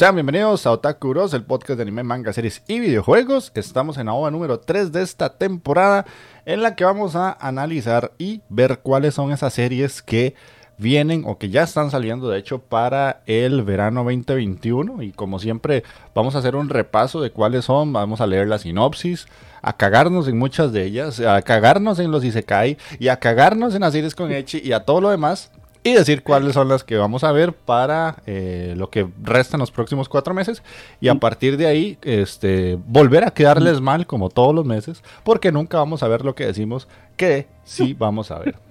Sean bienvenidos a Otaku Bros, el podcast de anime, manga, series y videojuegos. Estamos en la OVA número 3 de esta temporada en la que vamos a analizar y ver cuáles son esas series que vienen o que ya están saliendo de hecho para el verano 2021 y como siempre vamos a hacer un repaso de cuáles son, vamos a leer la sinopsis, a cagarnos en muchas de ellas, a cagarnos en los Isekai y a cagarnos en las series con Echi y a todo lo demás y decir cuáles son las que vamos a ver para eh, lo que resta en los próximos cuatro meses y a partir de ahí este, volver a quedarles mal como todos los meses porque nunca vamos a ver lo que decimos que sí vamos a ver.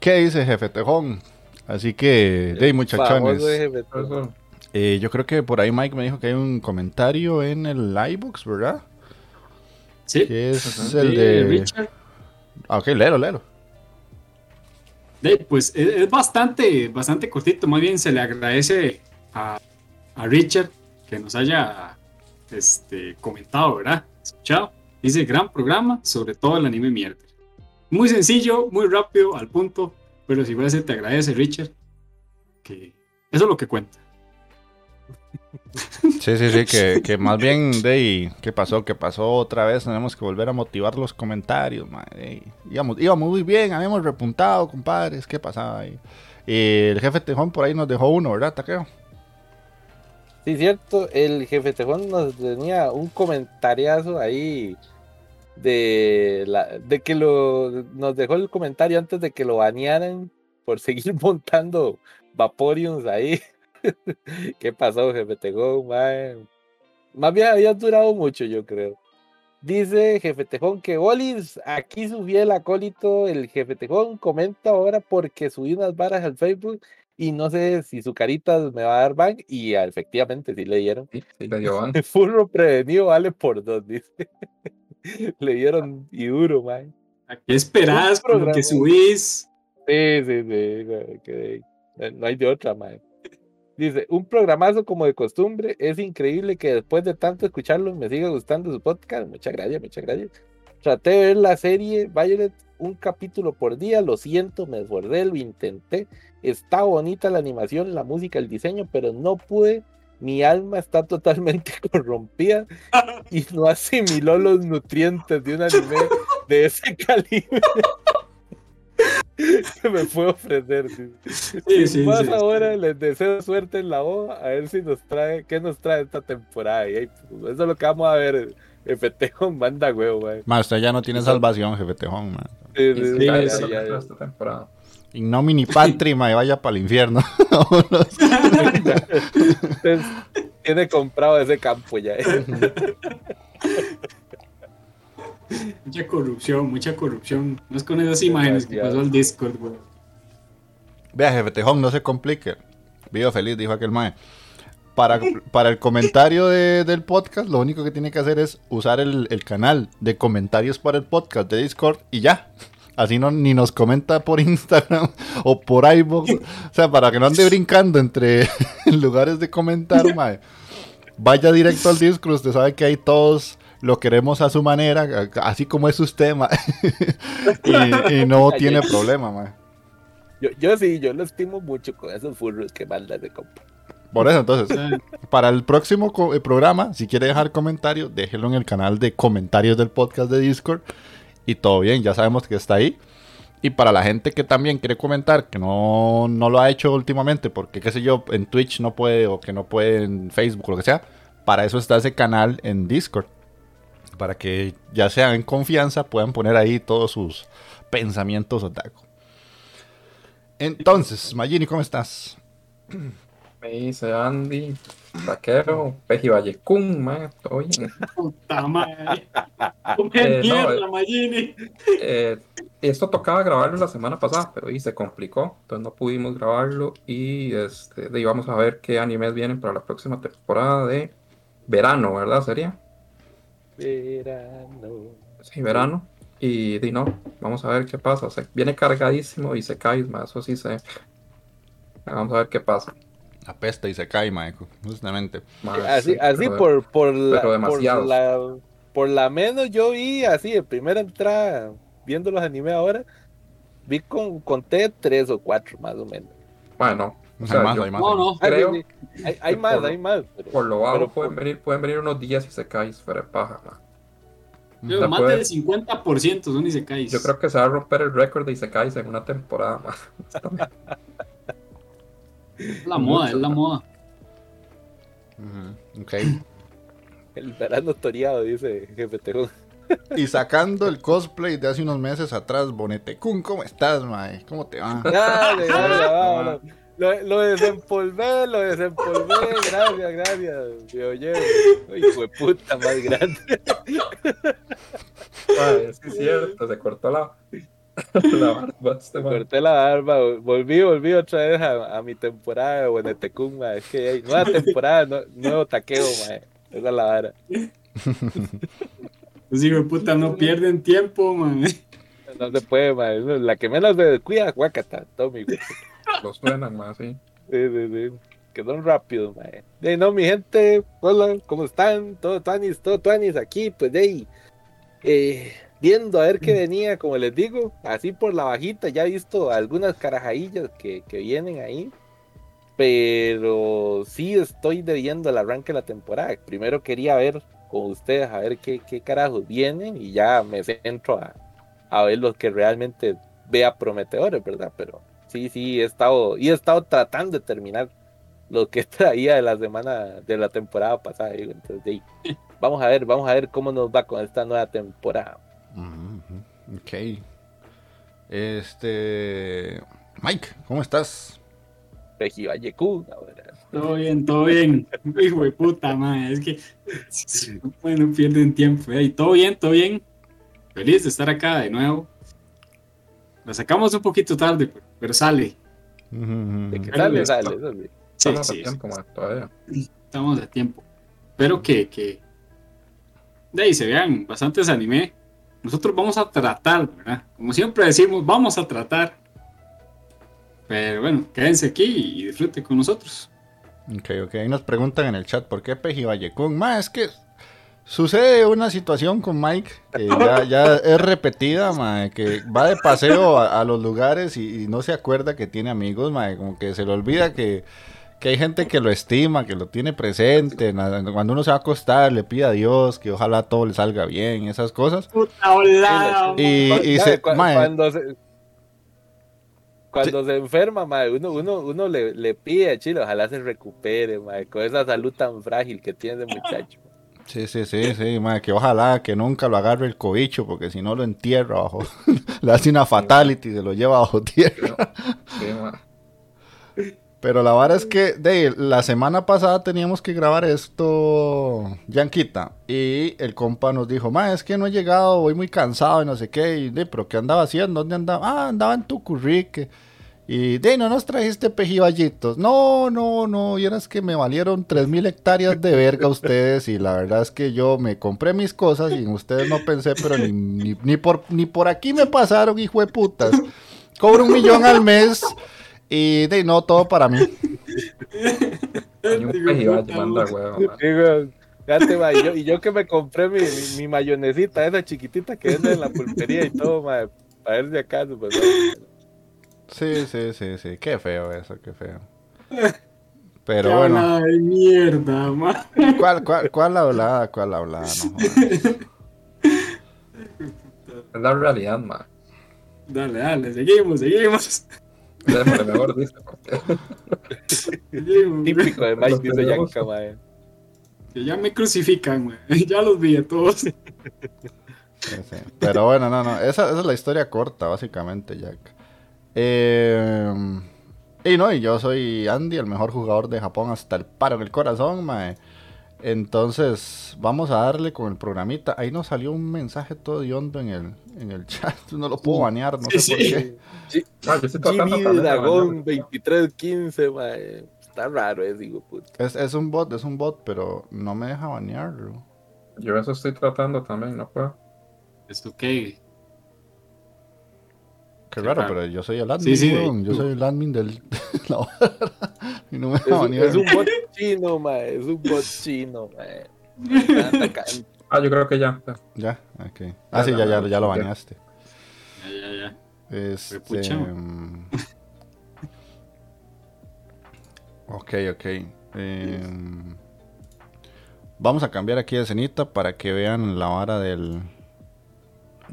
¿Qué dice jefe Tejón? Así que, de muchachones. Eh, yo creo que por ahí Mike me dijo que hay un comentario en el iBooks, ¿verdad? Sí. Que es el de Richard. Ah, ok, léelo, léelo. pues es bastante, bastante cortito. Más bien se le agradece a, Richard que nos haya este, comentado, ¿verdad? Escuchado. Dice gran programa sobre todo el anime mierda. Muy sencillo, muy rápido, al punto. Pero si fuese, te agradece, Richard. Que eso es lo que cuenta. Sí, sí, sí, que, más bien de ¿qué pasó? ¿Qué pasó otra vez? Tenemos que volver a motivar los comentarios, madre. Íbamos, íbamos muy bien, habíamos repuntado, compadres, ¿qué pasaba ahí? Y el jefe Tejón por ahí nos dejó uno, ¿verdad, Taqueo? Sí, cierto, el jefe Tejón nos tenía un comentariazo ahí de, la, de que lo, nos dejó el comentario antes de que lo banearan por seguir montando Vaporiums ahí. ¿Qué pasó, jefe Tejón? Más bien había durado mucho, yo creo. Dice Jefe Tejón que Olis, aquí su fiel acólito, el Jefe Tejón, comenta ahora porque subí unas varas al Facebook y no sé si su carita me va a dar ban y efectivamente sí le dieron. Sí, sí le dio Furro prevenido vale por dos, dice. le dieron y duro, man. ¿A qué lo que subís? Sí, sí, sí. No hay de otra, man. Dice, un programazo como de costumbre. Es increíble que después de tanto escucharlo me siga gustando su podcast. Muchas gracias, muchas gracias. Traté de ver la serie Violet un capítulo por día. Lo siento, me esforcé, lo intenté. Está bonita la animación, la música, el diseño, pero no pude. Mi alma está totalmente corrompida y no asimiló los nutrientes de un anime de ese calibre. que me puede ofrecer. Sí, más ahora les deseo suerte en la boda, a ver si nos trae, qué nos trae esta temporada. Y pues, eso es lo que vamos a ver. Jefe Tejón manda huevo, man. Más usted ya no tiene salvación, Jefe Tejón, man. Sí, sí, ya, ya, esta temporada. Ignomini patri, ma, vaya para el infierno. tiene comprado ese campo ya. Mucha corrupción, mucha corrupción. No es con esas imágenes que pasó al Discord, güey. Vea, jefe Tejón, no se complique. Vivo feliz, dijo aquel mae. para, para el comentario de- del podcast, lo único que tiene que hacer es usar el, el canal de comentarios para el podcast de Discord y ya. Así no ni nos comenta por Instagram o por iVoox. O sea, para que no ande brincando entre lugares de comentar, mae. Vaya directo al Discord. Usted sabe que ahí todos lo queremos a su manera, así como es usted, mae. y, y no tiene problema, mae. Yo, yo sí, yo lo estimo mucho con esos furros que mandan de compa. Por eso, entonces, sea, para el próximo eh, programa, si quiere dejar comentario, déjelo en el canal de comentarios del podcast de Discord. Y todo bien, ya sabemos que está ahí. Y para la gente que también quiere comentar, que no, no lo ha hecho últimamente, porque qué sé yo, en Twitch no puede o que no puede en Facebook o lo que sea, para eso está ese canal en Discord. Para que ya sean en confianza, puedan poner ahí todos sus pensamientos otaku. Entonces, Magini, ¿cómo estás? Me dice Andy, Taquero, Peji Vallecún, man, todo bien. puta madre. Eh, no, mierda, eh. Magini. Eh, esto tocaba grabarlo la semana pasada, pero y se complicó, entonces no pudimos grabarlo y este, de ahí vamos a ver qué animes vienen para la próxima temporada de verano, ¿verdad? Sería. Verano. Sí, verano. Y di no, vamos a ver qué pasa. O sea, viene cargadísimo y se cae, más eso sí se. Vamos a ver qué pasa. Apesta y se cae, Maiko, justamente. Mae, Así, sí, así pero- por, por, la, por, la, por la menos yo vi así, de primera entrada, viendo los animes ahora, vi con, conté tres o cuatro más o menos. Bueno, o Hay sea, más, yo hay más. No, no. Creo Hay, hay que más, por- hay más. Pero, por lo bajo pero pueden, por- venir, pueden venir unos días y se cae fuera de paja. mae. Yo, más puede- del 50% son y se cae. Yo creo que se va a romper el récord de Isekais en una temporada más. Es la moda, es la moda. Ujú, Ok. el verano toreado, dice Jefe Tejón. Y sacando el cosplay de hace unos meses atrás, Bonete Kun, ¿cómo estás, mae? ¿Cómo te va? Dale, dale, vámonos. Lo, lo desempolvé, lo desempolvé, gracias, gracias. Me oye, hijo de puta más grande. Mae, es que es cierto, se cortó la, la barba. Este mae. Corté la barba, volví, volví otra vez a, a mi temporada de Bonetecum, ma. Es que hay nueva temporada, no- nuevo taqueo, ma. Esa es la vara. Los hijos de puta no pierden tiempo, man. No se puede, ma. La que menos se cuida, guacata, Tommy, güey. Lo suenan más, sí. Sí, sí, sí. Que son rápidos, ma. De ahí, no, mi gente, hola, ¿cómo están? Todo tuanis, todo tuanis aquí, pues de ahí. eh, viendo a ver qué venía, como les digo, así por la bajita, ya he visto algunas carajadillas que, que vienen ahí. Pero sí estoy debiendo el arranque de la temporada. Primero quería ver con ustedes, a ver qué, qué carajos vienen y ya me centro a, a ver los que realmente vea prometedores, ¿verdad? Pero sí, sí, he estado, y he estado tratando de terminar lo que traía de la semana, de la temporada pasada. digo, Entonces, de ahí, vamos a ver, vamos a ver cómo nos va con esta nueva temporada. Ok. Este. Mike, ¿cómo estás? Regi Vallecú, ahora. Todo bien, todo bien. Hijo de puta, man. Es que bueno, pierden tiempo. eh. Y todo bien, todo bien. Feliz de estar acá de nuevo. La sacamos un poquito tarde, pero- pero sale. De sale, sale, sí. Sí, Estamos a sí, tiempo, mae, todavía. estamos a tiempo. Espero que, que de ahí se vean bastantes anime. Nosotros vamos a tratar, ¿verdad? Como siempre decimos, vamos a tratar. Pero bueno, quédense aquí y disfruten con nosotros. Ok, ok. Ahí nos preguntan en el chat por qué Peji Vallecún. Ma, es que sucede una situación con Mike que ya, ya es repetida, que va de paseo a, a los lugares y, y no se acuerda que tiene amigos, ma, como que se le olvida que, que hay gente que lo estima, que lo tiene presente. Cuando uno se va a acostar, le pide a Dios que ojalá todo le salga bien, esas cosas. Puta hola. Y, y se, Cu- cuando se, cuando se enferma, mae, uno, uno, uno le, le pide a Chile, ojalá se recupere, mae, con esa salud tan frágil que tiene ese muchacho. Sí, sí, sí, sí, ma, que ojalá que nunca lo agarre el cobicho, porque si no lo entierra bajo, le hace una fatality, se lo lleva bajo tierra. Pero la vara es que de la semana pasada teníamos que grabar esto, Yanquita, y el compa nos dijo, ma, es que no he llegado, voy muy cansado y no sé qué, y de, pero ¿qué andaba haciendo? ¿Dónde andaba? Ah, andaba en Tucurrique. Y de no nos trajiste pejiballitos. No, no, no. Vieras que me valieron 3000 hectáreas de verga ustedes. Y la verdad es que yo me compré mis cosas y en ustedes no pensé, pero ni, ni, ni por, ni por aquí me pasaron, hijo de putas. Cobro un millón al mes. Y de no, todo para mí. Hay un huevo, man. Y yo, y yo que me compré mi, mi, mi mayonesita, esa chiquitita que venden en la pulpería y todo, para ver si acaso, pues. Sí, sí, sí, sí. Qué feo eso, qué feo. Qué Pero bueno, de mierda, man. ¿cuál, cuál, cuál hablada? ¿Cuál hablada? No la realidad, man. Dale, dale, seguimos, seguimos. Démosle mejor, dice. Típico de Mike, dice. Yanka, ma. Que ya me crucifican, man. Ya los vi a todos. Sí, sí. Pero bueno, no, no. Esa, esa es la historia corta, básicamente, Jack. Eh, y no, y yo soy Andy, el mejor jugador de Japón hasta el paro en el corazón, mae. Entonces, vamos a darle con el programita. Ahí nos salió un mensaje todo hondo en el, en el chat. No lo puedo banear, no sé Sí, por sí. qué. Estoy tratando Jimmy de Dragón bañarme. 2315, ma. Está raro ese, digo, puta. Es, es un bot, es un bot, pero no me deja banearlo. Yo eso estoy tratando también, no puedo. Esto qué. Qué raro, pero yo soy el admin, Sí, sí, de- weón. Yo soy el admin del, de la hora. Y no me Es, banear. es un bot chino, ma. Es un bot chino, ma. Ah, yo creo que ya. ya. Ok. Ah, sí, ya, ya, ya lo baneaste. Ya, ya, ya. Este, ok, ok. Em, vamos a cambiar aquí de cenita para que vean la vara del...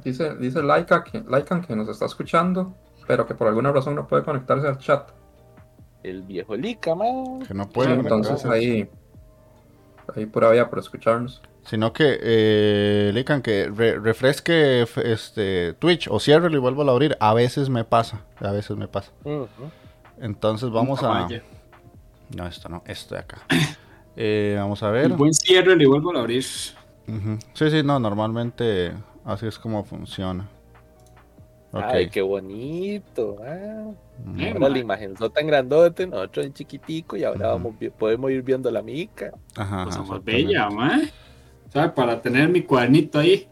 Dice, dice Laika que, Laikan que nos está escuchando, pero que por alguna razón no puede conectarse al chat. El viejo Lica, ma. Que no pueden Entonces conectarse. ahí, ahí pura vía por escucharnos. Sino que, eh, Lican, que re- refresque este Twitch o ciérrelo y vuelvo a abrir. A veces me pasa, a veces me pasa. Entonces vamos a... Vaya. No, esto no, esto de acá. Eh, vamos a El ver. buen cierre le vuelvo a abrir. Sí, sí, no, normalmente así es como funciona. Ay, qué bonito. Eh, Ahora ma. la imagen son tan grandote, nosotros en chiquitico y ahora vamos, podemos ir viendo la mica. Ajá, Cosa más exactamente. bella, man. ¿Sabe? Para tener mi cuadernito ahí.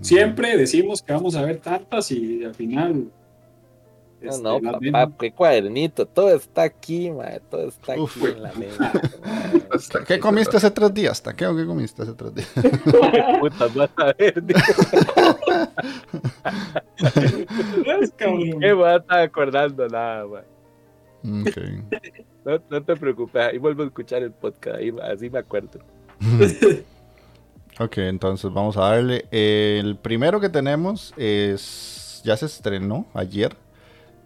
Siempre decimos que vamos a ver tantas y al final. No, este, no, papá, qué cuadernito, todo está aquí, todo está Uf. aquí en la mesa. ¿Qué comiste hace tres días? ¿Taqueo? ¿Qué comiste hace tres días? Puta, vas a ver, digo, Es cabrón. ¿qué vas a estar acordando nada, ma? Ok. No, no te preocupes, ahí vuelvo a escuchar el podcast, ahí, así me acuerdo. ok, entonces vamos a darle. El primero que tenemos es. Ya se estrenó ayer.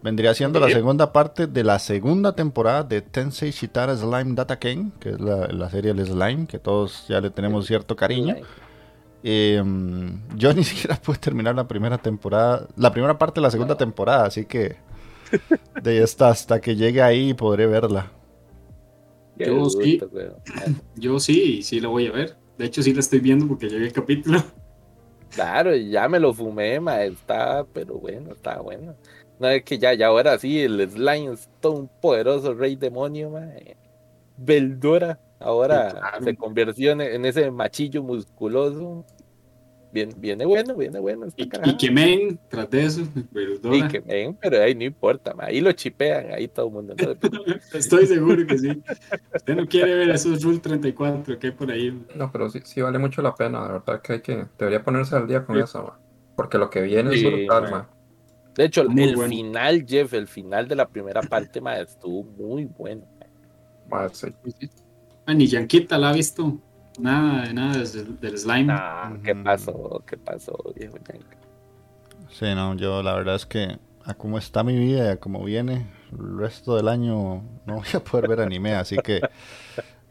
Vendría siendo la segunda parte de la segunda temporada de Tensei Shitara Slime Data Ken, que es la, la serie del Slime, que todos ya le tenemos cierto cariño. Eh, yo ni siquiera pude terminar la primera temporada, la primera parte de la segunda temporada, así que de ahí está, hasta que llegue ahí podré verla. Yo sí. Yo sí, sí la voy a ver. De hecho, sí la estoy viendo porque llegué el capítulo. Claro, ya me lo fumé, ma, está, pero bueno, está bueno. No es que ya, ya ahora sí, el slime es todo un poderoso rey demonio, ma. eh. Beldora, ahora claro. se convirtió en, en ese machillo musculoso. Bien, viene bueno, viene bueno. Y, que men, tras de eso, Verdora. Y que ven, pero ahí no importa, ma. Ahí lo chipean, ahí todo el mundo. no se preocupe. Estoy seguro que sí. Usted no quiere ver esos Rule 34 que hay por ahí. No, pero sí, sí vale mucho la pena, de verdad que hay que, debería ponerse al día con Sí. eso. Porque lo que viene es brutal, man. De hecho, Muy el bueno. final, Jeff, el final de la primera parte, ma, estuvo muy bueno. Man, sí. Ah, ni Yanquita la ha visto. Nada de nada desde- del slime. Nah, ¿qué pasó? ¿Qué pasó, viejo Yanka? Sí, no, yo la verdad es que a cómo está mi vida y a cómo viene el resto del año no voy a poder ver anime, así que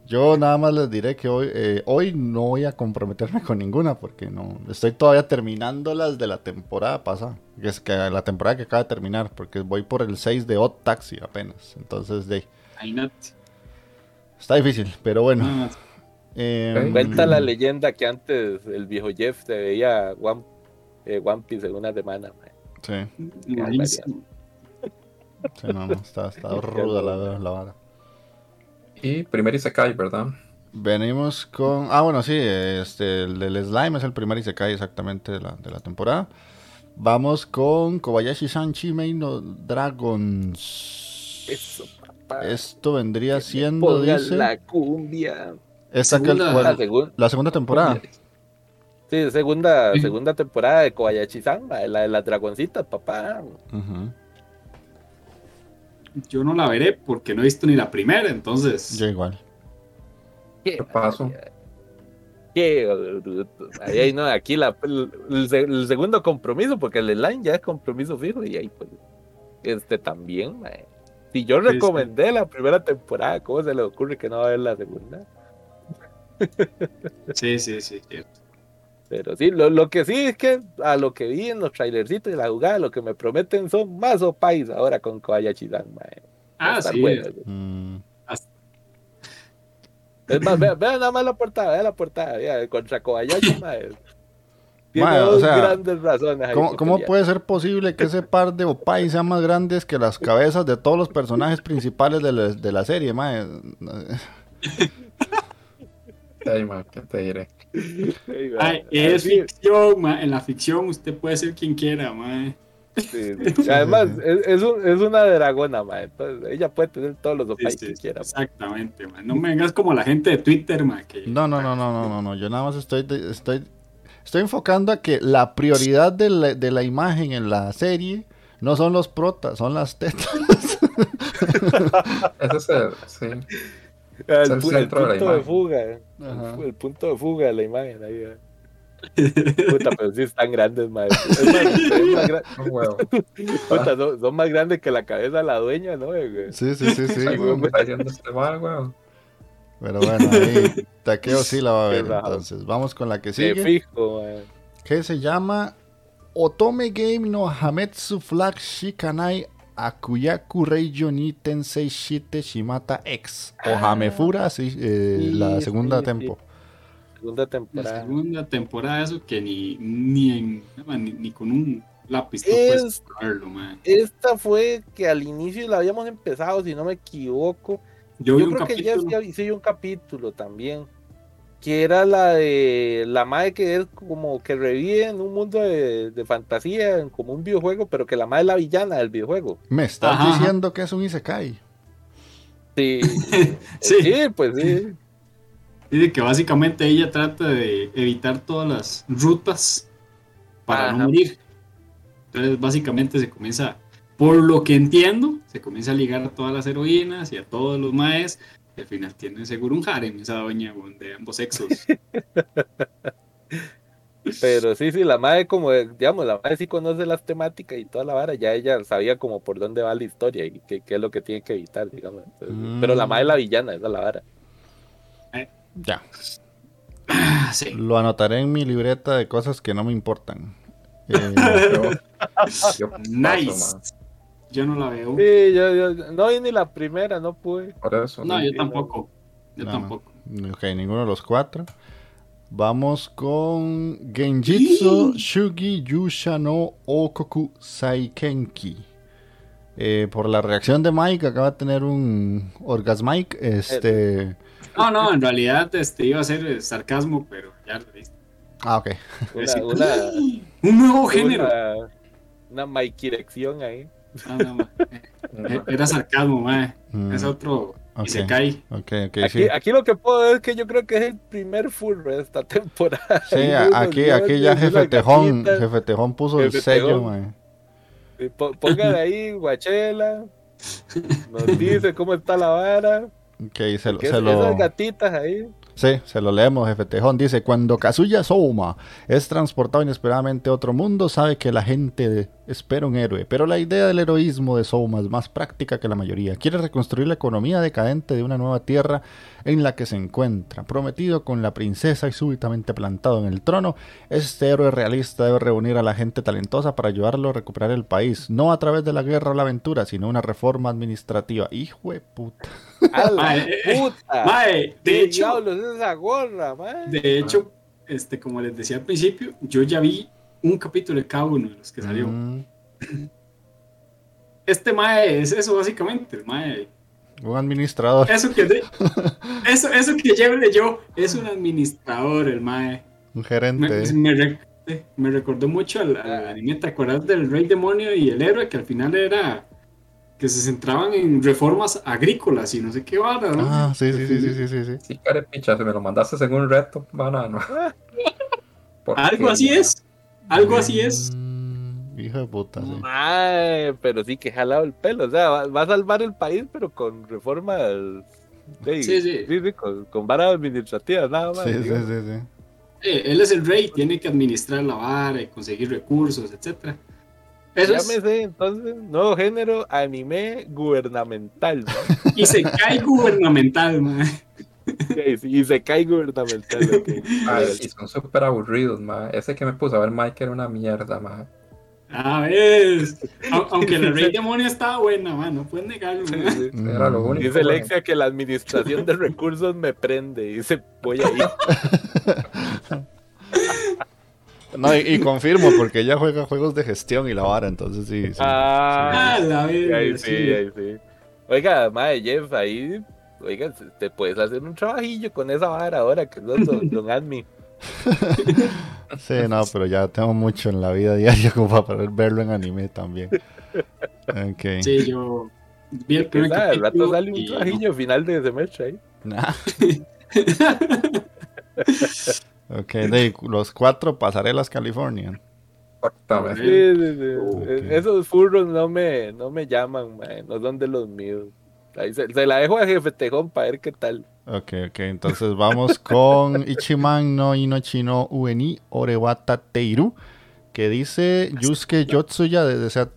yo nada más les diré que hoy, eh, hoy no voy a comprometerme con ninguna porque no estoy todavía terminando las de la temporada pasada, que es que la temporada que acaba de terminar, porque voy por el 6 de Odd Taxi apenas, entonces de ahí, está difícil, pero bueno. No, Ok. Cuenta la leyenda que antes el viejo Jeff se veía One, eh, One Piece en una semana. man. sí. Sí, no, no, está, está ruda la, la vara. Y primer Isekai, ¿verdad? Venimos con. Ah, bueno, sí, este, el del slime es el primer Isekai exactamente de la, de la temporada. Vamos con Kobayashi San Chimei no Dragons. Eso, papá. Esto vendría siendo, dice. la cumbia. Esta que- segunda- ¿cuál? La, segun- la segunda temporada. sí, segunda, Sí. segunda temporada de Kobayashi-san, la de las dragoncitas, papá. Ujú. Yo no la veré porque no he visto ni la primera, entonces. Yo igual. ¿Qué paso? ¿Qué? Ahí, ahí no, aquí la, el, el se- el segundo compromiso, porque el line ya es compromiso fijo y ahí pues, este también, mae. Si yo Sí, sí. recomendé la primera temporada, ¿cómo se le ocurre que no va a ver la segunda? Sí, sí, sí. cierto. Pero sí, lo, lo que sí es que a lo que vi en los trailercitos y la jugada, lo que me prometen son más opais ahora con Kobayashi-san, Ah, sí. bueno. Mm, Es más, vean, vean nada más la portada, vean la portada, vea, contra Kobayashi, mae. Tiene Mae, o dos sea, grandes razones. ¿Cómo, cómo puede ser posible que ese par de opais sean más grandes que las cabezas de todos los personajes principales de la, de la serie, mae? Ay, man, ¿qué te diré? Sí, mae. Ay, es Así- ficción, ma. En la ficción usted puede ser quien quiera, ma. sí, sí. Además, es, es, un- es una dragona. Entonces, ella puede tener todos los Sí, opais sí, que quiera. exactamente, ma. No me vengas como la gente de Twitter, ma. Que... No, no, no, no, no, no, no. Yo nada más estoy, de- estoy, estoy enfocando a que la prioridad de la, de la imagen en la serie no son los protas, son las tetas. Ese es sí. El, Es el pu- el centro de la punto de fuga. Ajá. El, el punto de fuga de la imagen. Ahí, mae. Puta, pero sí están grandes, mae. Es más, es más puta, son, son más grandes que la cabeza de la dueña, ¿no? güey? Sí, sí, sí, sí. Ay, güey. weón, está este mal, weón. Pero bueno, ahí Takeo sí la va a ver. Qué. Entonces, vamos con la que sigue. fijo, mae. que se llama Otome Game no Hametsu Flag Shikanai Akuyaku Reijo ni Tensei Shite Shimata X o Ah. Hamefura, sí, eh, Sí, la segunda sí. tempo. Segunda La temporada. segunda temporada, eso que ni, ni, en- ni, ni con un lápiz tú Es- puedes verlo, ma. Esta fue que al inicio la habíamos empezado, si no me equivoco. Yo vi Yo un creo que ya había- sí, un capítulo también. Que era la de la madre que es como que revive en un mundo de, de fantasía, en como un videojuego, pero que la madre es la villana del videojuego. Me estás Ajá, diciendo que es un Isekai. Sí, Sí. sí, pues sí. Dice que básicamente ella trata de evitar todas las rutas para Ajá. no morir. Entonces, básicamente se comienza, por lo que entiendo, se comienza a ligar a todas las heroínas y a todos los maes. Y al final tiene seguro un harem esa doña de ambos sexos. Pero sí, sí, la madre como, digamos, la madre sí conoce las temáticas y toda la vara, ya ella sabía como por dónde va la historia y qué, qué es lo que tiene que evitar, digamos. Entonces, Mm. Pero la madre es la villana, esa es la vara. Ya. Ah, sí. Lo anotaré en mi libreta de cosas que no me importan. Eh, Yo, yo paso, Nice. Yo no la veo. Sí, yo, yo no vi ni la primera, no pude. Por eso. No, yo sí, tampoco. Yo No, tampoco. Ok, ninguno de los cuatro. Vamos con Genjitsu Shugi Yusha no Okoku Saikenki. Eh, por la reacción de Mike, acaba de tener un orgasmic. Este. No, no, en realidad este, iba a ser eh, sarcasmo, pero ya lo viste. Ah, ok. Una, Sí. una, Un nuevo género. una, una Mike-dirección ahí. No, no, ma. Eh, Era sarcasmo, mae. Mm, Es otro y se cae. Aquí, sí. aquí lo que puedo ver es que yo creo que es el primer full de esta temporada. Sí, aquí, aquí ya Jefe Tejón. Jefe Tejón puso el sello, mae. Y po- Póngale ahí, guachela. Nos dice cómo está la vara. Ok, se, lo- se es- lo, Esas gatitas ahí. sí, se lo leemos, Jefe Tejón. Dice, cuando Kazuya Souma es transportado inesperadamente a otro mundo, sabe que la gente de- espera un héroe. Pero la idea del heroísmo de Souma es más práctica que la mayoría. Quiere reconstruir la economía decadente de una nueva tierra en la que se encuentra. Prometido con la princesa y súbitamente plantado en el trono, este héroe realista debe reunir a la gente talentosa para ayudarlo a recuperar el país. No a través de la guerra o la aventura, sino una reforma administrativa. Hijo de puta. ¡A la puta! Mae, de ¿Qué hecho, diablos es esa gorra, mae? de hecho, este, como les decía al principio, yo ya vi un capítulo de cada uno de los que salió. Mm, este mae es eso básicamente, el mae. Un administrador. Eso que, de- eso, eso que leyó es un administrador, el mae. Un gerente. me me recordó mucho al, al anime, ¿te acuerdas del Rey Demonio y el héroe? Que al final era que se centraban en reformas agrícolas y no sé qué vara, ¿no? Ah, sí, sí, sí, sí, sí, sí, sí. Sí, carepicha, si me lo mandaste en un reto, banano. Algo así es, algo así es. Mm, hijo de puta, sí. Mae, pero sí que jalado el pelo. O sea, va, va a salvar el país, pero con reformas. Sí, Sí, sí. sí, con, con varas administrativas, nada más. Sí, sí, sí, sí. Eh, él es el rey, tiene que administrar la vara y conseguir recursos, etcétera. Eso es, Llámese entonces, nuevo género, anime gubernamental. ¿no? y se cae gubernamental, mae. Y se cae gubernamental. ok. Ay, y son súper aburridos, ma. Ese que me puso a ver Mike era una mierda, ma. A ver, au- aunque la Rey Demonio estaba buena, man, no puedes negarlo. Sí, man. sí. Era lo único. Dice ma. Alexia que la administración de recursos me prende. Dice, voy a ir. No, y, y confirmo, porque ella juega juegos de gestión y la vara, entonces sí. sí. Ah, Ah, la verga, ahí sí, sí. ahí sí. Oiga, madre Jeff, ahí, oiga, te puedes hacer un trabajillo con esa vara ahora que sos don, don Admi. Sí, no, pero ya tengo mucho en la vida diaria como para poder verlo en anime también. Ok. Sí, yo vi el primer al rato sale un y- trabajillo final de semestre ahí. Nah. ok, de los cuatro pasarelas California. Exactamente. Sí, sí, sí. Ok. Esos furros no me, no me llaman, mae, no son de los míos. Ahí se, se la dejo a jefe Tejón para ver qué tal. Ok, ok, entonces vamos con Ichiman no Inochi no Ueni Orewata Teiru, que dice Yusuke Yotsuya desde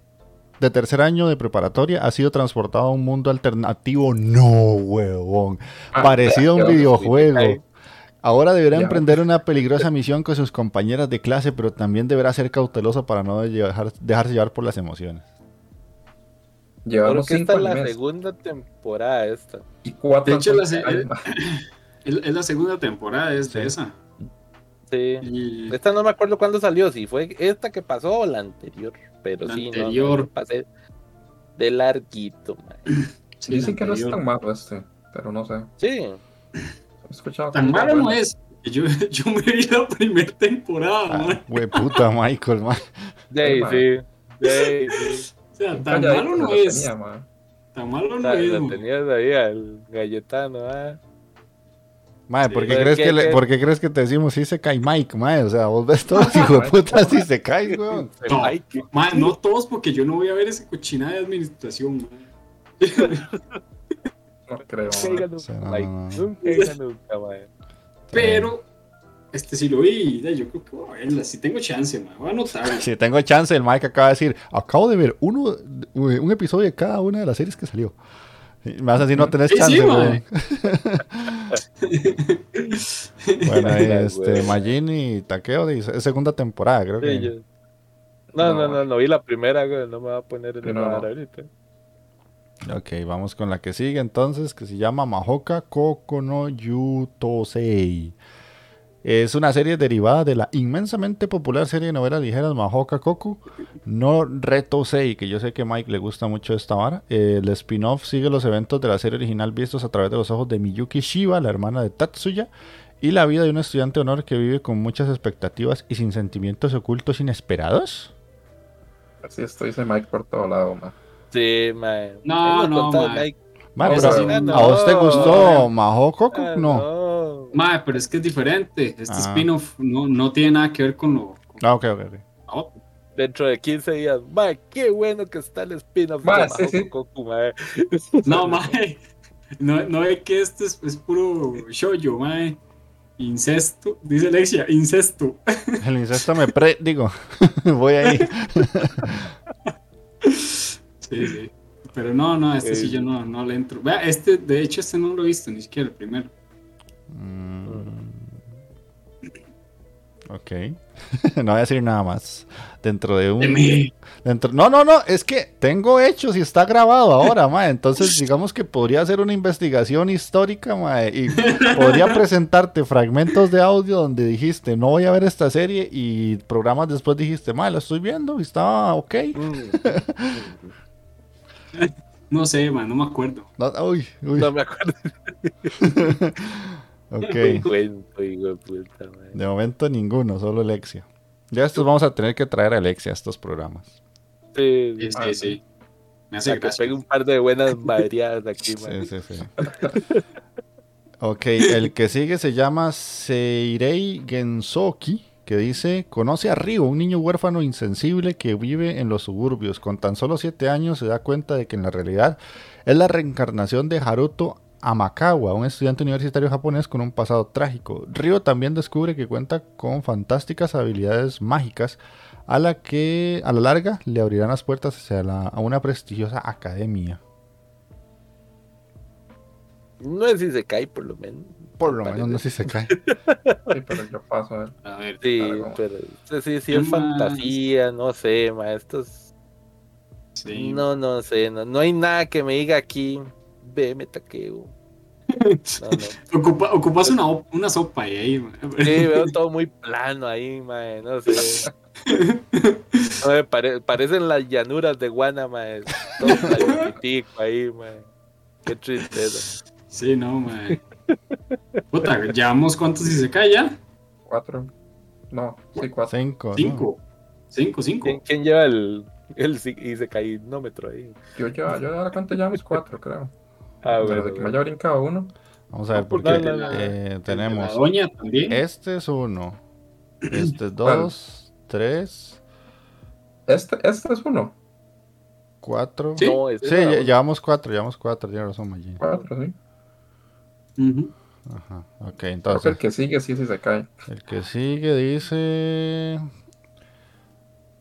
de tercer año de preparatoria ha sido transportado a un mundo alternativo. No, huevón. Ah, Parecido a un videojuego. Ahora deberá Ya. emprender una peligrosa misión con sus compañeras de clase, pero también deberá ser cauteloso para no dejar- dejarse llevar por las emociones. Creo Llevamos que esta cinco es la segunda temporada esta. y cuatro. De hecho, la. Es, la segunda temporada es de Sí. esa. Sí. Y Esta no me acuerdo cuándo salió, si fue esta que pasó o la anterior. Pero La sí, no, no, anterior. yo pasé de larguito, sí, Dicen la que no es tan malo este, pero no sé. Sí, He escuchado Tan malo no es. Yo, yo me vi la primera temporada, Ah, man. Güey, puta Michael, man. sí. Sí. O sea, tan malo no es. tenía, ma. Tan malo no La, es. tenías ahí al galletano, ah. Mae, Sí, ¿por, qué crees que- que le- que- por qué crees que te decimos si se cae Mike, mae? O sea, vos ves todos hijo de puta si se cae, weón. No, man, no todos, porque yo no voy a ver esa cochina de administración, man. No creo. Nunca, ma. nunca, Sí, no, Mike. no, no. Nunca, nunca, nunca, mae. Pero, este sí lo vi. Yo creo que voy a verla. Si tengo chance, man. Voy a anotarla. Si tengo chance, el Mike acaba de decir, acabo de ver uno, un episodio de cada una de las series que salió. Me vas a decir, no tenés Sí, chance, sí, mae. Bueno, este. Majin y Takeo, dice, es segunda temporada, creo Sí, que. yo- No, no, No. no, no vi la primera, güey. No me va a poner en la no. ahorita. Ok, vamos con la que sigue entonces, que se llama Mahoka Koko no Yutosei. Es una serie derivada de la inmensamente popular serie de novelas ligeras Mahoka Koku no Retosei, que yo sé que a Mike le gusta mucho esta vara. El spin-off sigue los eventos de la serie original vistos a través de los ojos de Miyuki Shiba, la hermana de Tatsuya, y la vida de un estudiante de honor que vive con muchas expectativas y sin sentimientos ocultos inesperados. Así estoy, dice Mike por todo lado, ma. Sí, mae. No, no. Mike. A hacer- ¿A vos te no, gustó Mahoka Koku? Ah, no. no. Mae, pero es que es diferente. Este Ah. spin-off no, no tiene nada que ver con lo. con Ah, ok, ok, otra. Dentro de 15 días, mae, qué bueno que está el spin-off de sí, Goku, mae. No, mae. No, no es que esto es, es puro shoujo, mae. Incesto, dice Alexia, incesto. El incesto me pre... Digo, voy ahí. Sí, sí. Pero no, no, este sí yo no, no le entro. Vea, este, de hecho, este no lo he visto, ni siquiera el primero. Mm. Ok. no voy a decir nada más. Dentro de un... Dentro... No, no, no. Es que tengo hechos y está grabado ahora, mae. Entonces, digamos que podría hacer una investigación histórica, mae. Y podría presentarte fragmentos de audio donde dijiste, no voy a ver esta serie. Y programas después dijiste, mae, la estoy viendo y estaba ok. No sé, man, no me acuerdo. No, uy, uy. No me acuerdo. Ok. Cuento, hijo de puta, madre. De momento ninguno, solo Alexia. Ya estos vamos a tener que traer a Alexia a estos programas. Sí, Sí, sí. Me hace que pegue un par de buenas madreadas aquí, man. Sí, sí, sí. Ok, el que sigue se llama Seirei Gensoki, que dice, conoce a Ryo, un niño huérfano insensible que vive en los suburbios. Con tan solo 7 años se da cuenta de que en la realidad es la reencarnación de Haruto Amakawa, un estudiante universitario japonés con un pasado trágico. Ryo también descubre que cuenta con fantásticas habilidades mágicas a la que a la larga le abrirán las puertas hacia a una prestigiosa academia. No es si se cae, por lo menos. Por lo menos no sé si se cae. Sí, pero yo paso a ver. A ver, Sí, pero sí, sí, sí ¿Qué es más? fantasía, no sé, ma, estos... sí. No, no sé, no, no hay nada que me diga aquí, ve, me taqueo. No, no. Ocupa- ocupas una, una sopa ahí, man. Sí, veo todo muy plano ahí, ma, no sé. No, me pare- parecen las llanuras de Guanama, todo planitico ahí, ma. Qué tristeza. Sí, no, man. Puta, llevamos cuántos y se cae ya? Cuatro. No, sí, cuatro. Cinco. ¿no? Cinco. Cinco, cinco. ¿Quién, quién lleva el, el si- y se cainómetro ahí? Yo ya, yo cuenta ya mis cuatro, creo. Ah, bueno, de que me bueno. haya brincado uno. Vamos a ver, porque no, no, no. eh, La tenemos. doña también. Este es uno. Este es dos, tres, Este, este es uno. cuatro. Sí. No, ese Sí, llevamos cuatro, llevamos cuatro, tiene razón, Maggi. Cuatro, sí. Ajá, ok, Creo que el entonces. que sigue sí, sí se cae. El que sigue dice.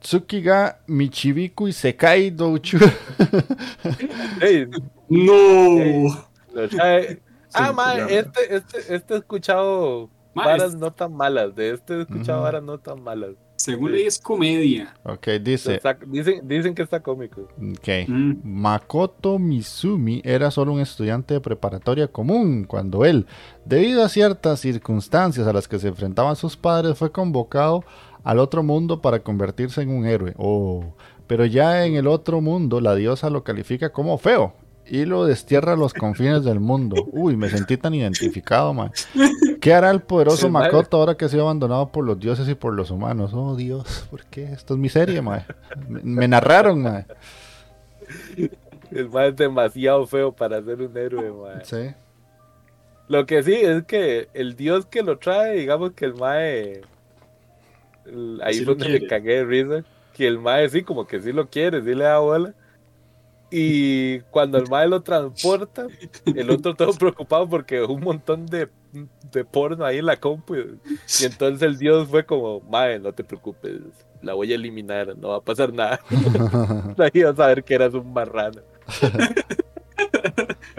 Tsukiga Michibiku y Sekai Douchu. Ey, No. Ah, Sí, ma, este, este, este he escuchado varas no tan malas. De este he escuchado varas no tan malas. Según leí es comedia. Ok, dice. Está- dicen, dicen que está cómico. Ok. Mm. Makoto Mizumi era solo un estudiante de preparatoria común cuando él, debido a ciertas circunstancias a las que se enfrentaban sus padres, fue convocado al otro mundo para convertirse en un héroe. Oh, pero ya en el otro mundo la diosa lo califica como feo y lo destierra a los confines del mundo. Uy, me sentí tan identificado, man. ¿Qué hará el poderoso Sí. Makoto ahora que ha sido abandonado por los dioses y por los humanos? Oh, Dios, ¿por qué? Esto es mi serie, man. Me, narraron, man. El ma es demasiado feo para ser un héroe, ma. Sí. Lo que sí es que el dios que lo trae, digamos que el mae. el- ahí Sí fue donde me quiere. cagué de risa. Que el mae sí, como que sí lo quiere, sí le da bola. Y cuando el mae lo transporta, el otro todo preocupado porque un montón de, de porno ahí en la compu. Y, entonces el dios fue como, mae, no te preocupes, la voy a eliminar, no va a pasar nada. Ahí vas a ver que eras un marrano.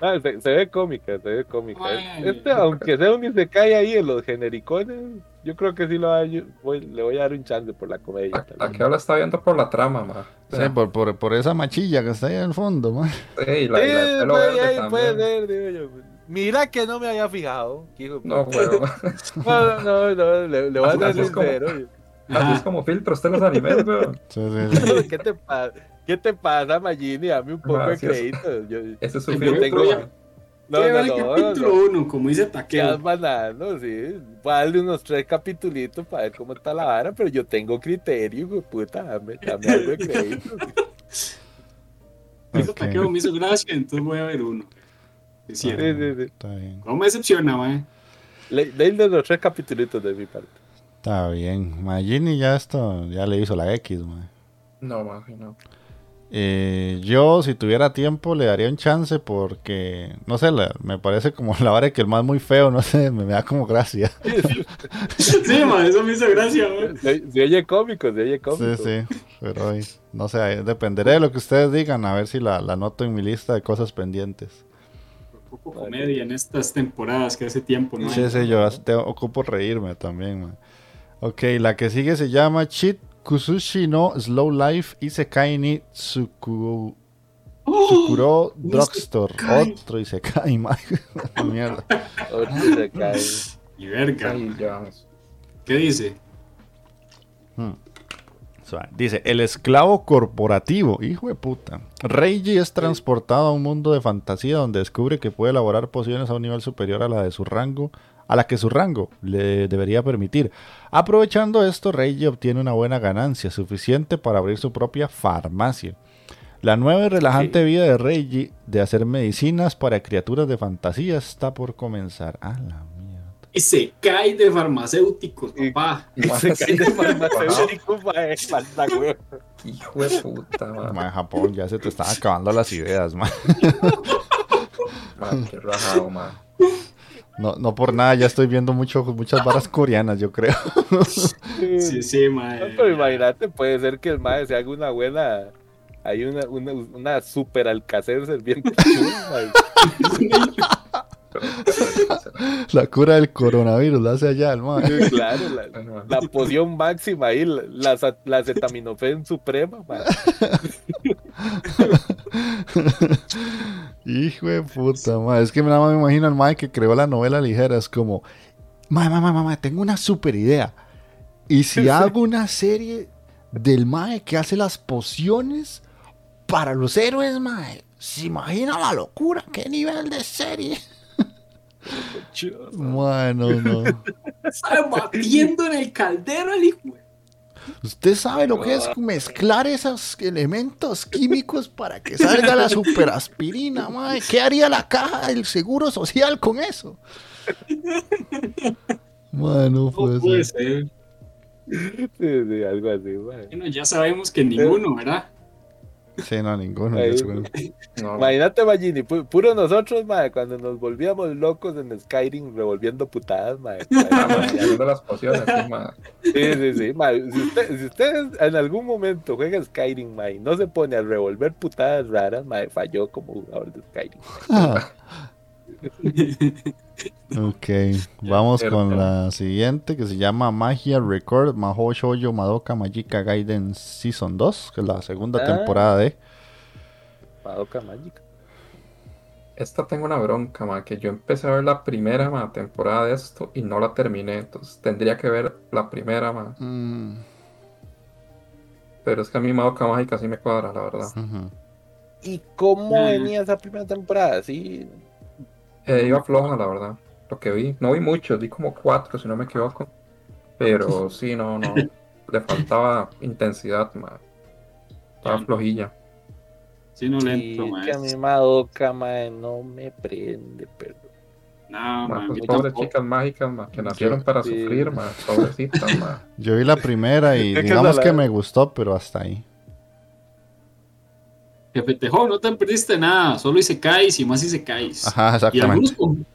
Ah, se, se ve cómica, se ve cómica. Ay. Este, aunque sea un se cae ahí en los genericones, yo creo que sí lo voy, voy- le voy a dar un chance por la comedia. A- tal vez. Aquí ahora está viendo por la trama, ma. Sí, por, por, por esa machilla que está ahí en el fondo, man. Sí, la, la Sí, pelo puede, verde ahí puede también. ser, digo yo. Mira que no me había fijado. hijo No, no, no, no, le, le voy a dar es como- sincero. así es como filtro usted los animes, weón. Sí, sí, sí. ¿Qué te pasa? ¿Qué te pasa, Magini? Dame un poco de crédito. Yo, Ese es su Yo filtro. tengo- ma. No, ¿Qué va no, el no, no, capítulo no. 1, como dice Taqueo. banano, sí. Voy a darle unos tres capitulitos para ver cómo está la vara, pero yo tengo criterio, güey, puta, dame, dame algo de crédito. Taqueo me hizo gracia, entonces voy a ver uno. Es cierto. Sí, sí, sí. Está bien. ¿Cómo me decepciona, mae? Le- Leíle los tres capitulitos de mi parte. Está bien. Magini ya esto, ya le hizo la X, man. No, ma, sí, no. Eh, yo, si tuviera tiempo, le daría un chance porque, no sé, la- me parece como la vara que el más muy feo, no sé, me, me da como gracia. Sí, mae, eso me hizo gracia, mae. Se, se oye cómico, se oye cómico. Sí, sí, pero no sé, dependeré de lo que ustedes digan, a ver si la, la anoto en mi lista de cosas pendientes. Poco comedia en estas temporadas que hace tiempo, ¿no? Sí, sí, yo te ocupo reírme también, man. Ok, la que sigue se llama Chit Kusushi no Slow Life Isekai ni Tsuku, ¡Oh! Tsukuro un Drugstore. isekai. Otro Isekai, man. Mierda. Otro se cae. Y verga. ¿Qué dice? Hmm. Dice, el esclavo corporativo, hijo de puta. Reiji es transportado a un mundo de fantasía donde descubre que puede elaborar pociones a un nivel superior a la de su rango, a la que su rango le debería permitir. Aprovechando esto, Reiji obtiene una buena ganancia, suficiente para abrir su propia farmacia. La nueva y relajante vida de Reiji de hacer medicinas para criaturas de fantasía está por comenzar. A la mierda. Y se cae de farmacéuticos, papá. Y se cae de farmacéutico, mae, falta, güey. Hijo de puta, ma. Ma, Japón, ya se te están acabando las ideas, man. Ma, qué rajado, ma. No, no por nada, ya estoy viendo mucho, muchas varas coreanas, yo creo. Sí, sí, No, mae. pero imagínate, puede ser que el mae se haga una buena. Hay una, una, una super alcacer serviente. mae. La cura del coronavirus la hace allá, el man. claro, la, poción máxima ahí, la, la, la acetaminofén suprema. mae. Hijo de puta, ma. Es que nada más me imagino al mae que creó la novela ligera. Es como, mae, mae, mae, mae, tengo una super idea. Y si hago una serie del mae que hace las pociones para los héroes, mae. ¿Se imagina la locura? ¿Qué nivel de serie? Bueno, no. Está batiendo en el caldero el hijo. ¿Usted sabe lo que es mezclar esos elementos químicos para que salga la superaspirina, mae? ¿Qué haría la caja del seguro social con eso? Bueno, No pues. puede ser. Sí, sí, algo así. mae. Bueno, ya sabemos que ninguno, ¿verdad? Sí, no, ninguno. Ahí. yo creo. no, Imagínate, Magini, pu- puro nosotros, mae, cuando nos volvíamos locos en Skyrim revolviendo putadas, mae. Ma, y haciendo las pociones, sí. Sí, sí. Si usted, si usted en algún momento juega Skyrim, mae, y no se pone a revolver putadas raras, mae, falló como jugador de Skyrim. Ah, ok, vamos con la siguiente que se llama Magia Record Mahou Shoujo Madoka Magica Gaiden Season 2, que es la segunda Ah. temporada de. Madoka Mágica. Esta tengo una bronca, ma, que yo empecé a ver la primera ma, temporada de esto y no la terminé, entonces tendría que ver la primera, ma. Mm, Pero es que a mí Madoka Mágica sí me cuadra, la verdad. ¿Y cómo Mm. venía esa primera temporada? Sí, Eh, iba floja, la verdad. Lo que vi, no vi muchos, vi como cuatro, si no me equivoco. Pero sí, no, no. Le faltaba intensidad, ma. Estaba flojilla. Sí, no sí, lento, mae. que a mi Madoka, mae, no me prende, pero... No, Ma, pues mí pobres tampoco. chicas mágicas, ma, que nacieron para sí. sufrir, ma. Pobrecitas, ma. Yo vi la primera y que digamos que me gustó, pero hasta ahí. Jefe Tejón, no te perdiste nada, solo hice caes y más hice caes. Ajá, Y exactamente. algunos con,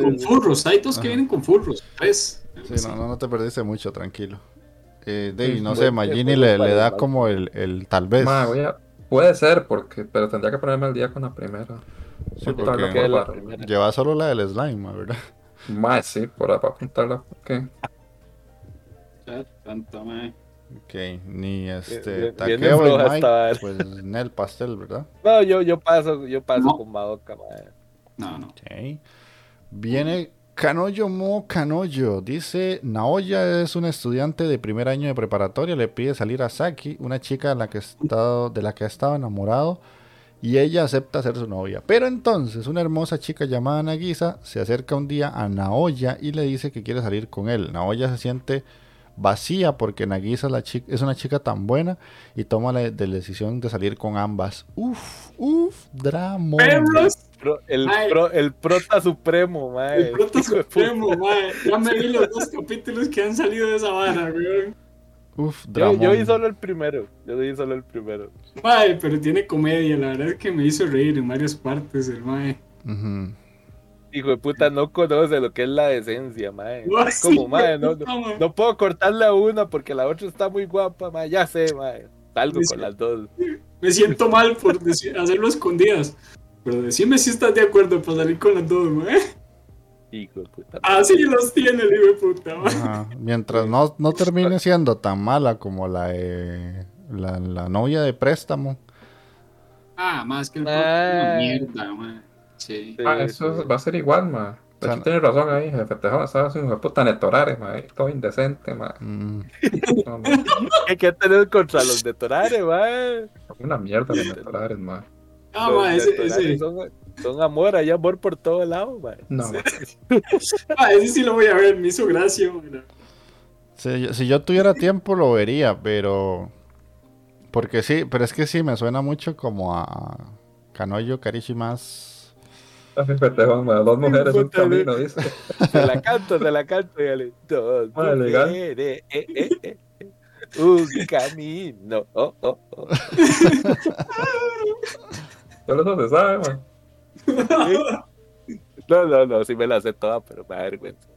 con sí. furros, hay dos que vienen con furros, pues. Sí, no, no, no te perdiste mucho, tranquilo. Eh, Dave, Sí, no sé, Magini le, da como el, el tal vez. Ma, voy a- Puede ser, porque, pero tendría que ponerme al día con la primera. Sí, porque- Que la primera. Lleva solo la del slime, ma, ¿verdad? Ma, sí, por para apuntarla, porque Ya, tanto, mae. Ok, ni este Takeo y Mike, pues Nel Pastel, ¿verdad? No, yo, yo paso, yo paso No. con Madoka, mae. No, no. Ok. Viene Kanoyo Mo Kanoyo. Dice, Naoya es una estudiante de primer año de preparatoria. Le pide salir a Saki, una chica de la que, ha estado, de la que ha estado enamorado. Y ella acepta ser su novia. Pero entonces una hermosa chica llamada Nagisa se acerca un día a Naoya y le dice que quiere salir con él. Naoya se siente vacía porque Nagisa es, la chi- es una chica tan buena y toma la, de- la decisión de salir con ambas. Uf, uf, drama. Pro- el, Mae. pro, el prota supremo, mae. el prota supremo, mae. Ya me vi los dos capítulos que han salido de esa vara, weón. Uf, Yo, drama. yo vi solo el primero. Yo vi solo el primero. Mae, pero tiene comedia, la verdad es que me hizo reír en varias partes el mae. Ujú. Hijo de puta, no conoce lo que es la decencia, mae. Ay, Es como, mae, no, no, no puedo cortarle a una porque la otra está muy guapa, mae. Ya sé, mae. Salgo con las dos. Me siento mal por decir- hacerlo escondidas. Pero decime si estás de acuerdo para salir con las dos, mae. Hijo de puta. Así los tiene el hijo de puta, mae. Ajá. Mientras no, no termine siendo tan mala como la de la, la novia de préstamo. Ah, más que el Ah. una mierda, mae. Sí. Ah, eso sí. va a ser igual, ma. sea, Aquí tiene razón ahí, jefe Tejón, estaba haciendo un puta netorare, ma, todo indecente, ma. mm, No, no, ¿Qué, qué tenés contra los detonales, man? una mierda los netorares, ma. Ah, Los ma, ese, ese, Son, son amor, hay amor por todos lados, man. No, ma. ah, ese sí lo voy a ver, me hizo gracia. ma. si, yo- si yo tuviera tiempo lo vería, pero... Porque sí, pero es que sí, me suena mucho como a Kanoyo Karishi Tejón, ma, dos mujeres, un camino, dice. Se la canto, se la canto, y dale. Dos Bueno, legal. mujeres, eh, eh, eh, eh. Un camino. Oh, oh, oh. Solo eso se sabe, ma. No, no, no, sí me la sé toda, pero me da vergüenza.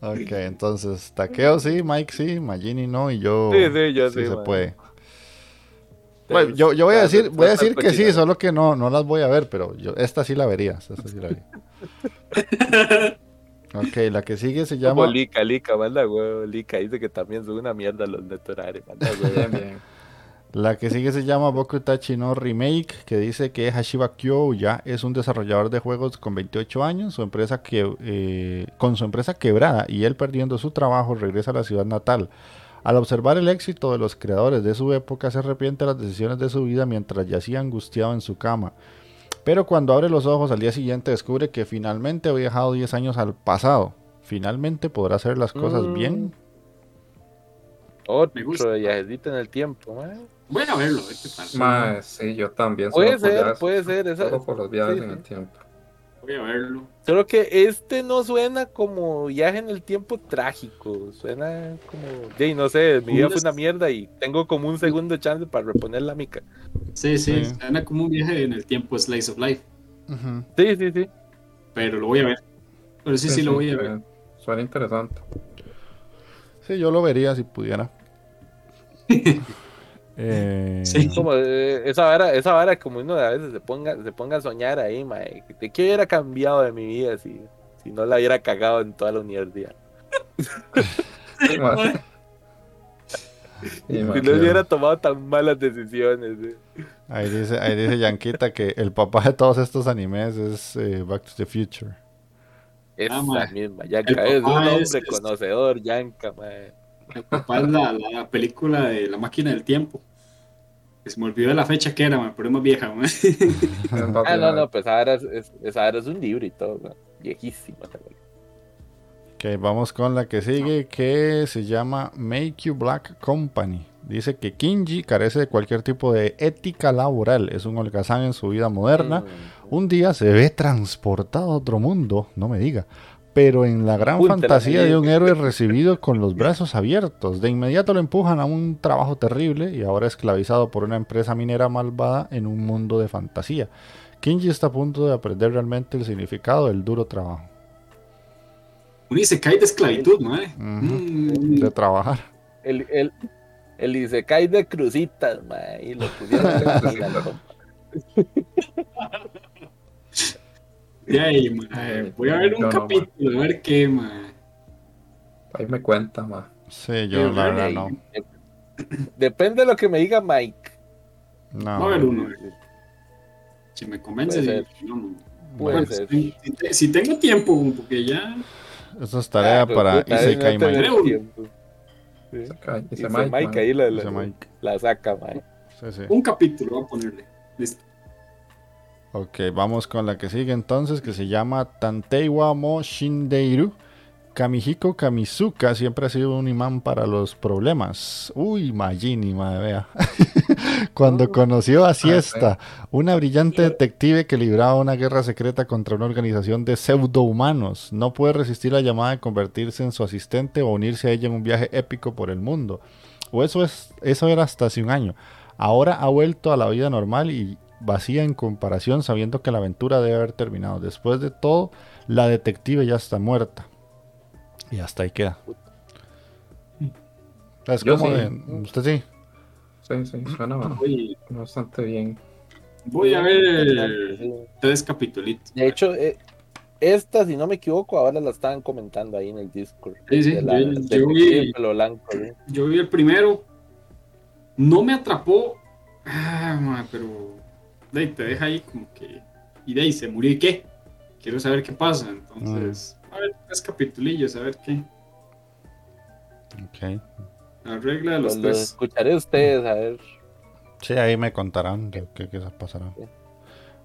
Ok, entonces Takeo sí, Mike sí, Magini no y yo... Sí, sí, yo sí, se man. puede. Bueno, yo, yo voy a decir, voy a decir que sí, solo que no, no las voy a ver, pero yo esta sí la vería. Esta sí la vería. Ok, la que sigue se Como llama. Lica, Lica, manda huevo, Lica. Dice que también son una mierda los netorales, manda huevo. La que sigue se llama Boku Tachi no Remake, que dice que Hashiba Kyo ya es un desarrollador de juegos con 28 años, su empresa que, eh, con su empresa quebrada y él perdiendo su trabajo regresa a la ciudad natal. Al observar el éxito de los creadores de su época se arrepiente de las decisiones de su vida mientras yacía angustiado en su cama. Pero cuando abre los ojos al día siguiente descubre que finalmente había viajado 10 años al pasado. Finalmente podrá hacer las cosas Mm. bien. Me gusta. Otro viajecito en el tiempo, man. Voy a verlo, a ver qué tal. Ma, sí, yo también. Puede ser, puede ser. Esa, por los viajes sí, en sí. el tiempo. Voy a verlo. Solo que este no suena como viaje en el tiempo trágico. Suena como. Sí, no sé, mi vida fue una mierda y tengo como un segundo chance para reponer la mica. Sí, sí, Sí. suena como un viaje en el tiempo Slice of Life. Sí, sí, sí. Pero lo voy a ver. Pero sí, sí, lo voy a ver. eh, Suena interesante. Sí, yo lo vería si pudiera. Eh, Sí. Como eh, esa vara, esa vara como uno a veces se ponga, se ponga a soñar ahí, mae. ¿De qué hubiera cambiado de mi vida si, si no la hubiera cagado en toda la universidad? Sí. Sí, Si no hubiera tomado tan malas decisiones. eh. Ahí dice, ahí dice Yanquita que el papá de todos estos animes es eh, Back to the Future. Esa mae. misma, Yanka es un papá hombre es- es- conocedor, Yanka, mae. El papá es la, la película de la máquina del tiempo. Que se me olvidó la fecha que era, man, pero es más vieja. man. Ah, no, no, pues esa vara es, es- esa vara es un libro y todo, mae. Viejísima. Ok, vamos con la que sigue, que se llama Make You Black Company. Dice que Kinji carece de cualquier tipo de ética laboral, es un holgazán en su vida moderna. Mm. Un día se ve transportado a otro mundo, no me diga, pero en la gran fantasía de un héroe recibido con los brazos abiertos. De inmediato lo empujan a un trabajo terrible y ahora esclavizado por una empresa minera malvada en un mundo de fantasía. Kinji está a punto de aprender realmente el significado del duro trabajo, Un Isekai de esclavitud, ¿no? Mm, de trabajar. El, el, el Isekai de crucitas, mae. Y lo pusieron en la compa. De ahí, man. Voy a ver un no, capítulo, a ver qué, man. Ahí me cuenta, ma. Sí, yo la verdad no. Depende de lo que me diga Mike. No. Voy a ver uno. Si me convence, Puede sí, no, no. Puede Bueno, ser. si, si te- si tengo tiempo, porque ya. Eso es tarea Ah, para Isekai no Mike. Sí. Dice Mike, Mike, ma. ahí la, la, la saca, Mike. Sí, sí. Un capítulo voy a ponerle. Listo. Ok, vamos con la que sigue entonces, que se llama Tanteiwa Mo Shindeiru. Kamihiko Kamizuka siempre ha sido un imán para los problemas. Uy, Majini, madre vea. Cuando conoció a Siesta, una brillante detective que libraba una guerra secreta contra una organización de pseudohumanos, no puede resistir la llamada de convertirse en su asistente o unirse a ella en un viaje épico por el mundo. O eso es, eso era hasta hace un año. Ahora ha vuelto a la vida normal y vacía en comparación, sabiendo que la aventura debe haber terminado. Después de todo, la detective ya está muerta. Y hasta ahí queda. Es Yo como sí. de- ¿Usted sí? Sí, sí, suena Voy, bastante bien. voy a ver Sí. tres capítulos. De hecho, eh, esta, si no me equivoco, ahora la estaban comentando ahí en el Discord. Sí, sí, la- yo- yo vi- blanco, ¿sí? Yo vi el primero. No me atrapó. Ah, ma, pero. De ahí te deja ahí como que y de ahí se murió y qué. Quiero saber qué pasa. Entonces, a ver, tres capitulillos, a ver qué. Ok. La regla de los Pues lo tres. escucharé a ustedes, a ver. Sí, ahí me contarán de qué, qué pasará.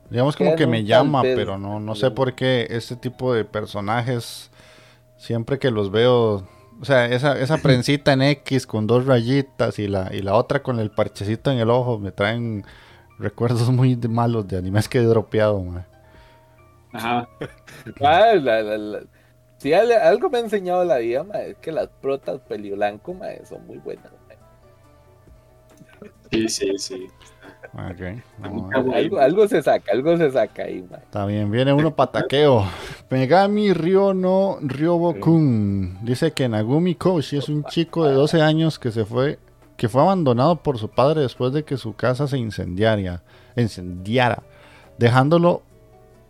Digamos como que me llama, pero no, no sé por qué este tipo de personajes, siempre que los veo, o sea, esa, esa prensita en X con dos rayitas y la, y la otra con el parchecito en el ojo, me traen recuerdos muy de- malos de animes que he dropeado, mae. Ajá. Ah, la- la- la- Si al- algo me ha enseñado la vida, ma, es que las protas peliblanco ma, son muy buenas. ma. Sí, sí, sí. Ok, vamos a Está ver. bueno. Algo, algo se saca, algo se saca ahí, ma. Está bien, viene uno pataqueo. Megami Ryo no Ryobo-kun. Dice que Nagumi Koshi es un chico de 12 años que se fue que fue abandonado por su padre después de que su casa se incendiara, incendiara, dejándolo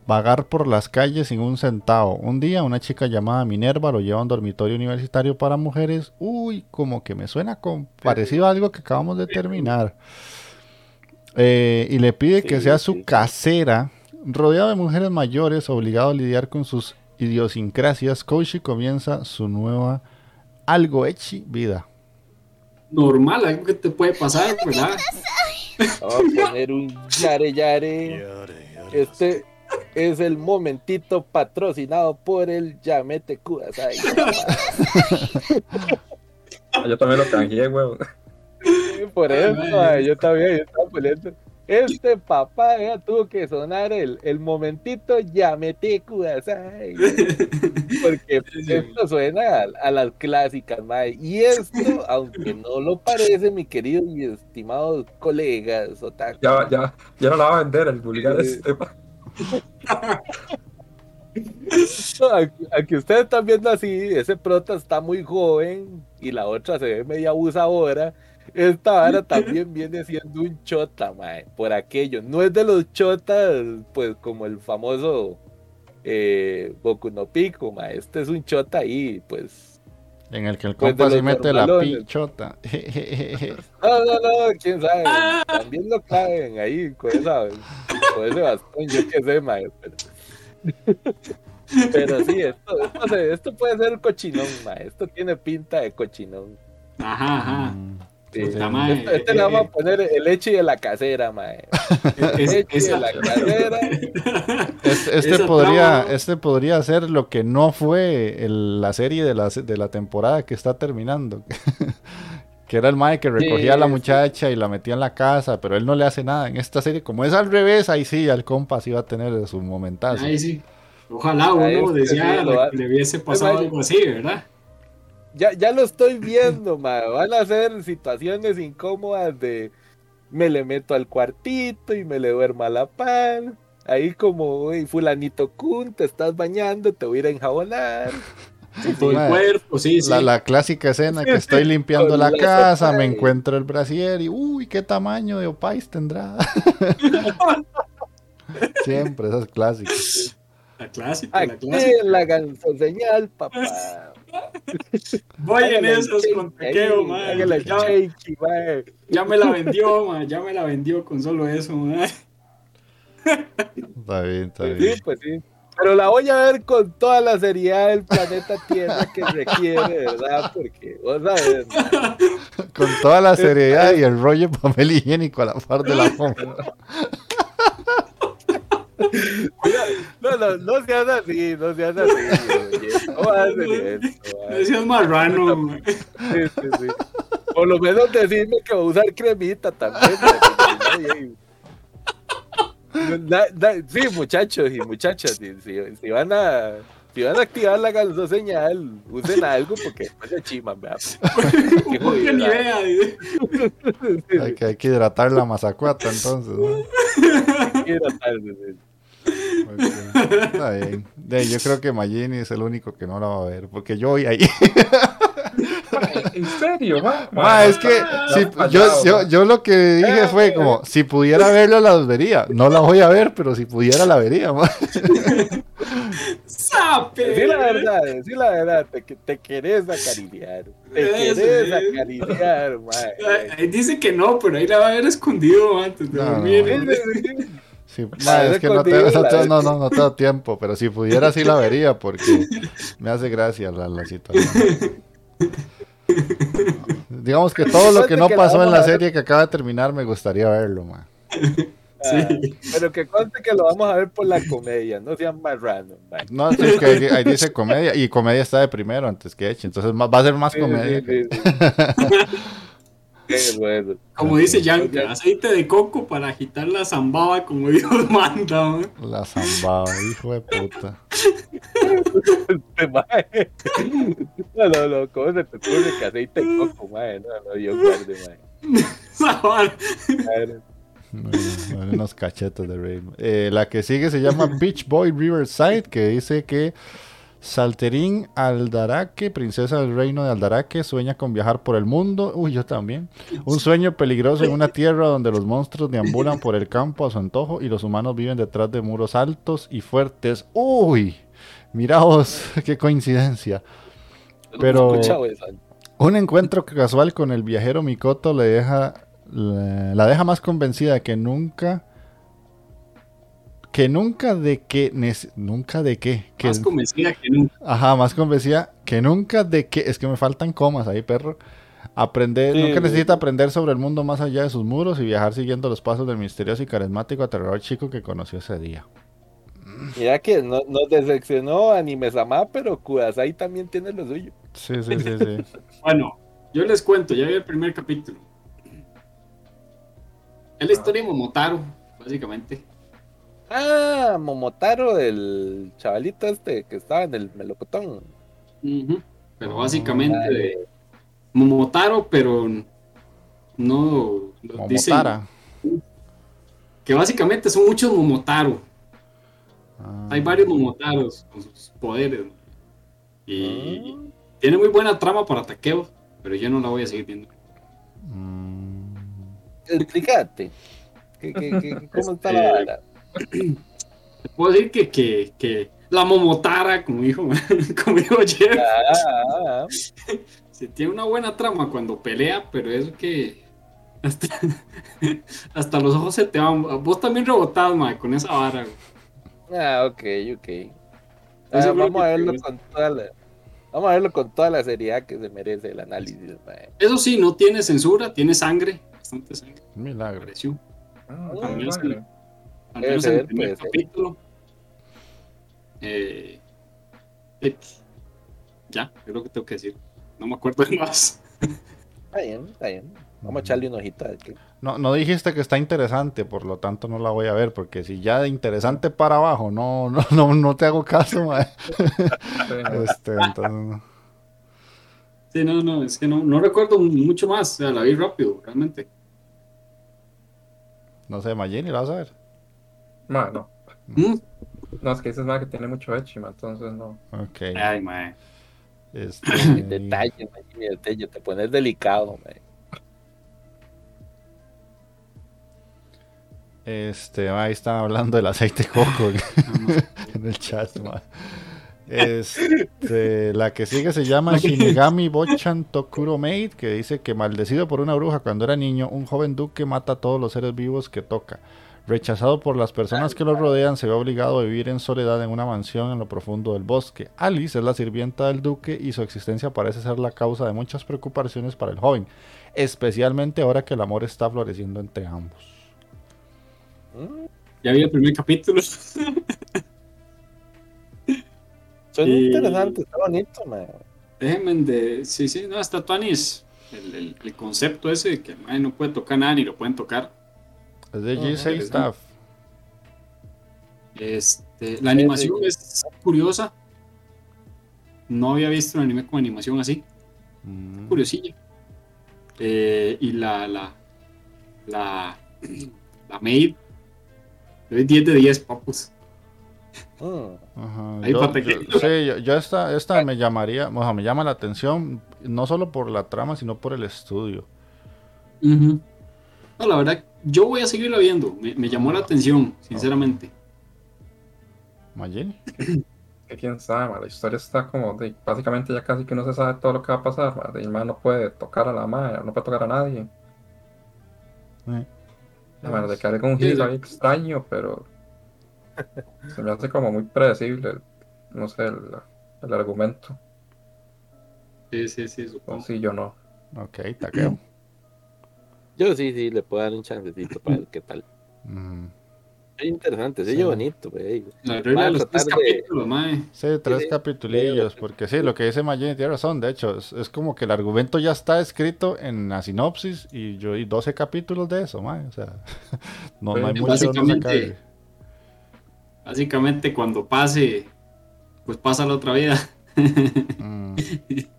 vagar por las calles sin un centavo. Un día una chica llamada Minerva lo lleva a un dormitorio universitario para mujeres. Uy, como que me suena con parecido a algo que acabamos de terminar. Eh, y le pide que sea su casera. Rodeado de mujeres mayores, obligado a lidiar con sus idiosincrasias, Koshi comienza su nueva algo hechi vida. Normal, algo que te puede pasar, ¿verdad? Vamos a poner un yare yare. Este es el momentito patrocinado por el Yamete Kudasai. Ah, Yo también lo canjeé, weón. Por eso, ma, yo también yo estaba poniendo. Este papá ya tuvo que sonar el, el momentito Yamete Kudasai. Porque esto suena a, a las clásicas, mae. Y esto, aunque no lo parece, mi querido y estimados colegas, otaku, Ya, ya, ya no la va a vender el vulgar este. No, Aquí, aquí ustedes están viendo así, ese prota está muy joven y la otra se ve media abusadora. Esta vara también viene siendo un chota, mae, por aquello. No es de los chotas, pues como el famoso eh, Boku no Pico, mae. Este es un chota ahí, pues. En el que el Pues compa sí mete la pichota. No, no, no, quién sabe. También lo claven ahí con, esa, con ese bastón, yo qué sé, mae. Pero, pero sí, esto, esto, se- esto puede ser cochinón, mae. Esto tiene pinta de cochinón. Ajá, ajá. Sí. Puta madre. Este, este le vamos a poner el leche de la casera, mae. Es- Leche esa- de la casera. Este, este podría, trama- este podría ser lo que no fue el- la serie de la, de la temporada que está terminando. que era el mae que recogía a la sí. muchacha y la metía en la casa, pero él no le hace nada. En esta serie, como es al revés, ahí sí, al compa sí va a tener su momentazo. Ahí sí. Ojalá uno decía sí, lo va- que le hubiese pasado algo así, ¿verdad? Ya, ya lo estoy viendo, mae. Van a ser situaciones incómodas de me le meto al cuartito y me le duermo a la par. Ahí como, "Uy, fulanito kun, te estás bañando, te voy a ir a enjabonar. Todo el madre. cuerpo, sí, sí. La, la clásica escena que estoy limpiando la la casa, me encuentro el brasier y uy, qué tamaño de opais tendrá. Siempre esas clásicas. La clásica, la clásica. la gansoseñal, papá. Voy en shake con tequeo, ahí, man. Ya, me la vendió, man. Ya me la vendió con solo eso, man. Está bien, está Pues bien. sí, pues sí. Pero la voy a ver con toda la seriedad del planeta Tierra que requiere, ¿verdad? Porque, vos sabes, Con toda la seriedad y el rollo de papel higiénico a la par de la compra. No, no, no seas así, no seas así. No. Ese es marrano. Sí, sí, sí. Por lo menos decirme que voy a usar cremita también. mae. Na- na- sí, muchachos y muchachas, si, si- si van a si van a activar la ganso señal, usen algo porque después se chiman. Qué ni dice. Hay que, hay que hidratar la mazacuata entonces. ¿no? Hidratarse, sí. Ok, Está bien. De, yo creo que Magini es el único que no la va a ver, porque yo voy ahí. ¿En serio, ma? Ma, es que si- yo, yo, yo lo que dije fue como, si pudiera verla la vería. No la voy a ver, pero si pudiera la vería. ¡Sape! Sí, la verdad, sí, la verdad, te, te querés acariciar. Te Eso, querés eso. acariciar, mae. Dice que no, pero ahí la va a haber escondido antes de No, dormir. no. Sí, sí, sí. Sí, ma, es que no, te- no, te- no, no, no tengo tiempo, pero si pudiera sí la vería porque me hace gracia la, la situación. Digamos que todo lo que no pasó en la serie que acaba de terminar me gustaría verlo, ma. Ah, pero que conste que lo vamos a ver por la comedia, no sean más random. No, sí, es que ahí, ahí dice comedia y comedia está de primero antes que Echi, entonces más- va a ser más Sí, comedia. sí, sí, sí. Qué bueno. Como dice Yanka, aceite de coco para agitar la zambaba como Dios manda. La zambaba, hijo de puta. Este, mae. No, no, no, ¿cómo se te ocurre que aceite de coco, mae? No, no, Dios guarde, mae. Unos cachetes de Rey. Eh, la que sigue se llama Beach Boy Riverside, que dice que Salterín Aldaraque, princesa del reino de Aldaraque, sueña con viajar por el mundo. Uy, yo también. Un sueño peligroso en una tierra donde los monstruos deambulan por el campo a su antojo y los humanos viven detrás de muros altos y fuertes. Uy, miraos, qué coincidencia. Pero-. Un encuentro casual con el viajero Mikoto le deja la, la deja más convencida que nunca que nunca de que nunca de qué que Más convencida que nunca. ajá más convencida que nunca de que es que me faltan comas ahí perro aprender Sí, nunca sí, necesita aprender sobre el mundo más allá de sus muros y viajar siguiendo los pasos del misterioso y carismático aterrador chico que conoció ese día Mira que no, nos decepcionó Anime Sama, pero Kudasai también tiene lo suyo. sí sí sí sí Bueno, yo les cuento, ya vi el primer capítulo. Es la historia de Momotaro, básicamente. Ah, Momotaro, el chavalito este que estaba en el melocotón. Pero básicamente Momotaro, pero no lo dicen Momotara que básicamente son muchos Momotaro. Ah. Hay varios Momotaros con sus poderes. Y Ah. tiene muy buena trama para Takeo, pero yo no la voy a seguir viendo. Mm. Explícate. ¿Qué, qué, qué- ¿Cómo está la Este, vara? Puedo decir que, que, que la Momotara, como dijo, como dijo Jeff, Ah, ah, sí, tiene una buena trama cuando pelea, pero es que hasta, hasta los ojos se te van. Vos también rebotás, mae, con esa vara. güey. ah, ok, ok. Ah, vamos a verlo con toda la, vamos a verlo con toda la seriedad que se merece el análisis, mae. Eso sí, no tiene censura, tiene sangre, bastante sangre, milagro pareció. Ah, Mm. Al menos en el primer capítulo. Eh, eh, ya, es lo que tengo que decir. No me acuerdo de más. Está bien, está bien. Vamos a echarle un ojito a ver qué. No, no dijiste que está interesante, por lo tanto no la voy a ver, porque si ya de interesante para abajo no, no, no, no te hago caso, mae. Este, entonces, no. Sí, no, no, es que no, no recuerdo mucho más. O sea, la vi rápido, realmente. No sé, Magini, ¿la vas a ver? Ma, no. Mm. No, es que dices más que tiene mucho Echima, entonces no. Ok. Ay, mae. Este, Detalle, mae, detalle, te pones delicado, mae. este, ahí están hablando del aceite de coco en, en el chat, mae. Este, la que sigue se llama Shinigami Bochan Tokuro Maid, que dice que maldecido por una bruja cuando era niño, un joven duque mata a todos los seres vivos que toca. Rechazado por las personas que lo rodean, se ve obligado a vivir en soledad en una mansión en lo profundo del bosque. Alice es la sirvienta del duque y su existencia parece ser la causa de muchas preocupaciones para el joven, especialmente ahora que el amor está floreciendo entre ambos. Ya vi el primer capítulo. Suena Y- interesante, está bonito, mae. Déjenme de. Sí, sí, no, está Tuanis. El, el, el concepto ese de que no puede tocar nada ni lo pueden tocar. Es de Ujú. G6 Staff. Este, la animación es curiosa. No había visto un anime con animación así. Mm. Curiosilla. Eh, y la. La. La. La maid. Le doy 10 de 10, papus. Ajá, Ahí yo, sí, yo, yo esta, esta me llamaría, o sea, me llama la atención, no solo por la trama, sino por el estudio. Ujú. No, la verdad, yo voy a seguirla viendo. Me, me llamó la atención, sinceramente. Que quién sabe, ma, la historia está como de, básicamente ya casi que no se sabe todo lo que va a pasar, el ma no puede tocar a la madre, no puede tocar a nadie. Eh, Bueno, de que haga un giro sí. ahí extraño, pero se me hace como muy predecible, no sé, el, el argumento. Sí, sí, sí, supongo. Así yo no. Ok, taqueo. Yo sí, sí, le puedo dar un chancecito para ver qué tal. Mm. Es interesante, Sí. oye bonito, güey. La regla de los tres capítulos, mae. Sí, tres sí. capitulillos, porque sí, lo que dice Magini tiene razón, de hecho, es, es como que el argumento ya está escrito en la sinopsis y yo y 12 capítulos de eso, mae, o sea, no, no hay Sí, mucho básicamente- sacarle. Básicamente, cuando pase, pues pasa la otra vida. Mm,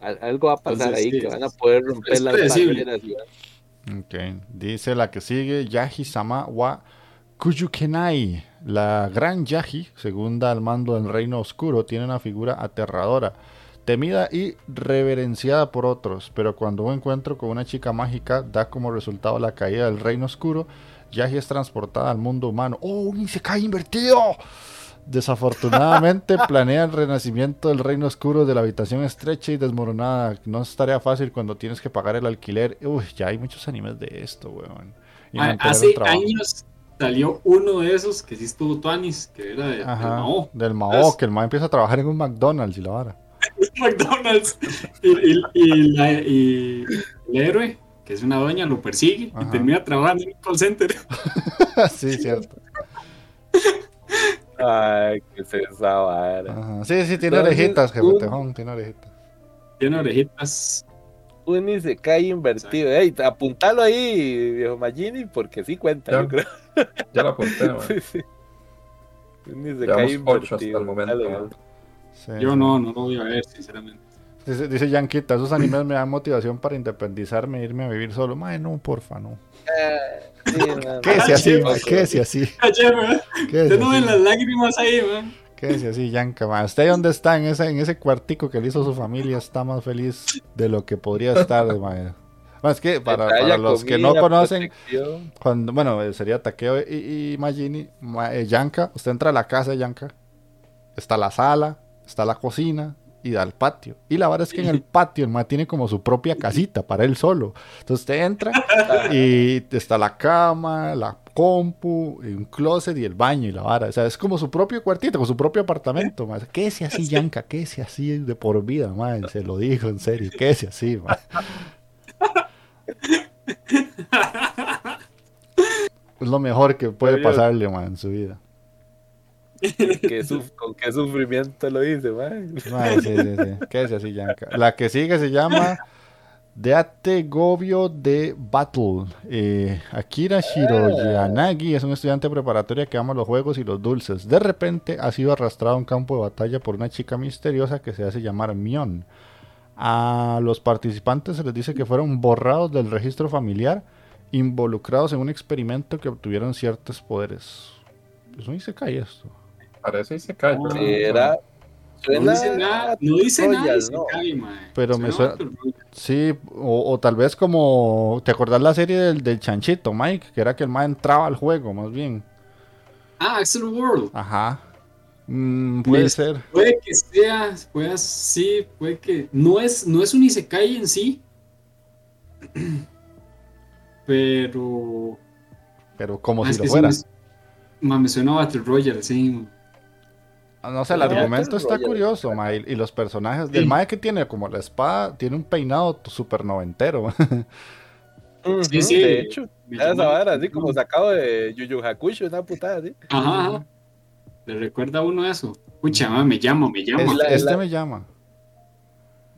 Al- Algo va a pasar Entonces, ahí, sí, que van a poder romper las barreras. ok, dice la que sigue, Yahi-sama wa Kuyukenai. La gran Yahi, segunda al mando del Reino Oscuro, tiene una figura aterradora, temida y reverenciada por otros, pero cuando un encuentro con una chica mágica da como resultado la caída del Reino Oscuro, Yahi es transportada al mundo humano. ¡Oh, un Isekai invertido! Desafortunadamente planea el renacimiento del reino oscuro de la habitación estrecha y desmoronada. No es tarea fácil cuando tienes que pagar el alquiler. Uy, ya hay muchos animes de esto, weón. Y mantener Hace años salió uno de esos que sí estuvo Tuanis, que era de, del Mao. del Mao, Es- que el Mao empieza a trabajar en un McDonald's y la vara. McDonald's. Y, y- y la- y el héroe, que es una doña, lo persigue Ajá. y termina trabajando en un call center. sí, cierto. Ay, qué es esa vara. Ajá. Sí, sí, tiene Entonces, orejitas, jefe un- tejón, tiene orejitas. Tiene orejitas. Un Isekai invertido. Ey, apuntalo ahí, viejo Magini, porque sí cuenta, Ya. yo creo. Ya lo apunté, man. Sí, sí. Un Isekai Llevamos ocho hasta invertido. el momento. Sí, Yo sí. no, no lo voy a ver, sinceramente. Dice, dice Yanquita, esos animes me dan motivación para independizarme e irme a vivir solo. Mae, no, porfa, no. Eh, sí, ¿Qué si así? ¿Qué si así? Man. ¿Qué ven las lágrimas ahí, man. Quédese así, Yanka, ma. ¿Usted dónde está? En ese, en ese cuartico que le hizo su familia está más feliz de lo que podría estar, ma. Ma, es que para, los que no conocen, cuando, bueno, eh, sería Takeo y, y Magini, ma, eh, Yanka, usted entra a la casa de Yanka, está la sala, está la cocina y da al patio. Y la verdad es que en el patio el ma tiene como su propia casita para él solo. Entonces usted entra y está la cama, la compu, un closet y el baño y la vara. O sea, es como su propio cuartito, con su propio apartamento. ¿Qué Quédese así, Yanka, quédese así de por vida, man. Se lo dijo en serio, quédese así, man. Es lo mejor que puede pasarle, man, en su vida. Qué suf- con qué sufrimiento lo hice, man. Sí, sí, sí. Quédese así, Yanka. La que sigue se llama Deate Gobio de Battle. Eh, Akira Shiroyanagi es un estudiante preparatoria que ama los juegos y los dulces. De repente ha sido arrastrado a un campo de batalla por una chica misteriosa que se hace llamar Mion. A los participantes se les dice que fueron borrados del registro familiar, involucrados en un experimento que obtuvieron ciertos poderes. Pues no dice cae esto. Parece y se cae. pero no, Era. No dice nada, no dice nada y Royal, se ¿no? cae, man. Pero me suena-. Sí, o, o tal vez como. ¿Te acordás la serie del, del chanchito, Mike? Que era que el man entraba al juego, más bien. Ah, Axel World. Ajá. Mm, puede ser. Puede que sea, puede, sí, puede que. No es, no es un Isekai en sí. Pero. Pero como ah, si lo fuera. me- suena a Battle Royale, sí. No sé, el argumento está curioso, ma, y, y los personajes. Sí. Del Mae que tiene como la espada, tiene un peinado super noventero. Sí, sí. De hecho, esa vara, así como sacado de Yu Yu Hakusho, una putada, así. Ajá, ajá. ¿Le recuerda a uno eso? Pucha, ma, me llama, me. Es- la- este la- me llama.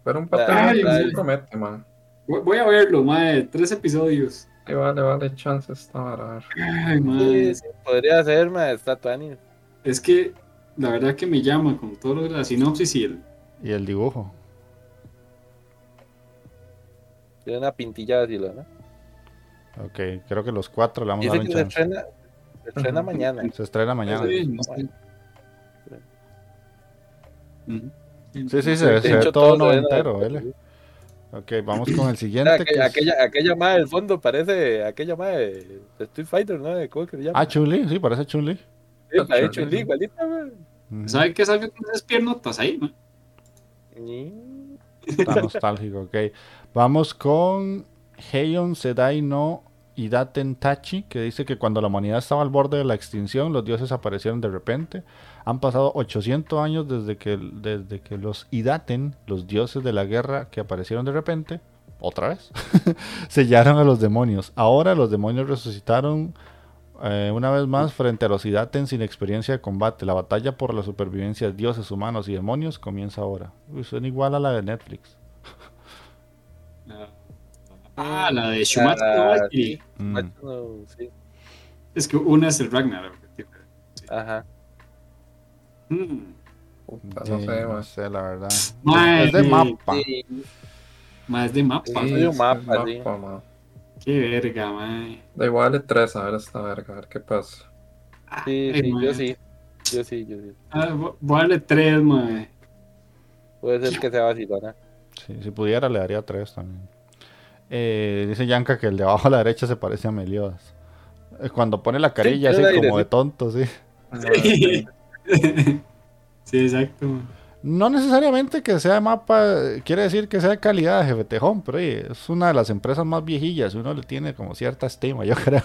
Pero un papel no ay. promete, man. Voy voy a verlo, madre. Tres episodios. Le vale, vale chance esta vara, a ver. Ay, madre. Sí, sí, podría ser, ma, está Tuani. Es que la verdad que me llama con todo lo de la sinopsis y el. Y el dibujo. Tiene una pintilla así, ¿no? Ok, creo que los cuatro le vamos a dar un se estrena, se estrena mañana. Se estrena mañana. Sí, no sé. Ujú. Sí, sí, se ve, De se ve todo noventero, ¿vale? Ok, vamos con el siguiente. aquella, que es- aquella, aquella madre del fondo parece aquella madre de Street Fighter, ¿no? ¿Cómo que se llama? Ah, Chun-Li, sí, parece Chun-Li. Sí, la de Chun-Li. Chun-Li, igualita, man. Ujú. ¿Sabe qué salga con esas piernotas ahí, man? Está nostálgico, ok. Vamos con Heion Sedai no Idaten Tachi, que dice que cuando la humanidad estaba al borde de la extinción, los dioses aparecieron de repente. Han pasado 800 años desde que, desde que los Idaten, los dioses de la guerra que aparecieron de repente, otra vez, sellaron a los demonios. Ahora los demonios resucitaron eh, una vez más frente a los Idaten sin experiencia de combate. La batalla por la supervivencia de dioses, humanos y demonios comienza ahora. Uy, suena igual a la de Netflix. Ah, la de Shumatsu no Ah. Mm. No, sí. Es que una es el Ragnarok. Ajá. Mm. Puta, Sí, no sé, no man. sé, la verdad. Mae, es de mapa. Sí, Más de mapa. Sí. ¿no? un mapa, es sí. man. Qué verga, mae. Da igual de tres, a ver esta verga, a ver qué pasa. sí, Ay, sí, yo sí. Yo sí, yo sí. Ah, vo- voy a darle tres, mae. Puede ser que sea vacilona. Sí, si pudiera le daría tres también. Eh, dice Yanka que el de abajo a la derecha se parece a Meliodas. Eh, Cuando pone la carilla así como de tonto, sí. Sí, sí exacto. mae. No necesariamente que sea mapa, eh, quiere decir que sea de calidad de jefe Tejón, pero oye, es una de las empresas más viejillas uno le tiene como cierta estima, yo creo.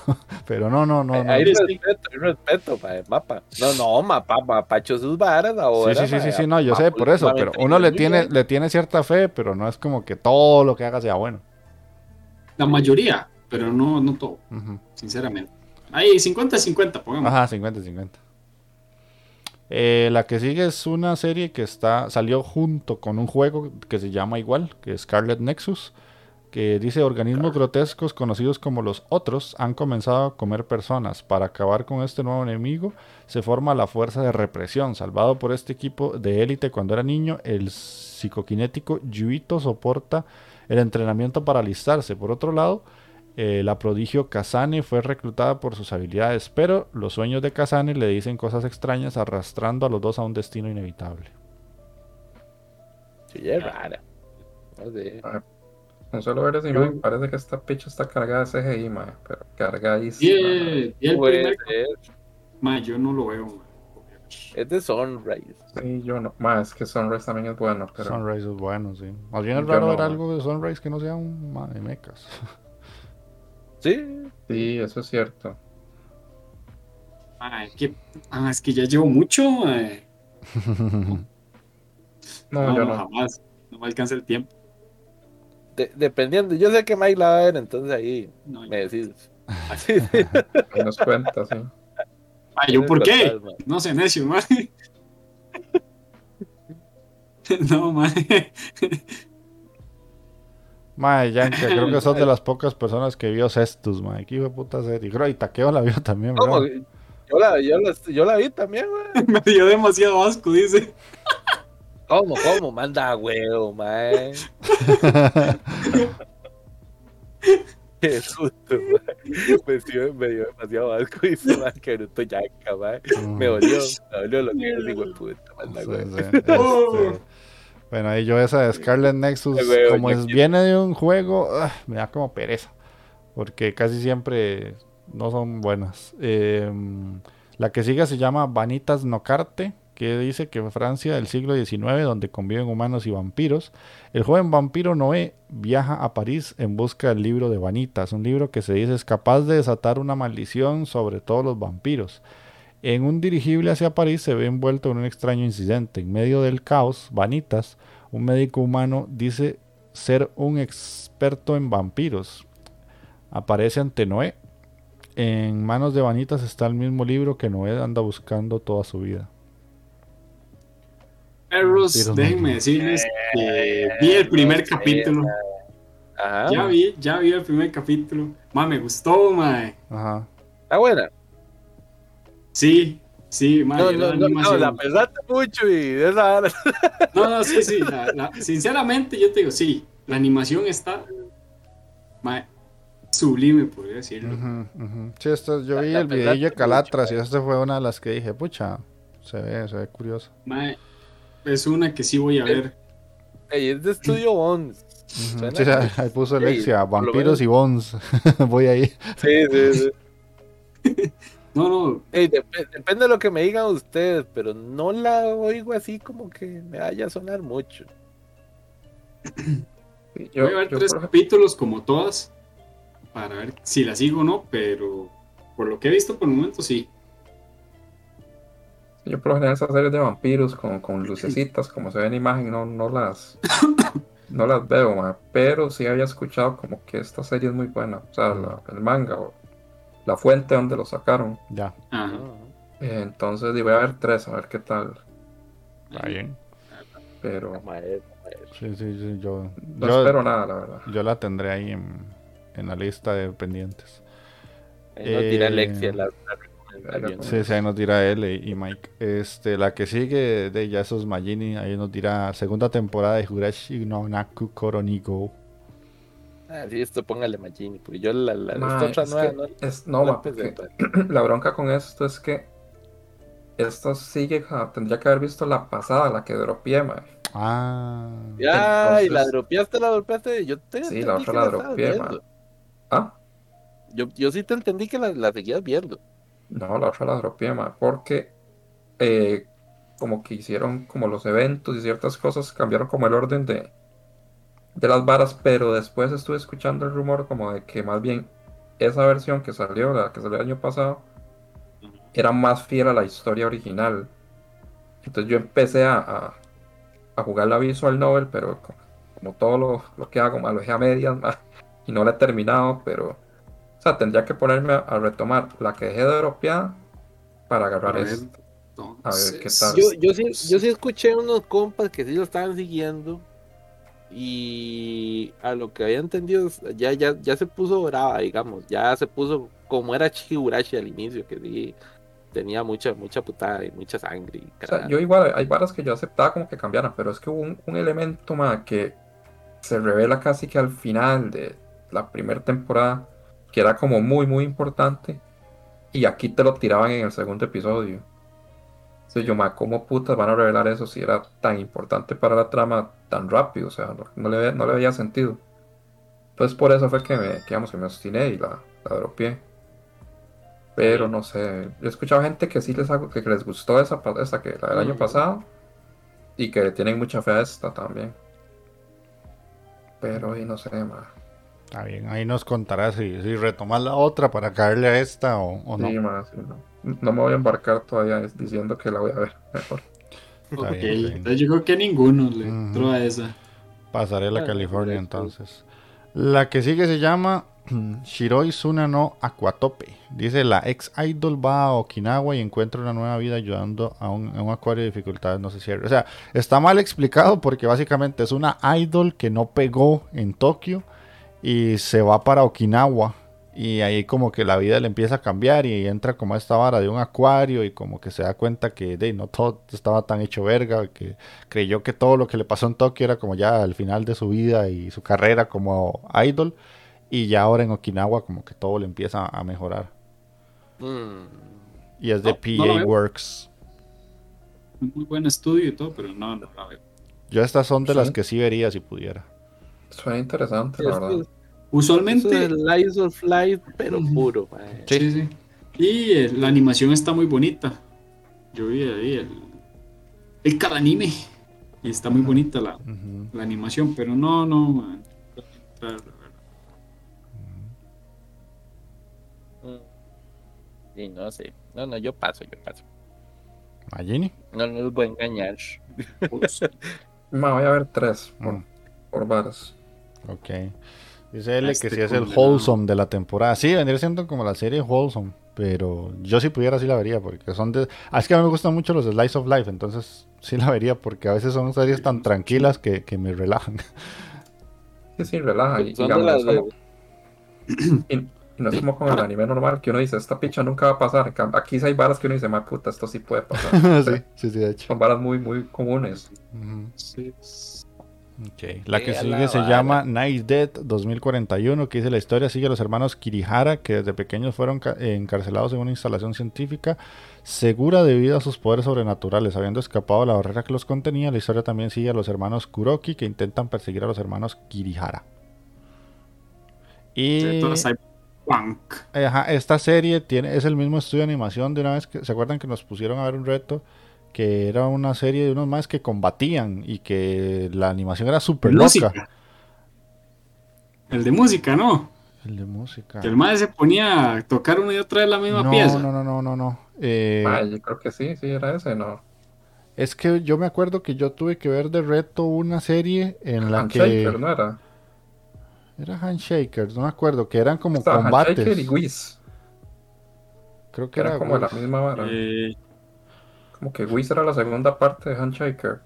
Pero no, no, no. no. Hay respeto, hay respeto para el mapa. No, no, mapa, mapacho sus varas ahora. Sí, sí, sí, sí, sí, no, yo sé por eso, pero uno le tiene, bien. le tiene cierta fe, pero no es como que todo lo que haga sea bueno. La mayoría, pero no, no todo, Ujú. sinceramente. Ahí, 50-50, pongamos. Ajá, 50-50. Eh, la que sigue es una serie que está salió junto con un juego que se llama igual, que es Scarlet Nexus, que dice organismos grotescos conocidos como los otros han comenzado a comer personas. Para acabar con este nuevo enemigo se forma la fuerza de represión. Salvado por este equipo de élite cuando era niño, el psicoquinético Yuito soporta el entrenamiento para alistarse. Por otro lado, eh, la prodigio Kazane fue reclutada por sus habilidades, pero los sueños de Kazane le dicen cosas extrañas arrastrando a los dos a un destino inevitable. Sí, es rara. No sé. Con solo ver esa imagen parece que esta picha está cargada de CGI, mae, pero cargadísima. mae. el, y el Puede primer, ser. mae, yo no lo veo. Es de Sunrise. Sí, yo no. Es que Sunrise también es bueno, pero. Sunrise es bueno, sí. Más bien es raro no, ver man. algo de Sunrise que no sea un ma- de mechas. Sí. Sí, eso es cierto. Mae, que, ah, es que ya llevo mucho, mae. No, No, yo no, no. jamás. No me alcanza el tiempo. De- dependiendo. Yo sé que Mike la va a ver, entonces ahí No, me decís. Así. Ahí nos cuenta, sí. Mae, ¿yo por qué? No sé, necio, mae. No, mae. Mae, Yanka, creo que sos de las pocas personas que vio Cestus, mae. Qué hijo puta serie. Creo y Taqueo la vio también, ¿Cómo? ¿verdad? Yo la, yo, la, yo la vi también, güey. Me dio demasiado asco, dice. ¿Cómo, cómo? Manda a huevo, mae. Qué susto, mae. Me dio, me dio demasiado asco se va que bruto yanca, mae. Me dolió, me dolió lo que yo digo, puta, manda a Sí, huevo. sí, este, Bueno, ahí yo esa de Scarlet Nexus, como es, viene de un juego, ah, me da como pereza. Porque casi siempre no son buenas. Eh, la que sigue se llama Vanitas Nocarte, que dice que en Francia del siglo XIX, donde conviven humanos y vampiros, el joven vampiro Noé viaja a París en busca del libro de Vanitas, un libro que se dice es capaz de desatar una maldición sobre todos los vampiros. En un dirigible hacia París se ve envuelto en un extraño incidente. En medio del caos, Vanitas, un médico humano, dice ser un experto en vampiros. Aparece ante Noé. En manos de Vanitas está el mismo libro que Noé anda buscando toda su vida. Perros, déjenme decirles que vi el primer sé, capítulo. Ajá. Ya vi, ya vi el primer capítulo. Ma, me gustó, mae. Ajá. Está buena. Sí, sí, ma. No, no, la no, la pensaste mucho y de esa No, no, sí, sí. la- la- sinceramente, yo te digo, sí. La animación está. ma, sublime, podría decirlo. Sí, esto, yo La- vi la el video de Calatras y esta fue una de las que dije, pucha, se ve, se ve curioso. Ma, es una que sí voy a ver. Ey, es de Studio Bones. Sí, como- ahí- ahí puso Alexia, vampiros y bones. Voy ahí. Sí, sí, sí. No, no, Ey, dep- depende de lo que me digan ustedes, pero no la oigo así como que me vaya a sonar mucho. Yo, voy a ver yo, tres por capítulos como todas. para ver si la sigo o no, pero por lo que he visto por el momento sí. Yo por lo general esas series de vampiros con, con lucecitas, como se ve en imagen, no, no las no las veo, ma, pero sí había escuchado como que esta serie es muy buena. O sea, la- el manga o la fuente donde lo sacaron. Ya, Ajá. Eh, entonces y voy a ver tres, a ver qué tal. está bien. Pero. Sí, sí, sí, yo, no yo, espero nada, la verdad. yo la tendré ahí en, en la lista de pendientes. Ahí nos dirá Eh, Alexia la, la. Sí, sí, ahí nos dirá él y y Mike. Este, la que sigue de Yasos Magini, ahí nos dirá segunda temporada de Hurashi no Naku Koronigo. Ah, sí, esto póngale Magini, porque yo la, la, Ma, esta otra es nueva que- no, es- no, ma, empecé, porque la bronca con esto es que esto sigue, ja, tendría que haber visto la pasada, la que dropié, ma. Ah, Ya, y la dropeaste, la dropeaste. Yo te Sí, la otra la estabas dropeé, ma. Ah, Yo, yo sí te entendí que la, la seguías viendo. no, la otra la dropié, ma, porque eh, como que hicieron como los eventos y ciertas cosas, cambiaron como el orden de, de las varas, pero después estuve escuchando el rumor como de que más bien esa versión que salió, la que salió el año pasado, era más fiel a la historia original. Entonces yo empecé a, a, a jugar la Visual Novel, pero co- como, todo lo, lo que hago, ma, lo dejé a medias ma, y no la he terminado, pero o sea, tendría que ponerme a, a retomar la que dejé de dropear para agarrar Para ver. esta. Entonces, qué tal. Yo, yo, sí, yo sí escuché unos compas que sí lo estaban siguiendo. Y a lo que había entendido, ya, ya, ya se puso brava, digamos. Ya se puso como era Chihurashi al inicio, que sí tenía mucha, mucha putada y mucha sangre. Y O sea, yo igual, hay varas que yo aceptaba como que cambiaran, pero es que hubo un, un elemento más que se revela casi que al final de la primera temporada, que era como muy, muy importante, y aquí te lo tiraban en el segundo episodio. Entonces yo, ma, ¿cómo putas van a revelar eso si era tan importante para la trama tan rápido? O sea, no, no le, no le veía sentido. Entonces por eso fue que me, digamos, que me obstiné y la, la dropeé. Pero no sé, yo he escuchado gente que sí les hago, que les gustó esa, esa que la del año Mm. pasado y que tienen mucha fe a esta también. Pero y no sé, ma. está bien. Ahí nos contará si, si retomar la otra para caerle a esta o, o no. Sí, ma, sí, no. No me voy a embarcar todavía diciendo que la voy a ver mejor. Ok, bien, entonces yo creo que ninguno le entró a esa. Pasaré a Ah, California correcto. entonces. La que sigue se llama Shiroi Suna no Aquatope. Dice la ex idol va a Okinawa y encuentra una nueva vida ayudando a un, a un acuario de dificultades no se cierra. O sea, está mal explicado porque básicamente es una idol que no pegó en Tokio y se va para Okinawa. Y ahí como que la vida le empieza a cambiar y entra como a esta vara de un acuario y como que se da cuenta que de, no todo estaba tan hecho verga, que creyó que todo lo que le pasó en Tokio era como ya al final de su vida y su carrera como idol. Y ya ahora en Okinawa como que todo le empieza a mejorar. Mm, Y es de No, PA no. Works. Muy buen estudio y todo, pero no, no la veo. Yo estas son de Sí. las que sí vería si pudiera. Suena interesante, la verdad. Usualmente, es Lies of Life, pero puro. mae. Sí. sí, sí. Y eh, la animación está muy bonita. Yo vi ahí el, el cada anime. Y está muy bonita la, la animación, pero no, no, man. Mm. Sí, no sé. No, no, yo paso, yo paso. Magini. No, no los voy a engañar. Ma, voy a ver tres por, Mm, por varas. ok. Dice él Este que sí es el wholesome de la temporada. Sí, vendría siendo como la serie wholesome. Pero yo si pudiera sí la vería porque son de... Ah, es que a mí me gustan mucho los Slice of Life. Entonces sí la vería porque a veces son series tan tranquilas que, que me relajan. Sí, sí, relaja. Y, Son de digamos, las como- y- no es como con el anime normal que uno dice, esta picha nunca va a pasar. Aquí sí hay varas que uno dice, ma puta, esto sí puede pasar. sí, sí, sí, de hecho. Son varas muy, muy comunes. Sí. Ok, La que sigue la se vara. llama Night Dead 2041, que dice la historia sigue a los hermanos Kirihara, que desde pequeños fueron eh, encarcelados en una instalación científica segura debido a sus poderes sobrenaturales. Habiendo escapado de la barrera que los contenía, la historia también sigue a los hermanos Kuroki, que intentan perseguir a los hermanos Kirihara. Y ajá, esta serie tiene, es el mismo estudio de animación de una vez que se acuerdan que nos pusieron a ver un reto que era una serie de unos más que combatían y que la animación era súper loca. Música. El de música, ¿no? El de música. Que el madre se ponía a tocar una y otra vez la misma no, pieza. no, no, no, no, no. Eh, Ah, yo creo que sí, sí, era ese, ¿no? es que yo me acuerdo que yo tuve que ver de reto una serie en la que Handshaker, ¿no era? era Handshakers, no me acuerdo, que eran como Estaba Handshaker y combates. Whiz, Creo que que era era como la misma vara. Eh, Como que Whiz era la segunda parte de Handshaker.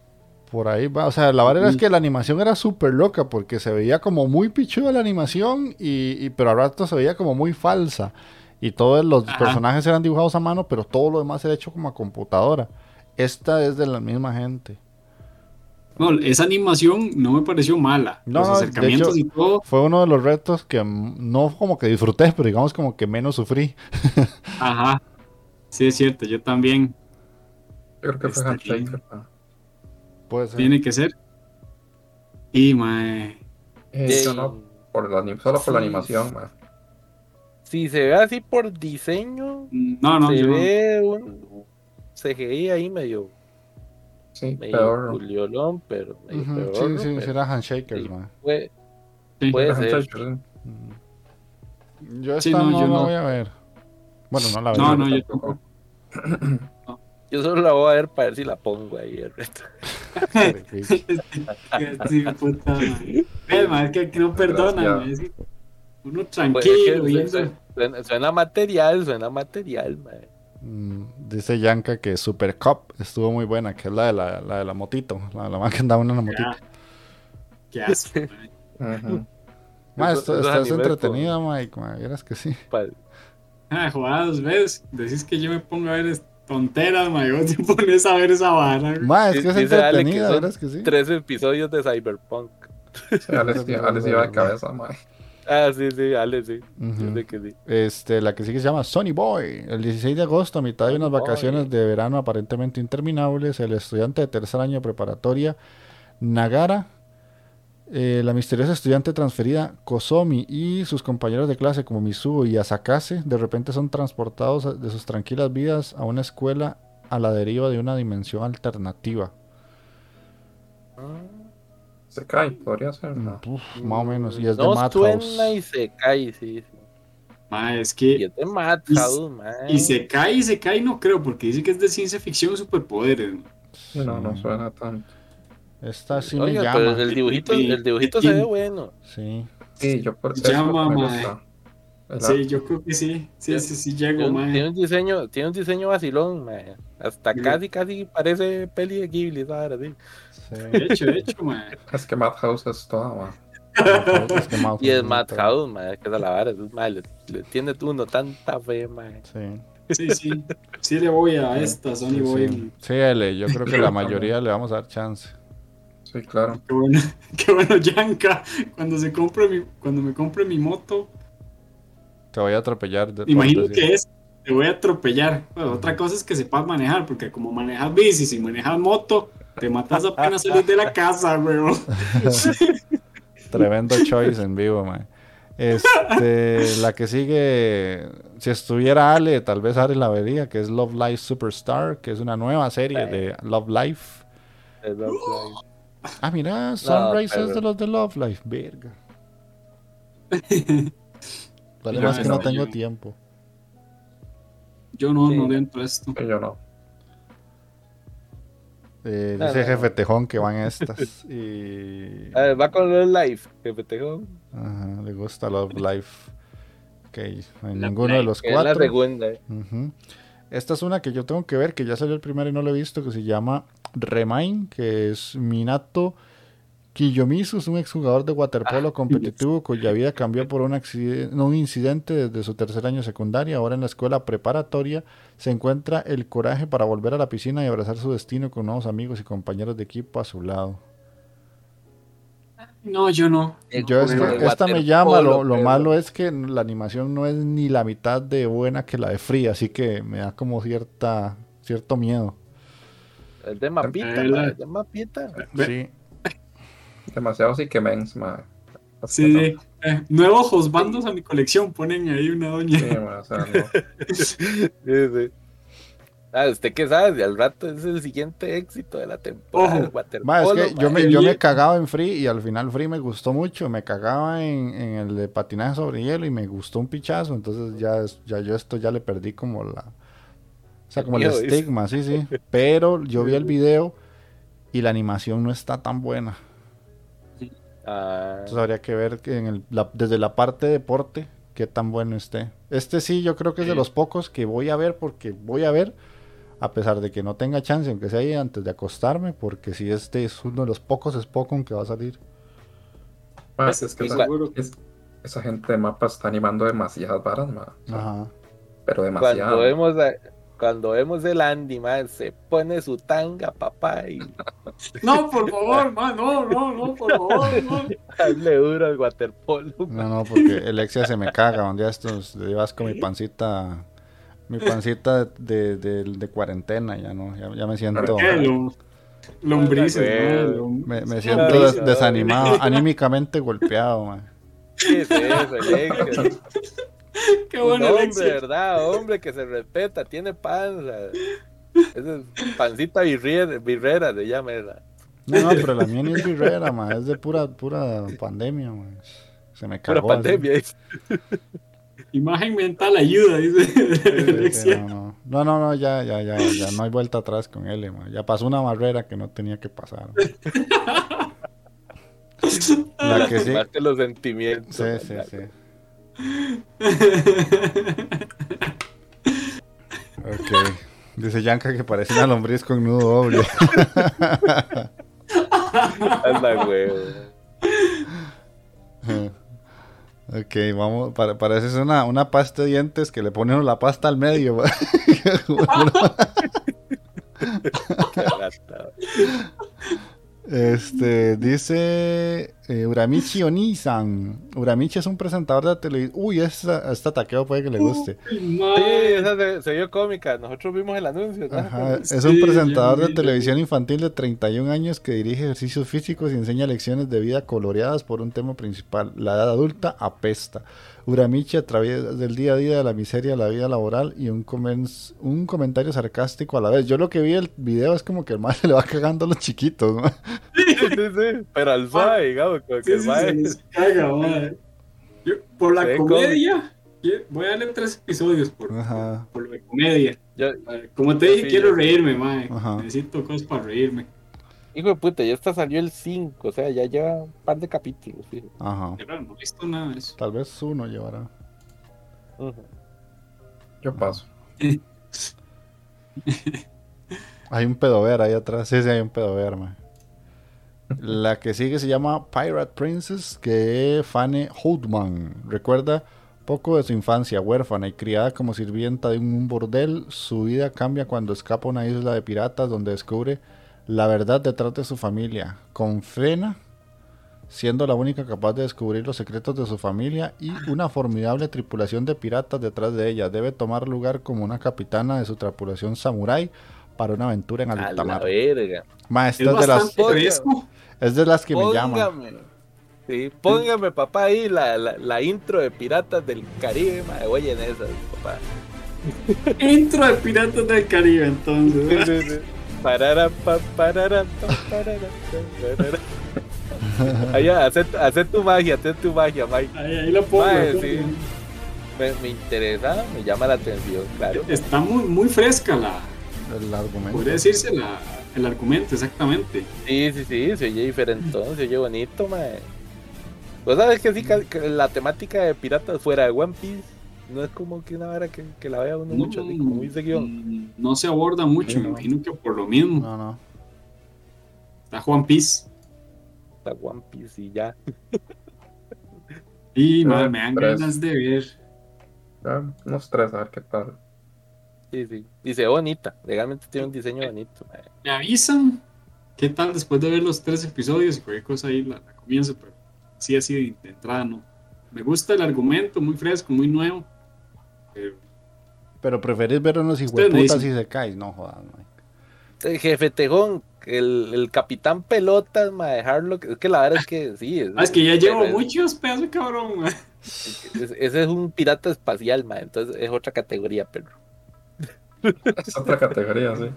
Por ahí va, o sea, la verdad es Ujú. que la animación era súper loca porque se veía como muy pichuda la animación, y, y- pero a rato se veía como muy falsa. Y todos los Ajá. personajes eran dibujados a mano, pero todo lo demás era hecho como a computadora. Esta es de la misma gente. no, esa animación no me pareció mala. No, Los de acercamientos hecho- y todo. Fue uno de los retos que no como que disfruté, pero digamos como que menos sufrí. Ajá. Sí, es cierto, yo también. Yo creo que fue Handshaker. ah. Puede ser. Tiene que ser. Y, mae. Eh, no, por la, solo por la animación, man. Si se ve así por diseño, No, no, se yo ve un CGI ahí medio, Sí, medio peor. culiolón, pero medio Ujú, peor, Sí, sí, Pero era Handshakers, sí. man. puede- Sí. puede ser. Handshaker, sí. Mm. Yo esta Sí, no, no, yo la no. voy a ver. Bueno, no la veo. No, no, yo tampoco. Yo solo la voy a ver para ver si la pongo ahí el resto. Sí, puta madre. Es que aquí no perdonan. Es que Uno Pues, es que tranquilo, suena, suena material, suena material, mae. Mm, Dice Yanka que Super Cup estuvo muy buena, que es la de la, la de la motito, la, la más que andaba en una motito. Qué asco. mae. Ujú. Ma, Eso- esto, esos esta es animes entretenida, Mike, ma, vieras que sí. Ah, jugadas, ¿ves? Decís que yo me pongo a ver es- tonteras, mae. Vos te pones a ver esa vara. güey. Ma, es que es Dice Ale que entretenida, vieras que sí. Tres episodios de Cyberpunk. Sí, Alex, Alex iba de cabeza, man. Ah, sí, sí, Ale, sí. Yo sé que sí. Este, la que sigue se llama Sonny Boy. El 16 de agosto, a mitad de unas vacaciones de verano aparentemente interminables, el estudiante de tercer año de preparatoria, Nagara, eh, la misteriosa estudiante transferida Kosomi y sus compañeros de clase como Mizuo y Asakase, de repente son transportados de sus tranquilas vidas a una escuela a la deriva de una dimensión alternativa. Se cae, podría ser, ¿no? Uf, más o menos, y es de no Madhouse. suena y se cae, sí. sí. Mae, es Y que. es de Madhouse, mae. Y se cae y se cae, no creo, porque dice que es de ciencia ficción superpoderes. no, no suena tanto. Esta sí Oiga, me pero llama. el dibujito, el dibujito se ve bueno. Sí. Sí, yo por llama, mae. Sí, yo creo que sí. Sí, sí, sí, Tiene llego, mae. tiene un diseño, tiene un diseño vacilón, mae. Hasta Sí. casi, casi parece peli de Ghibli, ¿sabes? Sí. De hecho, de hecho, mae. Es que Madhouse es toda, man. Es que Madhouse Y es Madhouse, mae, que es la vara, es mae, le, le tiene uno tanta fe, mae. Sí. Sí, sí. Sí le voy a esta, Sony Sí, Boy. sí. Sí, L, yo creo que la mayoría le vamos a dar chance. Sí, claro. Qué bueno, qué bueno, Yanka. Cuando se compre mi, cuando me compre mi moto, Te voy a atropellar. de- imagino que es, te voy a atropellar. Bueno, otra cosa es que sepas manejar, porque como manejas bici, si manejas moto, te matas apenas salir de la casa, weón. Tremendo choice en vivo, man. Este, la que sigue, si estuviera Ale, tal vez Ale la vería, que es Love Life Superstar, que es una nueva serie de Love Life. Love. Ah, mira, Sunrise es pero- de los de Love Life, verga. Vale, más que no no, tengo yo- tiempo. Yo no, Sí. no dentro de esto. Y yo no. Eh, dice no, jefe Tejón que van estas. Y... A ver, va con Love Life, me tengo. Ajá, le gusta Love Life. Ok, Love ninguno de los Que es la cuatro. segunda. Ujú. Esta es una que yo tengo que ver, que ya salió el primero y no lo he visto, que se llama Remain, que es Minato Kiyomizu, es un exjugador de waterpolo competitivo cuya vida cambió por un, accidente, un incidente desde su tercer año secundaria. Ahora en la escuela preparatoria se encuentra el coraje para volver a la piscina y abrazar su destino con nuevos amigos y compañeros de equipo a su lado. No, yo no. Yo esta, me llama, lo, lo malo es que la animación no es ni la mitad de buena que la de Free, así que me da como cierta cierto miedo. Es de mapita, Eh, mae, es de mapita. Ve- Sí, Demasiado sí que mens, man. Sí, sí. Eh, nuevos josbandos a mi colección. Ponen ahí una doña. Sí, man, o sea, no. Sí, sí. Ah, ¿usted qué sabe? Al rato es el siguiente éxito de la temporada. El Ma, es que yo me, yo me cagaba en free y al final free me gustó mucho. Me cagaba en, en el de patinaje sobre hielo y me gustó un pichazo. Entonces ya, ya yo esto ya le perdí como la... O sea, como el estigma, sí, sí. Pero yo vi el video y la animación no está tan buena. Ah, Entonces habría que ver que en el- la- desde la parte de deporte qué tan bueno esté. Este sí, yo creo que es de los pocos que voy a ver porque voy a ver, a pesar de que no tenga chance, aunque sea ahí antes de acostarme, porque si este es uno de los pocos Spokon que va a salir. Pues, es que seguro. es- esa gente de mapa está animando demasiadas varas, sea, Ajá. Pero demasiado. cuando vemos a- cuando vemos el Andy, man, se pone su tanga, papá, y No, por favor, man, no, no, no, por favor, no. hazle duro al waterpolo. No, no, porque Alexia se me caga. Un día estos le llevas con mi pancita, mi pancita de, de, de cuarentena, ya no, ya, ya me siento, Lombrices, lom- me, me siento lombrices. des- desanimado, anímicamente golpeado, man. ¿Qué es eso, Qué Un bueno, hombre. ¿verdad? Hombre que se respeta, tiene panza. Esa es pancita birrera, birrera se llama esa. No, no, pero la mía ni es birrera, man, es de pura, pura pandemia, man. Se me Pura cagó. así. pandemia. Imagen mental ayuda, dice Sí, sí, Alexia. no, no. no, no, no, ya, ya, ya, ya no hay vuelta atrás con él, man. Ya pasó una barrera que no tenía que pasar. La que sí. Más que los sentimientos. Sí, sí, sí. Ok. Dice Yanka que parece una lombriz con nudo doble. Anda, huevo. ok, vamos. Para, parece una, una pasta de dientes que le ponen la pasta al medio. este, dice eh, Uramichi Onisan. Uramichi es un presentador de televisión. Uy, esta, esta taqueo puede que le guste. Sí, esa se, se vio cómica. Nosotros vimos el anuncio. ¿no? Ajá, es Sí, un presentador de televisión infantil de 31 años que dirige ejercicios físicos y enseña lecciones de vida coloreadas por un tema principal. La edad adulta apesta. Uramichi a través del día a día de la miseria, la vida laboral y un, comen- un comentario sarcástico a la vez. Yo lo que vi el video es como que el mal se le va cagando a los chiquitos. ¿no? Sí, sí, sí. Pero al suave, digamos, que Sí, el sí, mae- se nos caga, man. Yo, por la comedia, voy a darle tres episodios por, Ajá. por lo de comedia. Yo- Como te dije, Sí, quiero reírme. Ajá. Necesito cosas para reírme. hijo de puta, ya hasta salió el 5. O sea, ya lleva un par de capítulos. sí. Ajá. Pero no he visto nada de eso. Tal vez uno llevará. Ujú. Yo paso. Hay un pedover ahí atrás. Sí, sí, hay un pedover, man. La que sigue se llama Pirate Princess, que Fanny Holdman. Recuerda poco de su infancia, huérfana y criada como sirvienta de un bordel. Su vida cambia cuando escapa a una isla de piratas donde descubre la verdad detrás de su familia. Con Frena, siendo la única capaz de descubrir los secretos de su familia y una formidable tripulación de piratas detrás de ella. Debe tomar lugar como una capitana de su tripulación samurái para una aventura en alta la mar. verga. Ma, Es de las, es de las que me llaman. Póngame. Sí, póngame, papá, ahí la, la, la intro de Piratas del Caribe, mae. Oye, en esas, papá. Intro de Piratas del Caribe, entonces. Sí, ¿verdad? sí, sí. Parara, pa, parara, pa, parara, pa, parara. Ahí, haz, haz tu magia, haz tu magia, Mike. Ahí, ahí lo pongo. Sí. pongo. Me, me interesa, me llama la atención, claro. Está muy, muy fresca la. El argumento. Podría decirse la, el argumento, exactamente. Sí, sí, sí, se oye diferentón, se oye bonito, mae. Vos sabes que sí, la temática de piratas fuera de One Piece no es como que una vara que, que la vea uno mucho, así como seguido. mm, no se aborda mucho, Sí, me no. imagino que por lo mismo. No, no. Está Juan Piece. La One Piece y ya. Y madre, me dan es- ganas de ver. Ya, unos tres, a ver qué tal. Sí, sí. Y se ve bonita, legalmente tiene un diseño bonito, mae. Me avisan qué tal después de ver los tres episodios y cualquier cosa ahí la, la comienzo, pero sí así de, entrada no. Me gusta el argumento, muy fresco, muy nuevo. Pero Pero preferís ver unos dicen. si se caes. No jodas, man. El jefe Tejón, el, el capitán pelotas, mae, Harlock, es que la verdad es que sí. Es, ah, es que ya llevo es- muchos pesos, cabrón. ma. es- ese es un pirata espacial, entonces es otra categoría, pero. Es otra categoría, sí.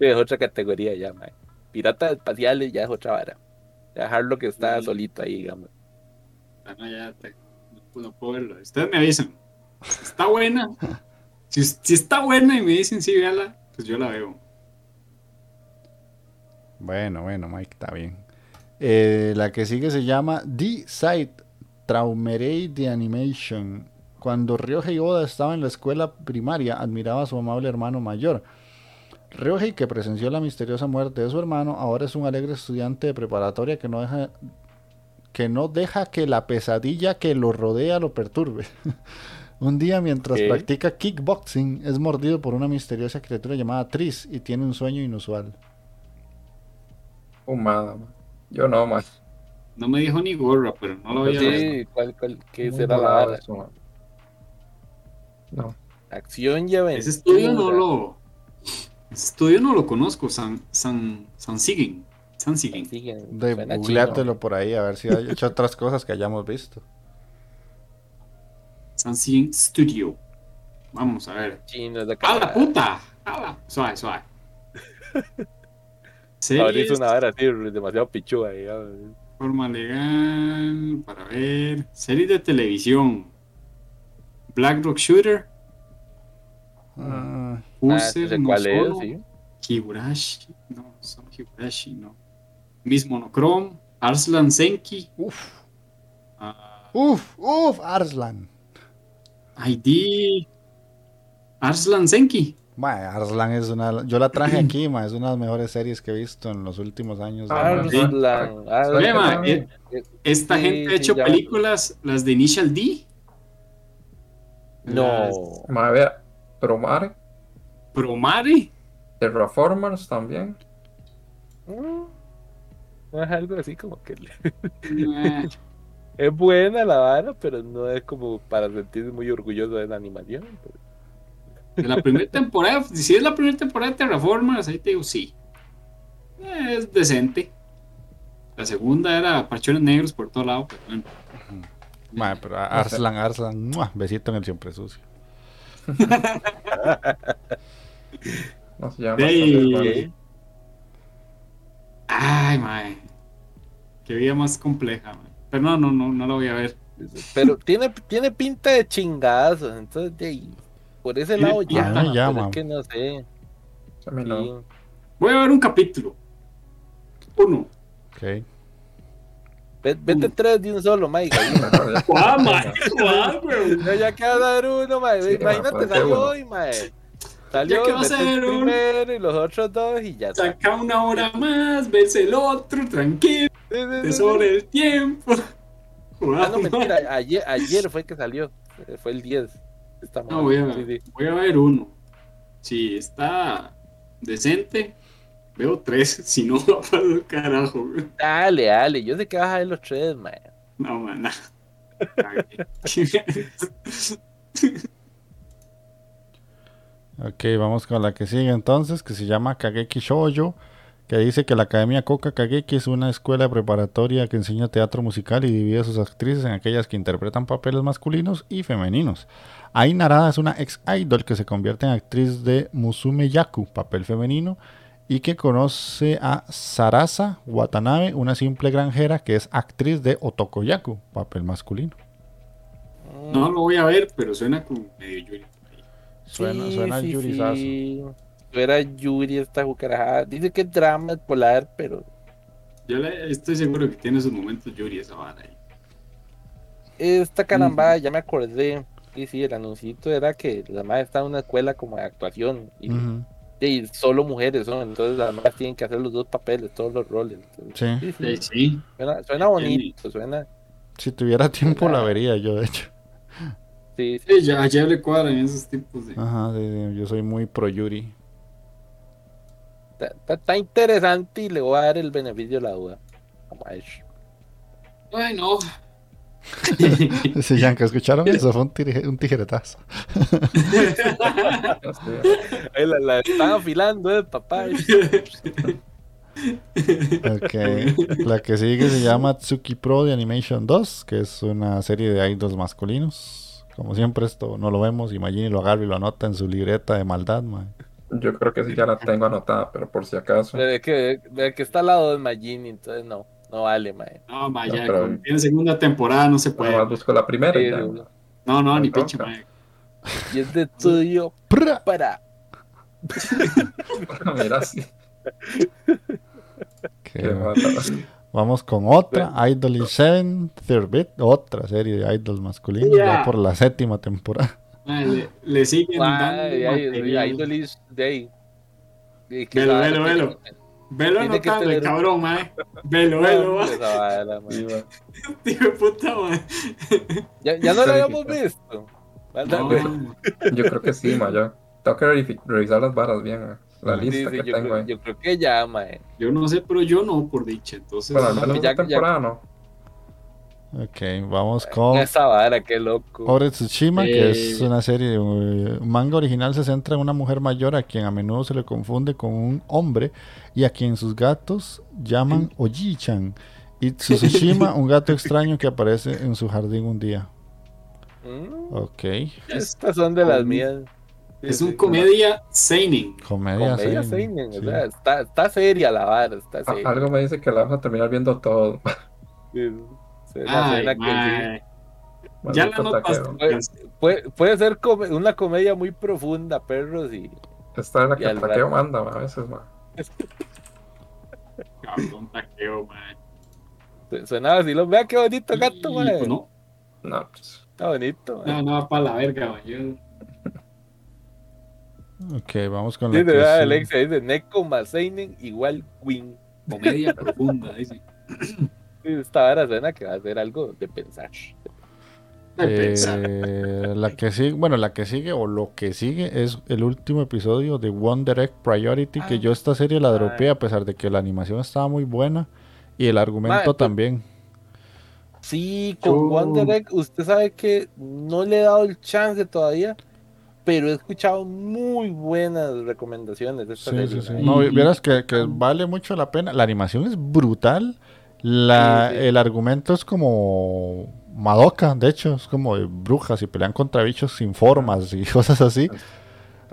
Es otra categoría ya, mae. Piratas espaciales ya es otra vara. Dejarlo que está Sí. solito ahí, digamos. Ah, no, ya te- no, puedo- no puedo verlo. Ustedes me avisan. Si está buena. Si, si está buena y me dicen sí, véala, pues yo la veo. Bueno, bueno, Mike, está bien. Eh, la que sigue se llama The Side Traumerei de Animation. Cuando Ryohei Oda estaba en la escuela primaria, admiraba a su amable hermano mayor. Ryohei, que presenció la misteriosa muerte de su hermano, ahora es un alegre estudiante de preparatoria que no deja que no deja que la pesadilla que lo rodea lo perturbe. un día, mientras ¿Qué? practica kickboxing, es mordido por una misteriosa criatura llamada Tris y tiene un sueño inusual. Humada, man. Yo no, más. No me dijo ni gorra, pero no lo voy a ver. Sí, ¿cuál, cuál, qué será la vara? No, Acción y aventura. Ese estudio no lo. Ese estudio no lo conozco, San, San, San Siguen. San Siguen. De googleátelo por ahí a ver si hay hecho otras cosas que hayamos visto. San Siguen Studio. Vamos a ver. chino, es de ¡A la acá. puta! ¡A la! Suave, suave. Ahora hizo una vara así, demasiado pichuda. forma legal, para ver. Series de televisión. Black Rock Shooter. Ah, Ah, User, no cuál es, sí. Higurashi. No, son Higurashi, no. Miss Monochrome. Arslan Senki. uf, ah, uf, uf, Arslan. ID. Arslan Senki. Mae, Arslan es una. Yo la traje aquí, es una de las mejores series que he visto en los últimos años. Ah, sí. Arslan, Arslan. Oye, ma, eh, Esta Sí, gente ha hecho ya. películas, las de Initial D. No. Ma, vea, Promare, Promare. Terraformers también. Mm, No es algo así como que. Eh, Es buena la vara, pero no es como para sentirse muy orgulloso de la animación. pero- de la primera temporada, si es la primera temporada de Terraformers, ahí te digo sí. Es decente. La segunda era parchones negros por todo lado, pero bueno. Mae, pero a- Arslan, Arslan, ¡mua! besito en el siempre sucio. No se llama. Ay, mae. Qué vida más compleja, mae. Pero no, no, no, no la voy a ver. Pero tiene, tiene pinta de chingazos, entonces de ahí, por ese lado ya. A mí me pero llama. es que no sé. No. sí. Voy a ver un capítulo. Uno. Ok. Ve- Vete tres de un solo, Mike. ¿Cuál, güey? No, ya que vas a ver uno. Sí, Imagínate, salió hoy, mae. Salió, que vas a vete el ver uno. primero y los otros dos y ya está. Saca una hora más, ves el otro, tranquilo, Sí, sí, sí, te sí. sobre el tiempo. Ah, no, Guau, mentira, ayer, ayer fue que salió. Eh, Fue el 10. Está No, voy a, sí, sí. voy a ver uno. Si está decente, veo tres. Si no, va para el carajo. güey. Dale, dale. Yo sé que vas a ver los tres, mae. No, man, nah. Ok, vamos con la que sigue entonces, que se llama Kageki Shoujo, que dice que la Academia Koka Kageki es una escuela preparatoria que enseña teatro musical y divide a sus actrices en aquellas que interpretan papeles masculinos y femeninos. Ai Narada es una ex idol que se convierte en actriz de Musume Yaku, papel femenino, y que conoce a Sarasa Watanabe, una simple granjera que es actriz de Otokoyaku, papel masculino. No lo voy a ver, pero suena como medio Yuri. Suena, Sí, suena sí, yurizazo. sí. Suena Yuri esta jucarajada. Dice que es drama polar, pero Yo le- estoy seguro que tiene sus momentos Yuri esa vara ahí. esta carambada ya me acordé. Y sí, el anuncito era que la madre está en una escuela como de actuación. Y, y solo mujeres son. Entonces las madres tienen que hacer los dos papeles, todos los roles. Entonces, Sí. sí, sí, Sí, sí. Suena, suena bonito, suena. Si tuviera tiempo la vería yo, de hecho. Sí, sí. Sí, ya, ayer le cuadran esos tipos de. Ajá, sí, sí, yo soy muy pro Yuri. Está, está- está interesante y le voy a dar el beneficio de la duda. Vamos a ver. Ay, no. Sí, Yanka, ¿escucharon eso? Fue un, tije- un tijeretazo. La, la están afilando, eh, papá. Ok. La que sigue se llama Tsuki Pro de Animation 2, que es una serie de idols masculinos. Como siempre, esto no lo vemos. Imagine lo agarra y lo anota en su libreta de maldad, man. Yo creo que sí ya la tengo anotada, pero por si acaso. De que, de que está al lado de Magini, entonces no, no vale, mae. No, ma, No, ya, pero- como tiene segunda temporada, no se puede. más busco la primera Sí, ya. No, no, ni No, pinche, no. ma. Y es de tuyo Prra. para. Mira, sí. Qué. Vamos con otra, Idol 7, Third Bit, otra serie de idols masculinos, Yeah. ya por la séptima temporada. Le, le siguen dando Ay, ay, material. ay, Idolis de ahí. Y que Velo, velo, velo. Velo anotando, el tener- cabrón, ma. Velo, velo, mae. Tío de puta, ma. Ya, ya no lo habíamos visto. No. Yo creo que sí, ma, ya. Tengo que revisar las varas bien, eh, la Sí, lista sí, que yo, tengo creo, ahí. yo creo que ya, mae. yo no sé, pero yo no, por dicha. Entonces, Bueno, al menos ya- esta ya- temporada no. Ok, vamos con Esa vara, qué loco. Ore Tsushima, que es Eh. una serie, uh, un manga original se centra en una mujer mayor a quien a menudo se le confunde con un hombre y a quien sus gatos llaman Oji-chan. Y Tsushima, un gato extraño que aparece en su jardín un día. Mm, Ok, Estas son de las mías. Sí, es sí, un comedia seinen. comedia. Comedia seinen, sí. o sea, está, está seria la vara, está A- seria. algo me dice que la vamos a terminar viendo todo. Sí, sí, Ay, que. Ya la sí. Puede, puede ser come- una comedia muy profunda, perros, y Esta es la que el taqueo rato. manda, ma, a veces, ma. Cabrón, taqueo, ma. su- suena así. Lo, vea qué bonito gato, Y, mae. pues, no, No, pues, Está bonito, mae. no, no va para la verga, ma. Yo, Ok, vamos con la Dice, que vea, sigue. Alexa dice Neko más Seinen igual Queen. comedia profunda, dice. Esta vara suena que va a ser algo de pensar. De pensar. Eh, la que sigue, bueno, la que sigue o lo que sigue es el último episodio de One Direct Priority, que Ah. yo esta serie la Ah. dropeé a pesar de que la animación estaba muy buena y el argumento también. Sí, con Yo- One Direct, usted sabe que no le he dado el chance todavía, pero he escuchado muy buenas recomendaciones de esta Sí, serie. sí, sí. No, vieras que, que vale mucho la pena. La animación es brutal. La, Sí, sí. El argumento es como Madoka, de hecho, es como de brujas y pelean contra bichos sin formas y cosas así.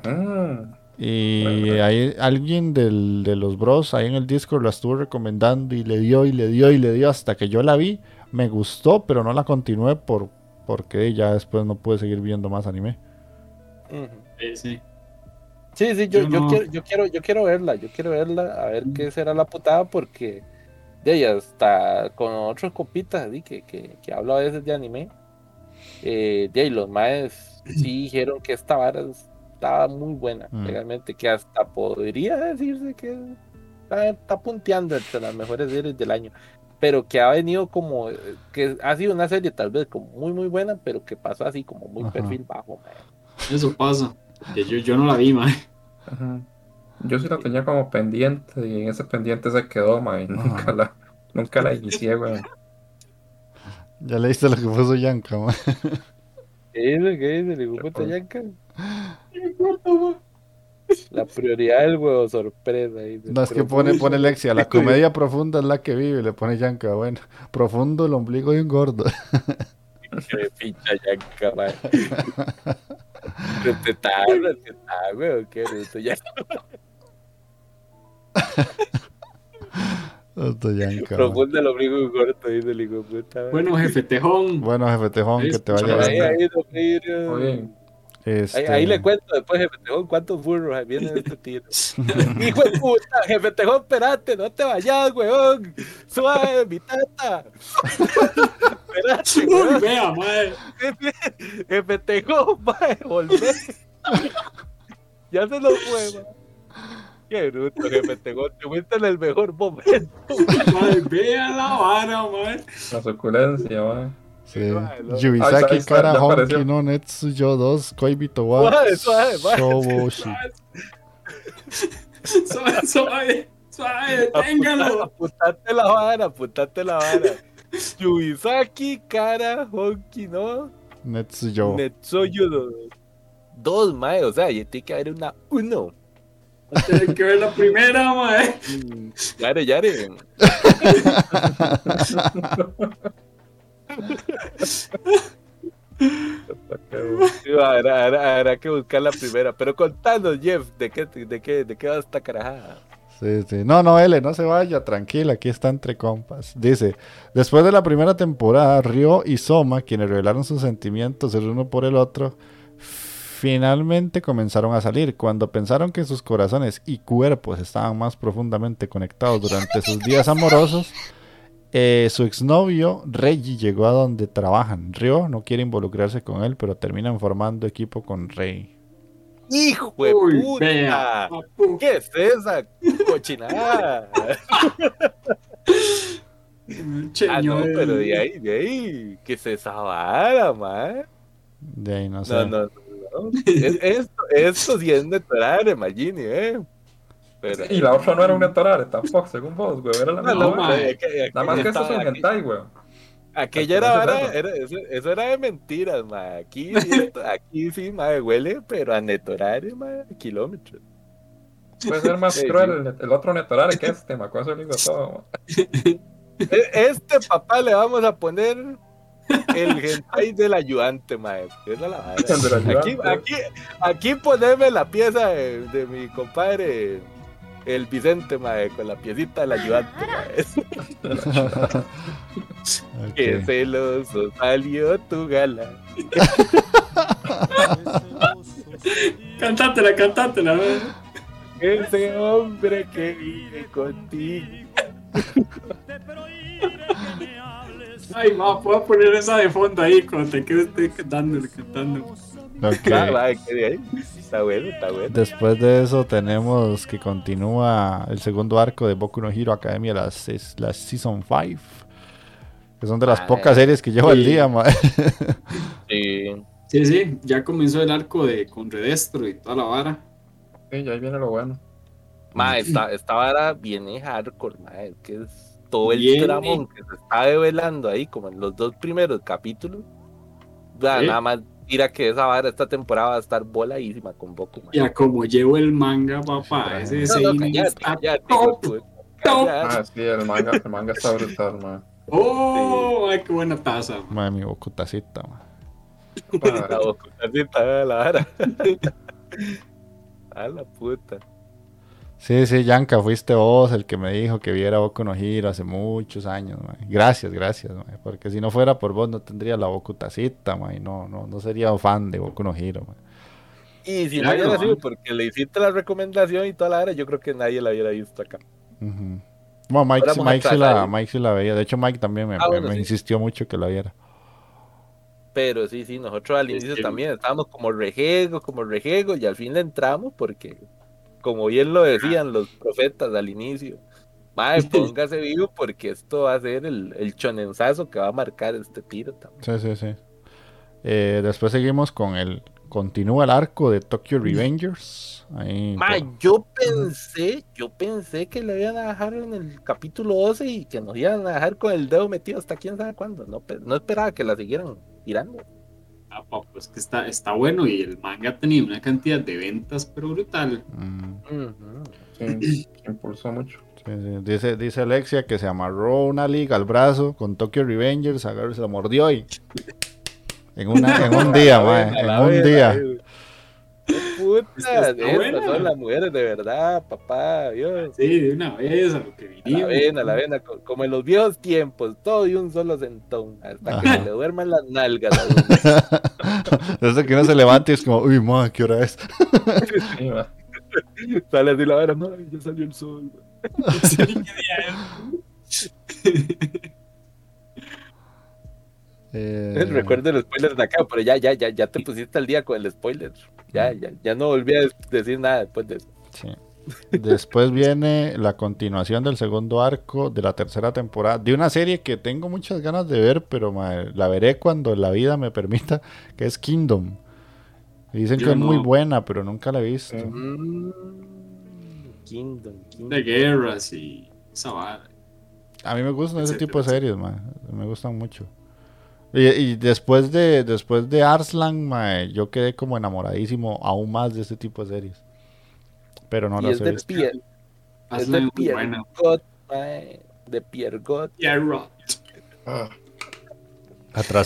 mm, Y Bueno. hay alguien del, de los bros ahí en el Discord la estuvo recomendando y le dio y le dio y le dio hasta que yo la vi. Me gustó, pero no la continué por, porque ya después no pude seguir viendo más anime. Sí, sí. Sí, sí, yo, Yo yo no- quiero, yo quiero, yo quiero verla, yo quiero verla, a ver qué será la putada, porque de ella está con otros copitas así que, que, que hablo a veces de anime. Eh, de ahí los maes sí dijeron que esta vara estaba muy buena, Mm. realmente, que hasta podría decirse que está, está punteando entre las mejores series del año. Pero que ha venido como, eh, que ha sido una serie tal vez como muy muy buena, pero que pasó así como muy Ajá. perfil bajo. mae. Eso pasa. Yo, yo no la vi, ma. Yo sí la tenía como pendiente y en ese pendiente se quedó, ma, y nunca la, nunca la inicié, weón. Ya leíste lo que puso Yanka, ma? ¿Qué dice? ¿Qué dice? Le yanca. La prioridad del huevo sorpresa. dice, No, es que pone, pone Lexia, la comedia profunda es la que vive, le pone Yanka, bueno, profundo el ombligo de un gordo. Qué pincha yanca, man. Respetá, respetá, güey. Qué bruto ya. Profundo el ombligo y corto, dice el hijo de puta. Bueno, jefe Tejón. Bueno, jefe Tejón, que te vaya Ahí, ahí, bien. ahí. Ahí, Este, ahí le cuento después, jefe Tejón, cuántos burros vienen de este tiro. Hijo de puta, jefe Tejón, espérate, no te vayas, weón. Suave, mi tata. espérate, Uy, weón. vea, madre. Jefe Tejón, mae, volvé. ya se lo fue, mae. Qué bruto, jefe Tejón. Te fuiste en el mejor momento. Madre, vea la vara, madre. La suculencia, ma. sí. Yubisaki Kara Honki no Netsuyo 2 Koibito wa Suave, suave, suave. Shoboshi. Suave, suave, suave, téngalo. Apuntate la vara, apuntate la vara. Yubisaki, Kara, Honki, ¿no? Netsuyo. Netsuyo dos. Dos, mae, o sea, y tiene que haber una uno. Tienes que ver la primera, madre. Mm, Yare, yare. Habrá- habrá que buscar la primera. Pero contanos, Jeff, ¿de qué, de qué, de qué va esta carajada? Sí, sí. No, no, L, no se vaya, tranquila, aquí está entre compas. Dice, después de la primera temporada, Ryo y Soma, quienes revelaron sus sentimientos el uno por el otro, finalmente comenzaron a salir. Cuando pensaron que sus corazones y cuerpos estaban más profundamente conectados durante sus días amorosos, eh, su exnovio Reggie llegó a donde trabajan. Ryo no quiere involucrarse con él, pero terminan formando equipo con Rey. ¡Hijo de puta! ¿Qué es esa cochinada? Ah, no, pero de ahí, de ahí, que se esa vara, man. De ahí no sé. No, no, no. no. Es- Esto, esto sí es netorar, imagine, ¿eh? Pero, Y la otra no era un Netorare tampoco, según vos, güey. Era la no, misma. no, ma, que- Nada más que esto es un hentai, güey. Aquella era, Eso eso. era- eso, eso era de mentiras, ma. Aquí, aquí sí, ma, huele, pero a netorar, ma, kilómetros. Puede ser más Sí, cruel el, el otro Netorare que este, me acuerdo digo todo. ma. E- Este papá le vamos a poner el hentai del ayudante, ma. Esa es la. Aquí, aquí, aquí poneme la pieza de, de mi compadre, el Vicente, mae, con la piecita del ayudante, mae. Ok. Que celoso salió tu gala. Cantátela, cantátela, ve. Ese hombre que vive contigo. Ay, ma, puedo poner esa de fondo ahí cuando te quedes esté cantando, cantando. Ok. Ah, mae, que de ahí. Está bueno, está bueno. Después de eso tenemos que continúa el segundo arco de Boku no Hero Academia, la, la Season 5. Que son de las Ay. pocas series que llevo al Sí. día, ma. Sí. Sí, sí, ya comenzó el arco de con Redestro y toda la vara. Sí, y ahí viene lo bueno. Mae, esta, esta vara viene hardcore, mae, que es todo el Viene. tramón que se está develando ahí, como en los dos primeros capítulos. Sí. Nada más tira que esa vara esta temporada va a estar voladísima con Boku, mae. Ya como llevo el manga, papá, Sí, ese No, no, está top. Top. Cállate. Ah, sí, el manga, el manga está brutal, man. Oh, ay, qué buena taza. Ma, mi Boku tacita, ma. La Padre. Boku, así está la vara. A la puta. Sí, sí, Yanka, fuiste vos el que me dijo que viera Boku no Hero hace muchos años, ma. Gracias, gracias, ma. Porque si no fuera por vos no tendría la Boku tacita, no, no, no sería fan de Boku no Hero, ma. Y si no Claro, hubiera sido porque le hiciste la recomendación y toda la vara, yo creo que nadie la hubiera visto acá. Ujú. Bueno, Mike, sí- Mike, sí la. Mike sí la veía. De hecho, Mike también me, Ah, bueno, me sí. insistió mucho que la viera. Pero sí, sí, nosotros al Sí, inicio sí. también estábamos como rejego, como rejego, y al fin le entramos porque, como bien lo decían los profetas al inicio, madre, póngase vivo porque esto va a ser el, el chonenzazo que va a marcar este tiro también. Sí, sí, sí. Eh, después seguimos con el. Continúa el arco de Tokyo Revengers. Ahí. Madre, yo pensé, yo pensé que le iban a dejar en el capítulo 12 y que nos iban a dejar con el dedo metido hasta quién sabe cuándo. No, no esperaba que la siguieran tirando. Ah, papu, es que está, está bueno y el manga ha tenido una cantidad de ventas, pero brutal. Mm, Ujú. Sí, impulsó mucho. sí, sí. Dice, dice Alexia que se amarró una liga al brazo con Tokyo Revengers. Agarró, se la mordió y. En, una, en un día, mae, En la un día. Puta, son las mujeres de verdad, papá. Dios. Sí, de una vez a lo que La vinimos. vena, la vena, co- como en los viejos tiempos, todo de un solo sentón, hasta que Ajá. se le duerman las nalgas. a. Desde que uno se levanta y es como, uy, ma, ¿qué hora es? Sale así la vera, no, ya salió el sol. güey". Sí, ¿qué día es? Eh, Recuerdo el spoiler de acá, pero ya, ya, ya, ya te pusiste al día con el spoiler. Ya, ya, ya no volví a decir nada después de eso. Sí. Después viene la continuación del segundo arco de la tercera temporada de una serie que tengo muchas ganas de ver, pero la veré cuando la vida me permita, que es Kingdom. Dicen Yo que es muy buena, pero nunca la he visto. Mm, Kingdom, Kingdom. De guerras y esa. A mí me gustan ese tipo de series, mae, me gustan mucho. Y, y después de después de Arslan, mae, yo quedé como enamoradísimo aún más de este tipo de series. Pero no y las es he de visto. Pierre, es de Pierre. God, mae, de Pierre God. Guerra. Ah,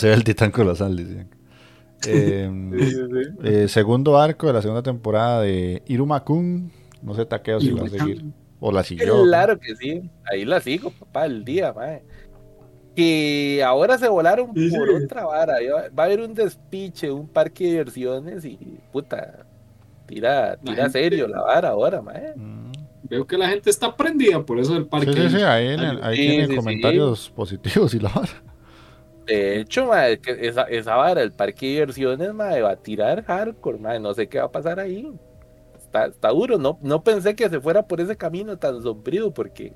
ve el titán colosal, dicen. Eh, eh, segundo arco de la segunda temporada de Iruma-kun. No sé, Taqueo si va a seguir. O la siguió. Claro que sí. Ahí la sigo, papá, el día, mae. Que ahora se volaron Sí, por sí. otra vara. Va a haber un despiche, un parque de diversiones y puta. Tira, La tira gente- serio la vara ahora, mae. Mm. Veo que la gente está prendida por eso del parque. Sí, sí, sí, ahí, en el- ahí Sí, tiene sí, sí. comentarios positivos y la vara. De hecho, mae, que esa, esa vara, el parque de diversiones, mae, va a tirar hardcore, mae. No sé qué va a pasar ahí. Está, está duro, no, no pensé que se fuera por ese camino tan sombrío, porque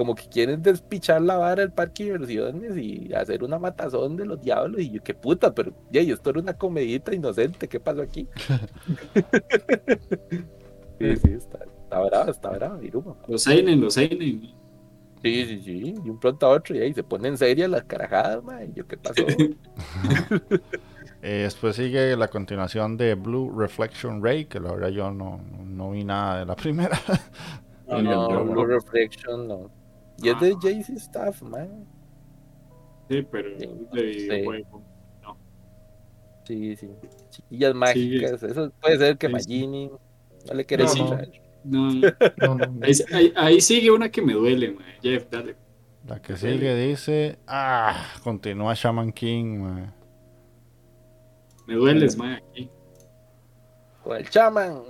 como que quieren despichar la vara del parque de diversiones y hacer una matazón de los diablos. Y yo, qué puta, pero ya, esto era una comedita inocente, ¿qué pasó aquí? sí, sí, está, está bravo, está bravo, Iruma. Los Seinen, los Seinen. Sí, sí, sí, y un pronto a otro, y ahí se ponen serias las carajadas, mae. y yo, ¿qué pasó? Eh, después sigue la continuación de Blue Reflection Ray, que la verdad yo no, no vi nada de la primera. No, no, Blue Reflection no. Y es de Ah. JC Staff, man. Sí, pero Sí. de videojuego. Sí, sí. Chiquillas mágicas. Eso puede ser que Sí, sí. Magini no le Sí, sí. traer. No, No, no, no. ahí, ahí- ahí sigue una que me duele, man. Jeff, dale. La que sigue dice, ah, continúa Shaman King, mae. Me dueles, man, aquí. Con el chaman.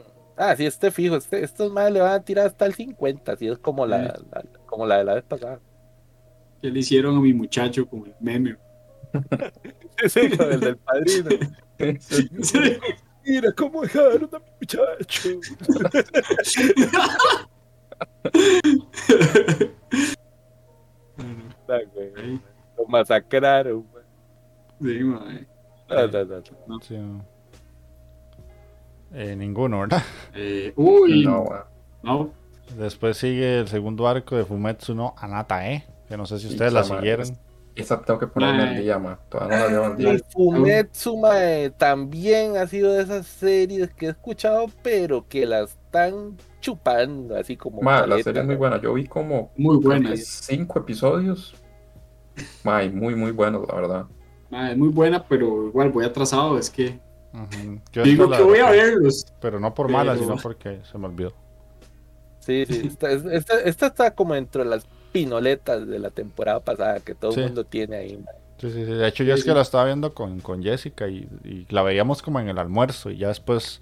Ah, sí, este fijo. Este, estos más le van a tirar hasta el 50. Así es como la, la- como la de la vez pasada. ¿Qué le hicieron a mi muchacho con el meme? Sí, con el del padrino. Sí. Sí. Mira cómo dejaron a mi muchacho. Lo masacraron. güey. Sí, man. No, no, no, no. Eh, ninguno, ¿verdad? Eh, uy, No, no. Después sigue el segundo arco de Fumetsu no Anata, ¿eh? Que no sé si ustedes la siguieron. Esa tengo que ponerme Mae. al día, ma. Todavía no la día. El Fumetsu mae, también ha sido de esas series que he escuchado, pero que la están chupando, así como. Ma, la serie es muy buena. Yo vi como muy creo que buena. cinco episodios. Ma, muy, muy buenos, la verdad. Ma, es muy buena, pero igual voy atrasado. Es que Yo digo que voy a verlos. Pero no por mala, pero- sino porque se me olvidó. Sí, sí. Esta, esta- esta está como entre las pinoletas de la temporada pasada que todo Sí. el mundo tiene ahí. Sí, sí, sí. De hecho, yo Sí, es que la estaba viendo con, con Jessica y, y la veíamos como en el almuerzo y ya después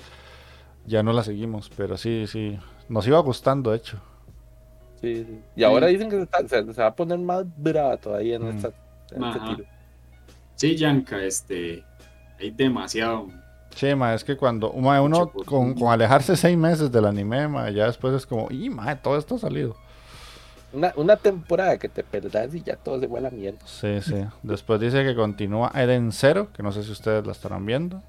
ya no la seguimos. Pero sí, sí. Nos iba gustando, de hecho. Sí, sí. Y ahora dicen que se, está- se- se va a poner más brava todavía en, Mm. esta, en este tiro. Sí, Yanka, este. Hay demasiado. Sí, ma, es que cuando ma, uno con, con alejarse seis meses del anime, ma, ya después es como, y ma, todo esto ha salido. Una, una temporada que te perdás y ya todo se fue a la mierda. Sí, sí. Después dice que continúa Eden Zero, que no sé si ustedes la estarán viendo.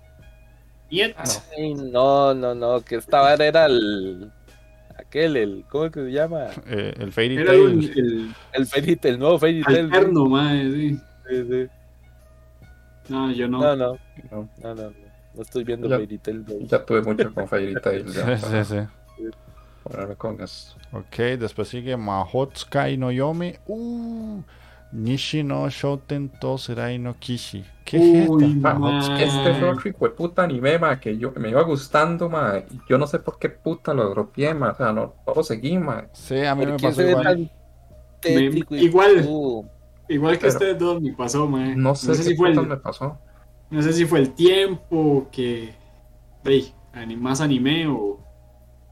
Ah, no. Ay, no, no, no, que esta vara era el. Aquel, el. ¿Cómo es que se llama? Eh, el Fairy Tail. el, el El Fairy Tail, el nuevo Fairy Tail. alterno, mae, sí. Sí, sí. No, yo no. No, no, No. no, no. No, estoy viendo Ya. Fairy Tail. no. Ya tuve mucho con Fairy Tail. Sí, Ya, sí, para sí. con eso. Ok, después sigue Mahotsukai no Yome. Uh, Nishi no Shoten to Serai no Kishi. ¿Qué es Uy, esta? Ma, mae. este fue otro hijo de puta anime, ma, que yo, me iba gustando, ma, y yo no sé por qué puta lo dropié, ma, o sea, no, no lo seguí, ma. Sí, a mí me ¿Por qué pasó igual. igual. uh, Igual que Pero- ustedes dos me pasó, mae. No sé, qué si fue el, me pasó. no sé si fue el tiempo que. Ey, ani- más anime o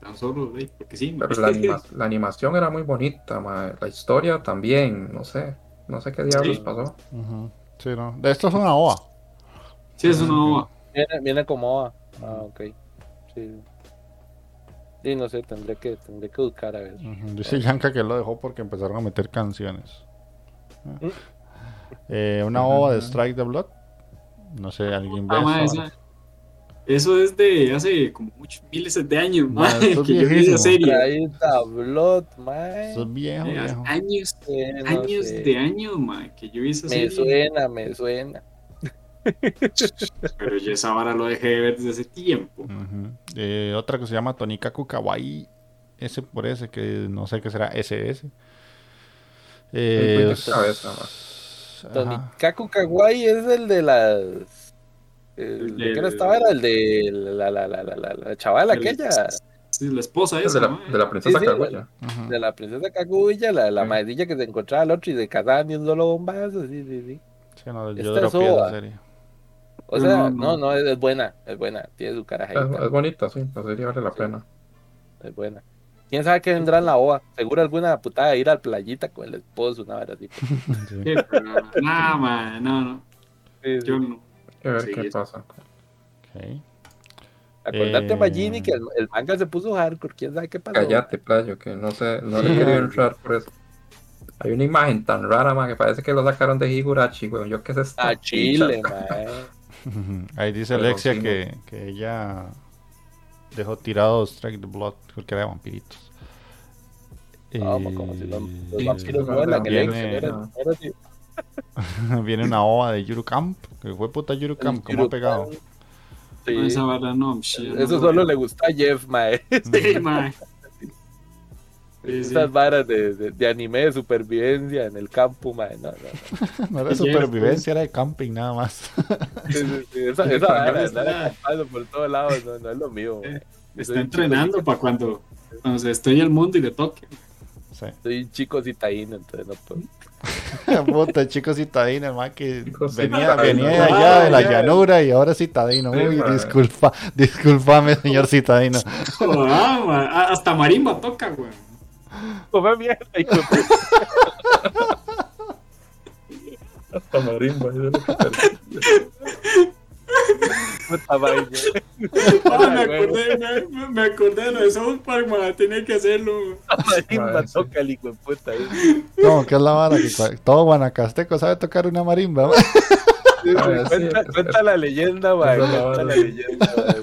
tan solo, ey, porque sí. mae. Pero la, anima- la animación era muy bonita, ma, la historia también, no sé, no sé qué diablos Sí. pasó. Sí, no. De esto es una OA. Sí, eso no. viene, viene como va. Ah, ok. Sí. Sí, no sé, tendré que, tendré que buscar a ver. Ujú. Dice Yanka que lo dejó porque empezaron a meter canciones. Eh, una OVA de Strike the Blood. No sé, alguien ve Ah, esa? esa- eso es de hace como muchos miles de años, Mae, mae, esto es que yo vi viejísimo. esa serie. Ahí está Blood. Eso es viejo, viejo. años, Eh, no años sé. de años, que yo vi esa Me serie. suena, me suena. Pero yo esa vara lo dejé de ver desde hace tiempo. Eh, otra que se llama Tonikaku Kawaii. S por S, que no sé qué será SS. Eh, cualquier cabeza, s- Tony ajá. Kaku Kawaii es el de las. El, ¿De qué era esta vara? El de la, la, la, la, la, la chavala El- aquella. Sí, la esposa Es esa, de la, de la princesa Sí, sí, Kaguya. Ujú. De la princesa Kaguya, la, la Sí. maedilla que se encontraba al otro y se casaban de un solo bombazo. Sí, sí, sí. Sí, no, yo es serie. O No, sea, no, no, no. no, es, es buena, es buena. Tiene su Es, carajita, es bonita, sí, la serie vale la Sí. pena. es buena. ¿Quién sabe qué vendrá en la OA? Seguro alguna putada de ir al playita con el esposo, una vara así. Sí. No, no. Sí, sí. Yo no. Que ver Sí, qué es- pasa. Ok. Acordate, Eh, Magini, que el, el manga se puso hardcore. ¿Quién sabe qué pasó? Cállate, playo, que no sé, no le he querido entrar por eso. Hay una imagen tan rara, ma, que parece que lo sacaron de Higurashi, weón. Yo qué sé esta A Chile, mae. Ahí dice Pero Alexia sí, que, que ella dejó tirados Strike the Blood porque era de vampiritos. Vamos, como si los, los Eh, vampiros vuelan. Viene- era- era así. Viene una ova de Yuru Camp, que fue puta Yuru Camp, como ha pegado. Sí. No, esa vara no, Eso lo solo le gusta a Jeff, mae. Sí, mae. Sí, sí. Esas varas de, de, de anime de supervivencia en el campo, mae. No, no, no. No era supervivencia, era de camping nada más. Sí, sí, sí, Esa, Sí, esa vara de está- por todos lados, no, no es lo mío. mae. Está entrenando para cuando, cuando se estrella el mundo y le toque. Sí. Soy un chico citadino, entonces no puedo. Puta, chico citadino, el man que Chico venía, citadino. venía de allá de la Ah, llanura y ahora citadino. Sí, Uy, madre. disculpa, discúlpame, señor citadino. Ah, Hasta marimba toca, güey. Come mierda, hijo. Hasta marimba, eso es lo que puta. Ah, me acordé, me, me acordé de lo de South Park, mae. Tenía que hacerlo. Marimba Madre, sí. toca el hijo de puta. eh. No, que es la vara que todo guanacasteco sabe tocar una marimba. Sí, Ah, sí, sí, cuenta, cuenta la leyenda, la Cuenta la leyenda, mae.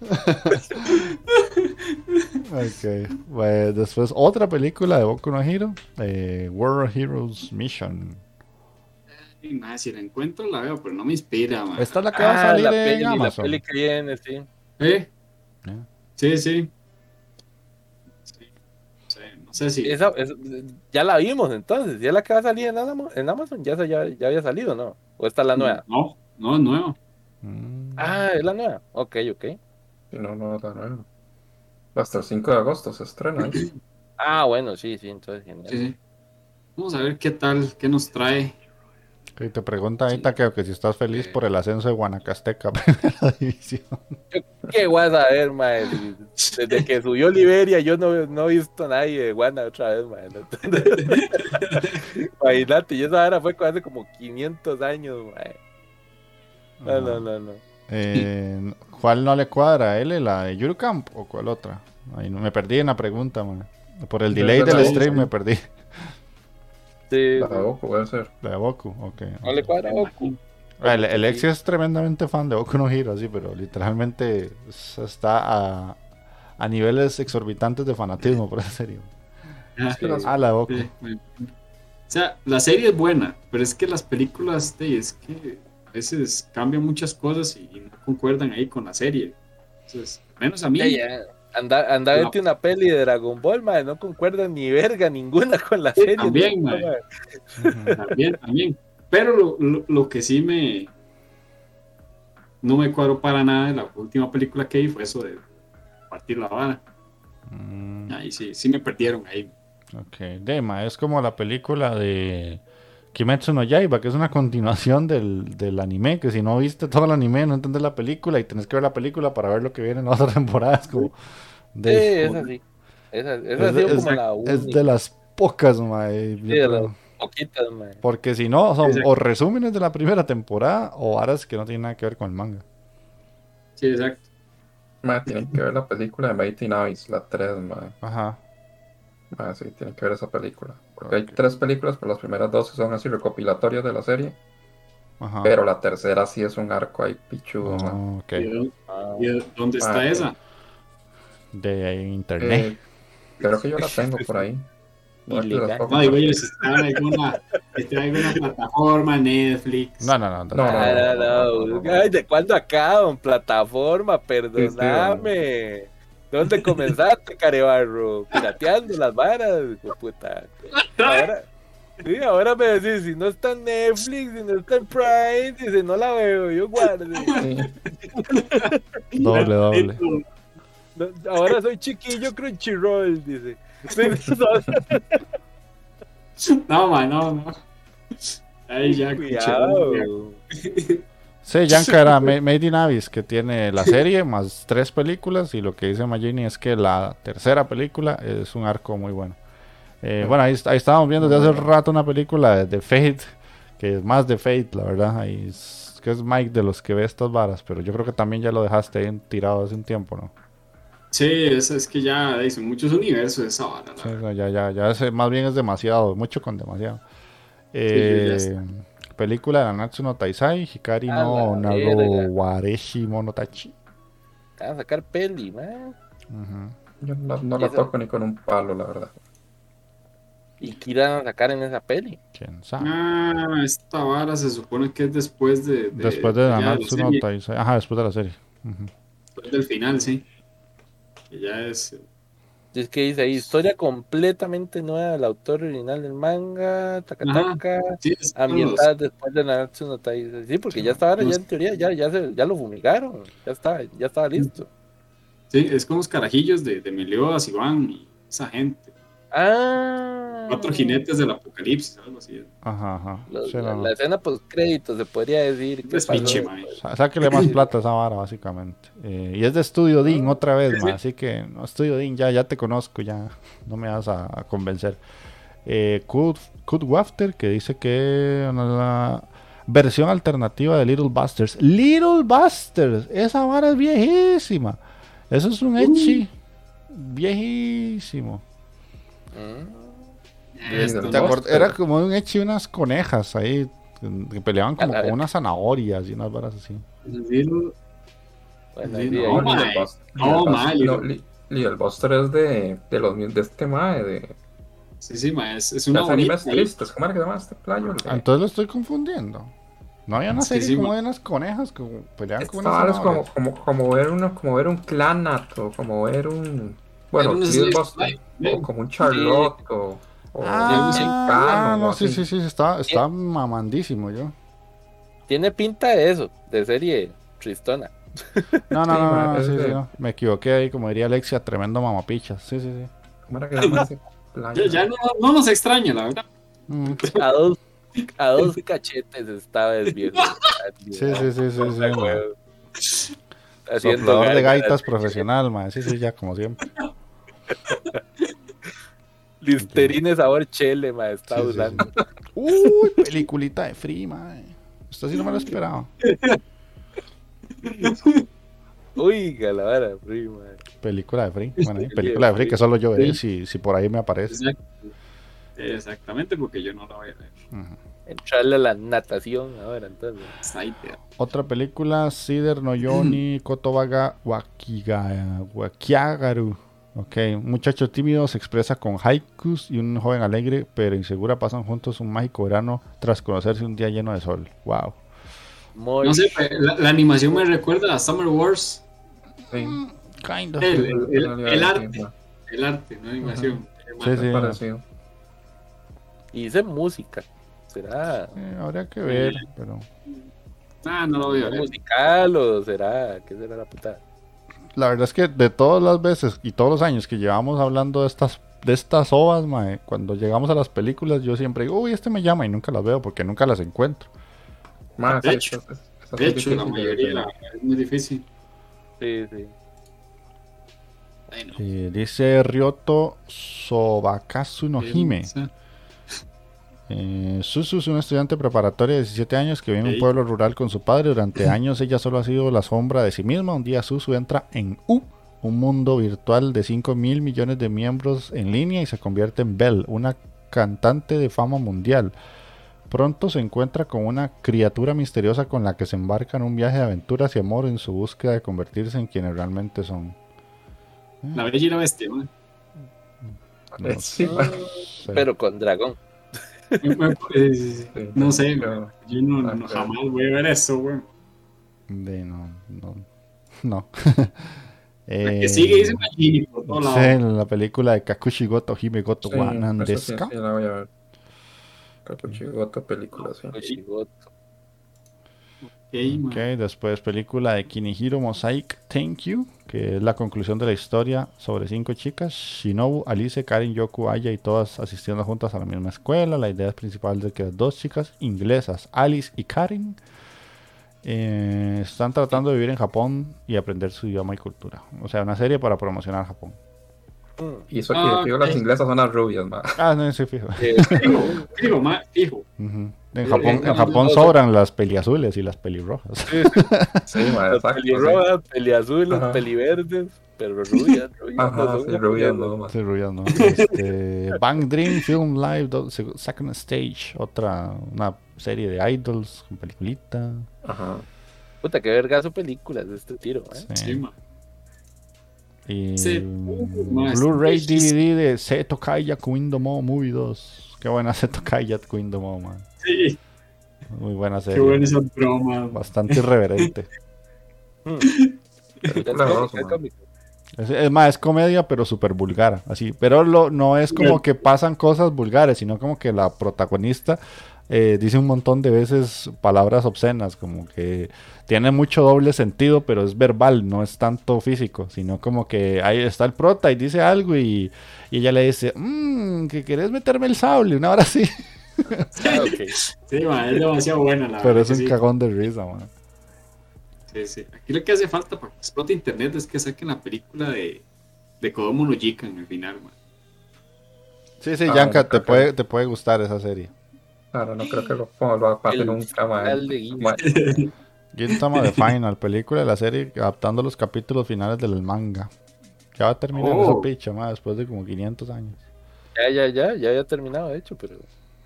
ok, bueno, después otra película de Boku no Hero, eh, World Heroes Mission. Mae, si la encuentro la veo, pero no me inspira, mae. Esta es la que va a Ah, salir la en peli, la Amazon. peli que viene, sí. ¿Eh? Sí, sí. Sí. Sí, No sé si. Esa, es- ya la vimos entonces, ya la que va a salir en Amazon, en Amazon ya, ya, ya había salido, ¿no? ¿O esta es la nueva? No, no, es nuevo. Mm. Ah, es la nueva. Ok, ok. No, no, no, no. Hasta el 5 de agosto se estrena. ¿eh? Ah, bueno, sí, sí, entonces genial. Sí, sí. Vamos a ver qué tal, qué nos trae. Ok, te pregunta ahorita que, que si estás feliz por el ascenso de Guanacasteca a primera división. ¿Qué vas a ver, mae? Desde que subió Liberia, yo no, no he visto a nadie de Guana otra vez, mae. Imagínate, y esa hora fue hace como 500 años, mae. No, no, no, no. Eh, ¿Cuál no le cuadra a él? ¿La de Yuru Camp o cuál otra? Ahí no- me perdí en la pregunta, man. Por el delay del stream me perdí. Sí, La de Goku puede ser. La de Boku, ok. no le cuadra a Goku. Ah, El, el Exio es tremendamente fan de Boku no Hero, sí, pero literalmente es- está a, a niveles exorbitantes de fanatismo por esa serie. Ah, que las- Ah, la de Boku. sí, O sea, la serie es buena, pero es que las películas, de, es que a veces cambian muchas cosas y, y no concuerdan ahí con la serie. Entonces, al menos a mí. Ya, ya. Anda, No. una peli de Dragon Ball, mae. No concuerda ni verga ninguna con la serie. también, ¿no? Ujú. También, también. Pero lo, lo, lo que sí me. No me cuadró para nada de la última película que vi fue eso de partir la vara. Mm, Ahí sí, sí me perdieron ahí. ok, Dema, es como la película de Kimetsu no Yaiba, que es una continuación del, del anime, que si no viste todo el anime no entendés la película y tenés que ver la película para ver lo que viene en la otra temporada. Es como... Sí, de- es así. Esa, esa Es ha de- sido es- como la es de las pocas, mae, Sí, de creo. las poquitas, mae. Porque si no, son Exacto. o resúmenes de la primera temporada o varas que no tienen nada que ver con el manga. Sí, exacto. Ma, tienen que ver la película de Mighty Nice, la 3, ma. Ajá. Ma, sí, tienen que ver esa película. Porque hay tres películas, pero las primeras dos son así recopilatorias de la serie. Ajá. Pero la tercera sí es un arco ahí pichudo. Oh, ok. ¿Y dó- Ah, y dónde está Ah, esa? De internet. Eh, creo que yo la tengo por ahí. No, digo yo, si está en alguna, si está en alguna plataforma, Netflix. No, no, no. No, no, Ah, no, no, no, no. Ay, ¿de cuándo acaban? Plataforma, perdóname. ¿Dónde comenzaste, Carebarro? Pirateando las varas, hijo puta. Ahora, Sí, ahora me decís, si no está en Netflix, si no está en Prime, dice, no la veo, yo guarde. Sí. Doble, doble. No, ahora soy chiquillo Crunchyroll, dice. No, ma, no, no. Ahí ya, Cuidado. Sí, Yanka era Ma- Made in Abyss, que tiene la serie más tres películas. Y lo que dice Magini es que la tercera película es un arco muy bueno. Eh, bueno, ahí, ahí estábamos viendo desde hace rato una película de, Fate, que es más de Fate, la verdad. Ahí es, que es Mike de los que ve estas varas, pero yo creo que también ya lo dejaste ahí tirado hace un tiempo, ¿no? Sí, es, es que ya dicen muchos universos esa vara. Sí, ya, ya, ya es- más bien es demasiado, mucho con demasiado. Eh, está. Película de Nanatsu no Taisai, Hikari no la verga. Nagowareshi Monotachi. Van a sacar peli, man. Ujú. Yo no, no la toco ni con un palo, la verdad. ¿Y qué irán a sacar en esa peli? ¿Quién sabe? Ah, esta vara se supone que es después de. de- después de la Nanatsu no Taisai. Ajá, después de la serie. Después del final, sí. Que ya es. Es que dice ahí, historia completamente nueva del autor original del manga, taca Ajá. taca, Sí, ambientada después de Nanatsu no Taizai. Sí, porque ya estaba ya en teoría, ya, ya, se- ya lo fumigaron, ya estaba, ya estaba listo. los- sí, es con los carajillos de, de Meliodas, Iván y esa gente. Ah. Cuatro jinetes del apocalipsis, algo así. Ajá, ajá. Los- Sí, la, no, la no. escena post crédito se podría decir. que mae. Sá- Sáquele más plata a esa vara, básicamente. Eh, y es de Studio Dean otra vez, Sí, ma, así que, no, Studio Dean, ya, ya te conozco, ya no me vas a, a convencer. Eh, Kurt, Kurt Wafter, que dice que la versión alternativa de Little Busters. Little Busters, esa vara es viejísima. Eso es un Echi viejísimo. Mm. Esto, ¿Te ¿no? acuerdas? Era como un Echi unas conejas ahí, que peleaban como A la con vez. unas zanahorias y unas varas así. Bueno, Sí, no, ahí- ma. Little mae. Buster- No, mae, Little- es de, de, los, de este mae, de Sí, sí, ma, es, es una los animes tristes. ¿Cómo era que se llama este playo? Ah, Entonces lo estoy confundiendo. No había una Sí, serie sí, como ma. de unas conejas que peleaban con unas es como, zanahorias. como, como ver uno, como ver un Clanat o como ver un bueno, Little Buster, o como un Charlotte o, o Ah, un ah, Mexicano, no, o sí, sí, sí, está, está mamandísimo yo. Tiene pinta de eso, de serie tristona. No, no, Sí, no, sí, de- sí, no. Me equivoqué ahí, como diría Alexia, tremendo mamapichas. Sí, sí, sí. ¿Cómo era que se llama ese playo? Ya, ya no, no nos extraña, la verdad. Mm, A dos, a dos cachetes estaba desviando. Sí, sí, sí, sí, sí, Soplador de gaitas profesional, ma. Sí, sí, ya, como siempre. Listerine sabor chele, ma, está Sí, sí, usando. Uy, peliculita de Free, ma. Esto sí no me lo esperaba. Uy, la vara, prima. Película de Free. Bueno, película de Free que solo yo veré si, si por ahí me aparece. Exactamente, porque yo no la voy a ver. Ujú. Entrarle a la natación ahora, entonces. Otra película, Cider no Yoni Kotobaga Wakiga, Wakiagaru. Ok, un muchacho tímido se expresa con haikus y un joven alegre pero insegura pasan juntos un mágico verano tras conocerse un día lleno de sol. Wow. Muy No sé, la, la animación me recuerda a Summer Wars. Sí, Kind of. El, arte, el arte, no animación. Sí, sí. parecido. Y dice música. ¿Será habría que ver, pero Ah, no lo voy a ver. musical o será? ¿Qué será la puta? La verdad es que de todas las veces y todos los años que llevamos hablando de estas de estas ovas, mae, cuando llegamos a las películas yo siempre digo, uy, este me llama y nunca las veo porque nunca las encuentro. De hecho, esas De hecho, la mayoría es muy difícil. Sí, sí. Eh, dice Ryoto Sobakazu no Hime. sí. Eh, Susu es una estudiante preparatoria de 17 años que vive en un pueblo rural con su padre. Durante años ella solo ha sido la sombra de sí misma. Un día Susu entra en U, un mundo virtual de 5 mil millones de miembros en línea y se convierte en Belle, una cantante de fama mundial. Pronto se encuentra con una criatura misteriosa con la que se embarca en un viaje de aventuras y amor en su búsqueda de convertirse en quienes realmente son. La bella y la bestia, ¿no? No Sí, sé. ma, Pero con dragón. Eh, sí, no sé, pero- yo no, no- Ah, claro. jamás voy a ver eso, güey. De no, no, no. La Eh, que sigue dice Magini por todos Sí, lados. la película de Kakushi Goto Hime Goto sí, Wanan sí, sí, la voy a ver. Kakushigoto, película, sí. Koshigoto. Ok, ma. Ok, después película de Kinihiro Mosaic Thank You, que es la conclusión de la historia sobre cinco chicas, Shinobu, Alice, Karen, Yoku, Aya y todas asistiendo juntas a la misma escuela. La idea principal de que las dos chicas inglesas, Alice y Karen, eh, están tratando de vivir en Japón y aprender su idioma y cultura. O sea, una serie para promocionar Japón. Y eso que Ah, fijo, las inglesas son las rubias, ma. Ah, no, sí, fijo. Eh, Fijo, fijo, ma, fijo. En Eh, Japón, eh, en Japón sobran las peliazules y las pelirrojas. Sí, ma, Las exacto. sí. pelirrojas, peliazules, Ajá. peliverdes, pero rubias. Ajá, no sí, rubias, no, ma. Sí, rubias, ¿no? Este, Bang Dream Film Live Second Stage, otra una serie de idols con peliculita. Ajá. Puta, qué vergazo películas de este tiro, ¿eh? Sí. Sí, ma. Y Blu-ray DVD de Seto Kayak Window Movie 2. Qué buena Seto Kayak Window man. Sí, Muy buena qué serie. buena esa broma. ma. Bastante irreverente. Mm. Es más, es comedia, pero súper vulgar. Así. Pero lo, no es como que pasan cosas vulgares, sino como que la protagonista eh, dice un montón de veces palabras obscenas, como que tiene mucho doble sentido, pero es verbal, no es tanto físico, sino como que ahí está el prota y dice algo y, y ella le dice, mmm, que querés meterme el sable, una hora así. Ah, ok. Sí, es demasiado buena la pero verdad es un sí. cagón de risa, man. Sí, sí. Aquí lo que hace falta para que explote internet es que saquen la película de, de Kodomo no Jika en el final, ma. Sí, sí, Ah, Yanka, te puede, te puede gustar esa serie. Claro, no creo que lo, lo pase El nunca, de. Ma- Gintama The Final, película de la serie adaptando los capítulos finales del manga. Ya va a terminar Oh. esa picha, ma, después de como 500 años. Ya, ya, ya, ya había terminado, de hecho, pero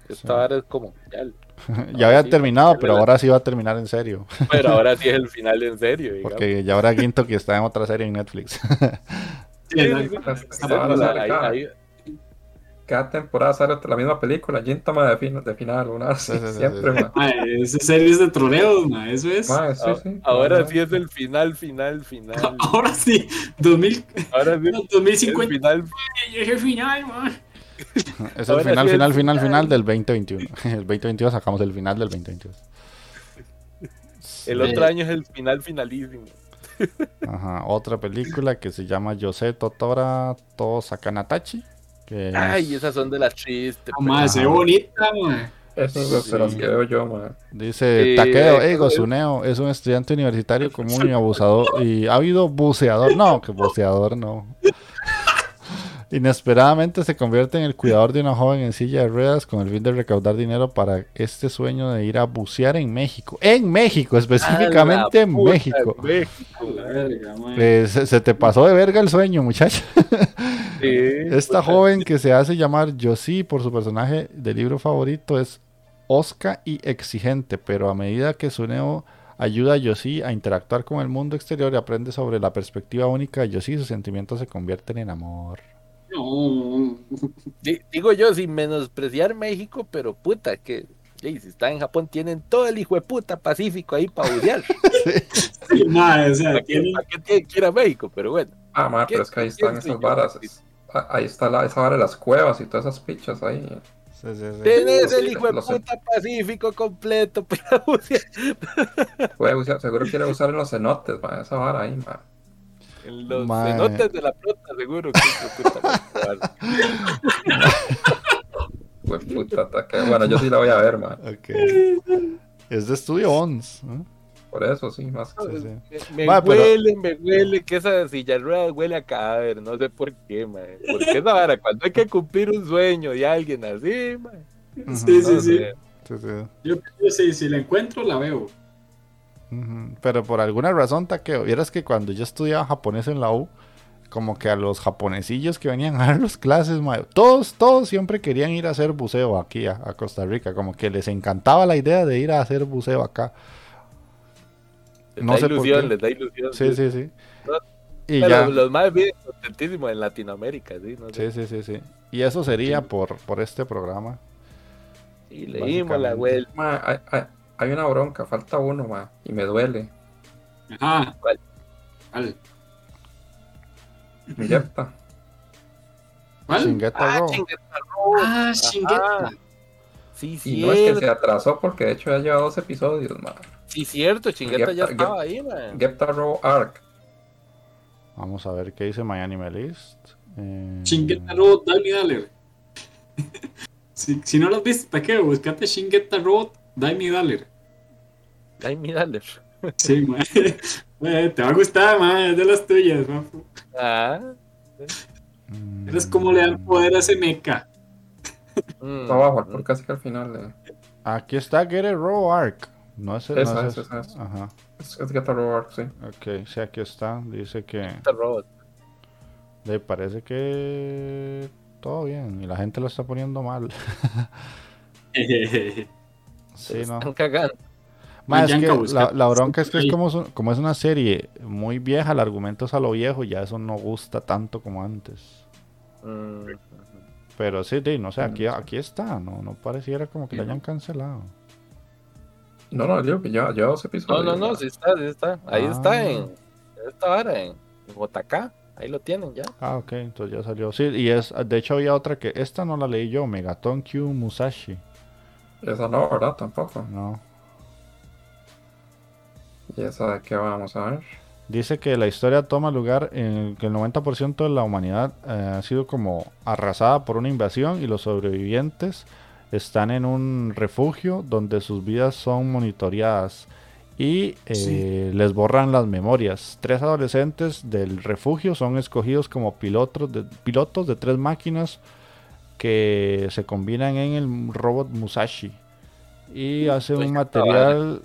esta Sí. ahora es como, ya, ya había sí, terminado, pero la- ahora sí va a terminar en serio. pero ahora sí es el final en serio, digamos. Porque ya ahora Ginto que está en otra serie en Netflix. Sí, Ahí- ahí- Cada temporada sale la misma película, Gintama de, fin- de final, una Sí, sí, sí, siempre, sí. ma. Esa serie es de troleos, ma, eso es. Ma, sí, a- sí, ahora ma. sí es el final, final, final. Ahora sí, 2000, Ahora sí no, es el 2050 final. es el final, ma. es el Ahora final, final, final, final. final del 2021. El 2022 sacamos el final del 2022. El Sí. otro año es el final finalísimo. Ajá, otra película que se llama Yose Totora To Sakanatachi. Que es- Ay, esas son de las tristes. Ma, se ve Ajá. bonita, ma. Eso es de las Sí. que veo yo, ma. Dice Eh, Takeo ¿cómo Ego es? Suneo es un estudiante universitario común y abusador y ha habido buceador, no, que buceador no. Inesperadamente se convierte en el cuidador de una joven en silla de ruedas con el fin de recaudar dinero para este sueño de ir a bucear en México. En México, específicamente en México. Verga, ma. Eh, se, se te pasó de verga el sueño, muchacha. Sí, Esta puta. joven que se hace llamar Yoshi por su personaje de libro favorito es osca y exigente, pero a medida que Suneo ayuda a Yoshi a interactuar con el mundo exterior y aprende sobre la perspectiva única de Yoshi, sus sentimientos se convierten en amor. No. Digo yo, sin menospreciar México, pero puta, que si está en Japón tienen todo el hijo de puta Pacífico ahí para bucear. Sí, o sea, ¿Para qué, tiene- para qué que ir a México? Pero bueno. Ah, ma, ¿Qué- pero es que ahí están esas varas. Ah, Ahí está la, esa vara de las cuevas y todas esas pichas ahí. Tenés Sí, el hijo de puta Pacífico completo para bucear. Puede usar, seguro quiere usar en los cenotes, esa vara ahí, ma. En los Mae. cenotes de la flota, seguro que de puta va Fue puta ataque. Bueno, yo sí la voy a ver, ma. Ok. Es de Estudio Ons. ¿no? Por eso, sí, más. a Sí. Me, pero- huele, me huele que esa silla de ruedas huele a cadáver, no sé por qué, mae. Porque esa vara, cuando hay que cumplir un sueño de alguien así, mae. Sí, sí, no sí. Sí, sí. Yo, yo sí, si la encuentro, la veo. Pero por alguna razón, Takeo, vieras que cuando yo estudiaba japonés en la U, como que a los japonesillos que venían a dar las clases, todos, todos siempre querían ir a hacer buceo aquí a, a Costa Rica, como que les encantaba la idea de ir a hacer buceo acá. Les No da sé por ilusión, qué. les da ilusión. Sí, sí, sí. No, Y Pero ya, los más bien contentísimos en Latinoamérica, sí, no sé. sí, sí, sí, sí. Y eso sería por, por este programa. Y leímos la vuelta. Ma, hay una bronca, falta uno, ma. Y me duele. Ajá. ¿Cuál? ¿Cuál? Mi yerta. ¿Cuál? Shingeta Ah, Roll. Ah, Shingeta. Sí, Y no es que se atrasó porque de hecho ya lleva dos episodios, man. Sí, cierto. Chingueta ya Gepta- estaba ahí, man. Gepta Row Arc. Vamos a ver qué dice My Anime List. Eh, Shingeta Robot, Dime Daller. si, si no lo has visto, ¿para qué? Buscate Shingeta Robot, Dime Daller. Ay, mírale. Sí, man. Te va a gustar, man. Es de las tuyas, man. Ah. mm, Eres como le dan poder a ese mecha. mm, Está abajo, por casi que al final. eh, Aquí está Get It Raw Arc. No es, no Esa es- es, esa es. Ajá. Es, es Gepta Row Arc, sí. Ok, sí, aquí está. Dice que robot. le parece que todo bien y la gente lo está poniendo mal. Sí, no. Están cagando. Ma, es que la, la bronca es que es como, como es una serie muy vieja, el argumento es a lo viejo, ya eso no gusta tanto como antes. Mm, Pero sí, sí, no sé, aquí, aquí está, no, no pareciera como que la hayan cancelado. No, no, digo que ya lleva dos No, episodios. no, no, man. sí está, sí está. Ahí Ah. está en. en Esta vara, en, JK. Ahí lo tienen ya. Ah, ok, entonces ya salió. Sí, y es, de hecho había otra que, esta no la leí yo, Megaton Q Musashi. Esa no, ¿verdad? Tampoco. No. ¿Y esa de qué vamos a ver? Dice que la historia toma lugar en que el 90% de la humanidad eh, ha sido como arrasada por una invasión y los sobrevivientes están en un refugio donde sus vidas son monitoreadas y eh, Sí. les borran las memorias. Tres adolescentes del refugio son escogidos como pilotos de, pilotos de tres máquinas que se combinan en el robot Musashi y hace Pues, un material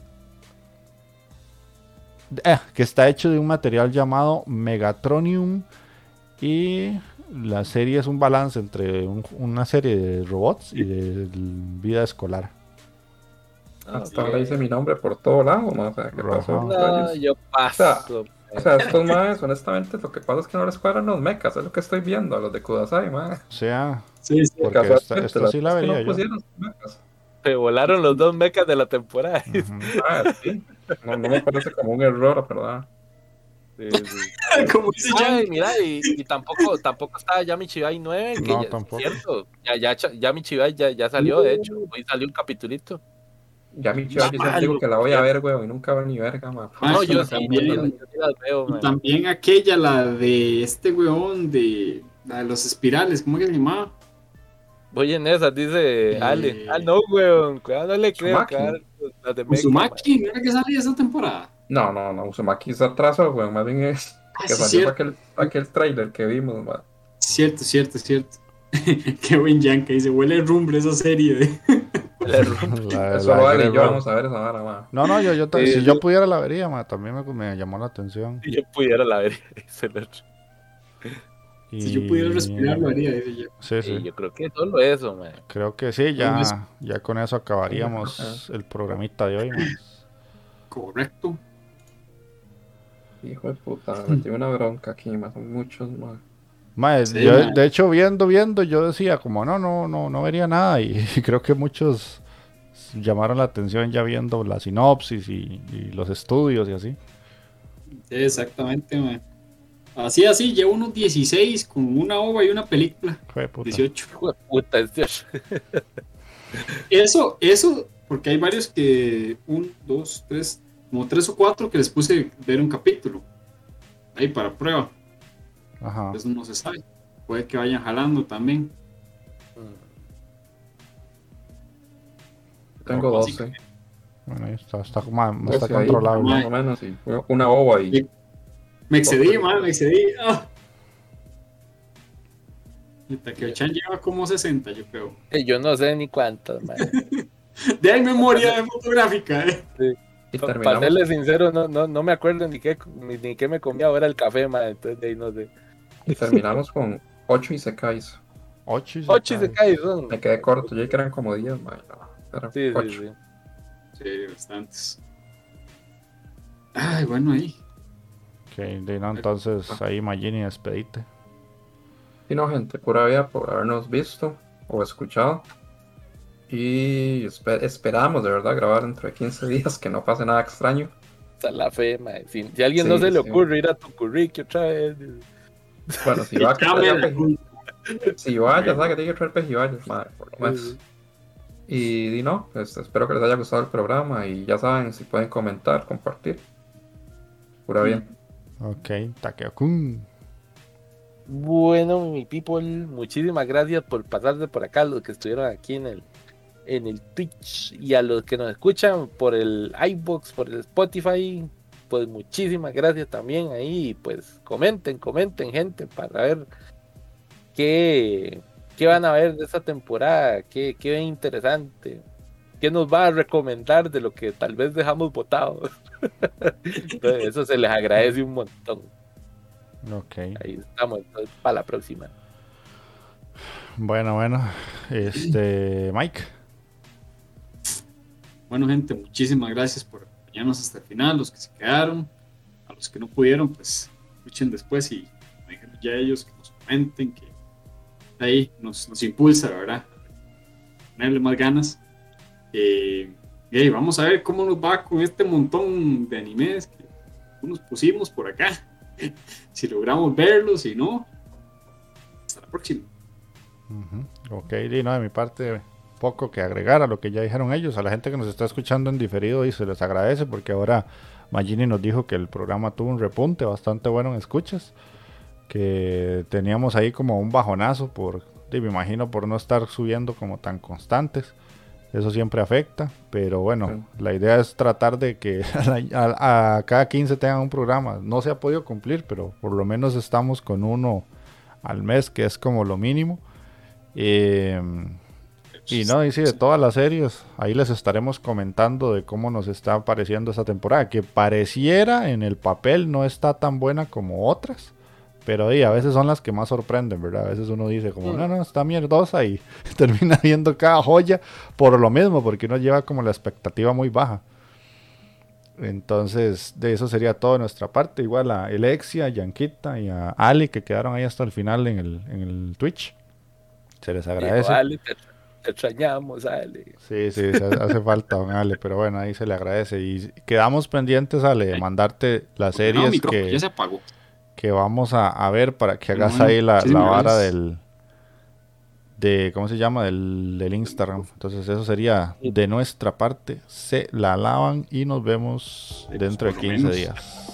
eh, que está hecho de un material llamado Megatronium y la serie es un balance entre un- una serie de robots y de vida escolar. Hasta ahora hice mi nombre por todo lado, man. O sea, ¿qué pasó? No, yo paso. O sea, estos más, honestamente, lo que pasa es que no les cuadran los mechas, es lo que estoy viendo, a los de Kudasai, man. O sea, Sí, sí. Porque esta- esta sí la vería no yo. pusieron sus mechas. Se volaron los dos mechas de la temporada. Ah, sí. No, no me parece como un error, ¿verdad? Sí, sí. Como dice Ay, mira, y, y tampoco, tampoco está Yami Chibai 9. Que No, ya, tampoco. Cierto, ya, ya, Yami Chibai ya, ya salió, de hecho. Hoy salió un capitulito. Ya mi yo siempre digo que la voy a ver, weón, y nunca veo ni verga, man. Ah, No, yo sí, yo, yo sí las veo, Y man. también aquella, la de este weón de, la de los espirales, ¿cómo que se llamaba? Voy en esas, dice Eh, Ale. Ah, no, weón. Cuidado, no le creo. Mecha, Uzumaki, ¿no era que salía esa temporada? No, no, no, Uzumaki se atrasó, weón, más bien es Ah, que sí, salió aquel, aquel trailer que vimos, man. Cierto, cierto, cierto. Qué buen Yanka, dice, huele rumbre esa serie. de-. La- Eso la lo Ale y Grey yo vamos a ver esa vara, man. No, no, yo, yo Sí, si yo- yo pudiera la vería, ma, también me, me llamó la atención. Si yo pudiera la ver. dice el otro. Si yo pudiera respirar, lo haría, dice yo. Sí, Sí, sí. yo creo que solo eso, man. Creo que sí, ya, ya con eso acabaríamos el programita de hoy. ma. Correcto. Hijo de puta, me metí una bronca aquí, man. Son muchos, man. Sí, yo, ma. de hecho, viendo, viendo, yo decía como no, no, no, no vería nada y, creo que muchos llamaron la atención ya viendo la sinopsis y, y los estudios y así. Exactamente, man. Así, así, llevo unos 16 con una ova y una película. Hijo de puta. 18. Hijo de puta, este. Eso, eso, porque hay varios que, un, dos, tres, como tres o cuatro que les puse ver un capítulo. Ahí para prueba. Ajá. Eso no se sabe. Puede que vayan jalando también. Tengo Pero 12. Bueno, ahí está, está, ma- está 12 ahí, controlable. Más o menos, y una ova y Me excedí, man, me excedí. Ah. Y Takeo-chan lleva como 60, yo creo. Eh, Yo no sé ni cuántas, man. De ahí memoria de fotográfica, eh. y Para serle sincero, no, no, no me acuerdo ni qué, ni, ni qué me comía ahora el café, man. Entonces de ahí no sé. Y terminamos con 8 Isekais. Ocho y se Ocho y se cae. cae, son. Me quedé corto, yo que eran como 10, man. No, Sí, sí, 8. sí. Sí, bastantes. Ay, bueno, ahí. De no, entonces ahí Magini despedite. Y no, gente, pura vida por habernos visto o escuchado. Y espe- esperamos de verdad grabar dentro de 15 días, que no pase nada extraño. Hasta la fe, man. Si, si a alguien no Sí, se le sí. ocurre ir a tu currículum otra vez. Bueno, si va, peji- si va, ya sabe que tiene que traer pejibayas, madre, por lo menos. Y, y no, pues espero que les haya gustado el programa y ya saben, si pueden comentar, compartir. Pura bien. Ok, Takeo-kun. Bueno, mi people, muchísimas gracias por pasarse por acá, los que estuvieron aquí en el, en el Twitch y a los que nos escuchan por el iBox, por el Spotify, pues muchísimas gracias también ahí. Pues comenten, comenten, gente, para ver qué, qué van a ver de esta temporada, qué, qué interesante, qué nos va a recomendar de lo que tal vez dejamos votados. Entonces, eso se les agradece un montón. Ok. Ahí estamos, entonces, para la próxima. Bueno, bueno. Este, Mike. Bueno, gente, muchísimas gracias por acompañarnos hasta el final, los que se quedaron, a los que no pudieron, pues escuchen después y ya ellos, que nos comenten, que ahí nos, nos impulsa, ¿verdad? Ponerle más ganas. Eh, y ahí vamos a ver cómo nos va con este montón de animes que nos pusimos por acá. si logramos verlos, si no, hasta la próxima. Ok, de mi parte, poco que agregar a lo que ya dijeron ellos. A la gente que nos está escuchando en diferido y se les agradece porque ahora Magini nos dijo que el programa tuvo un repunte bastante bueno en escuchas. Que teníamos ahí como un bajonazo por, me imagino, por no estar subiendo como tan constantes. Eso siempre afecta, pero bueno, la idea es tratar de que a, a- a cada 15 tengan un programa. No se ha podido cumplir, pero por lo menos estamos con uno al mes, que es como lo mínimo. Eh, y no, y sí, de todas las series, ahí les estaremos comentando de cómo nos está pareciendo esta temporada, que pareciera en el papel no está tan buena como otras, pero ahí a veces son las que más sorprenden, ¿verdad? A veces uno dice como, Mm. no, no, está mierdosa y termina viendo cada joya por lo mismo, porque uno lleva como la expectativa muy baja. Entonces, de eso sería todo de nuestra parte. Igual a Alexia, a Yanquita y a Ali que quedaron ahí hasta el final en el, en el Twitch. Se les agradece. Ale, te, te extrañamos, Ale. Sí, sí, se hace falta, Ale, pero bueno, ahí se le agradece. Y quedamos pendientes, Ale, de mandarte las series que, ya se apagó. Que vamos a, a ver para que Bueno, hagas ahí la, sí, la vara del... De, ¿Cómo se llama? Del, del Instagram. Entonces eso sería de nuestra parte. Se la lavan y nos vemos pues, dentro de por lo 15 menos. días.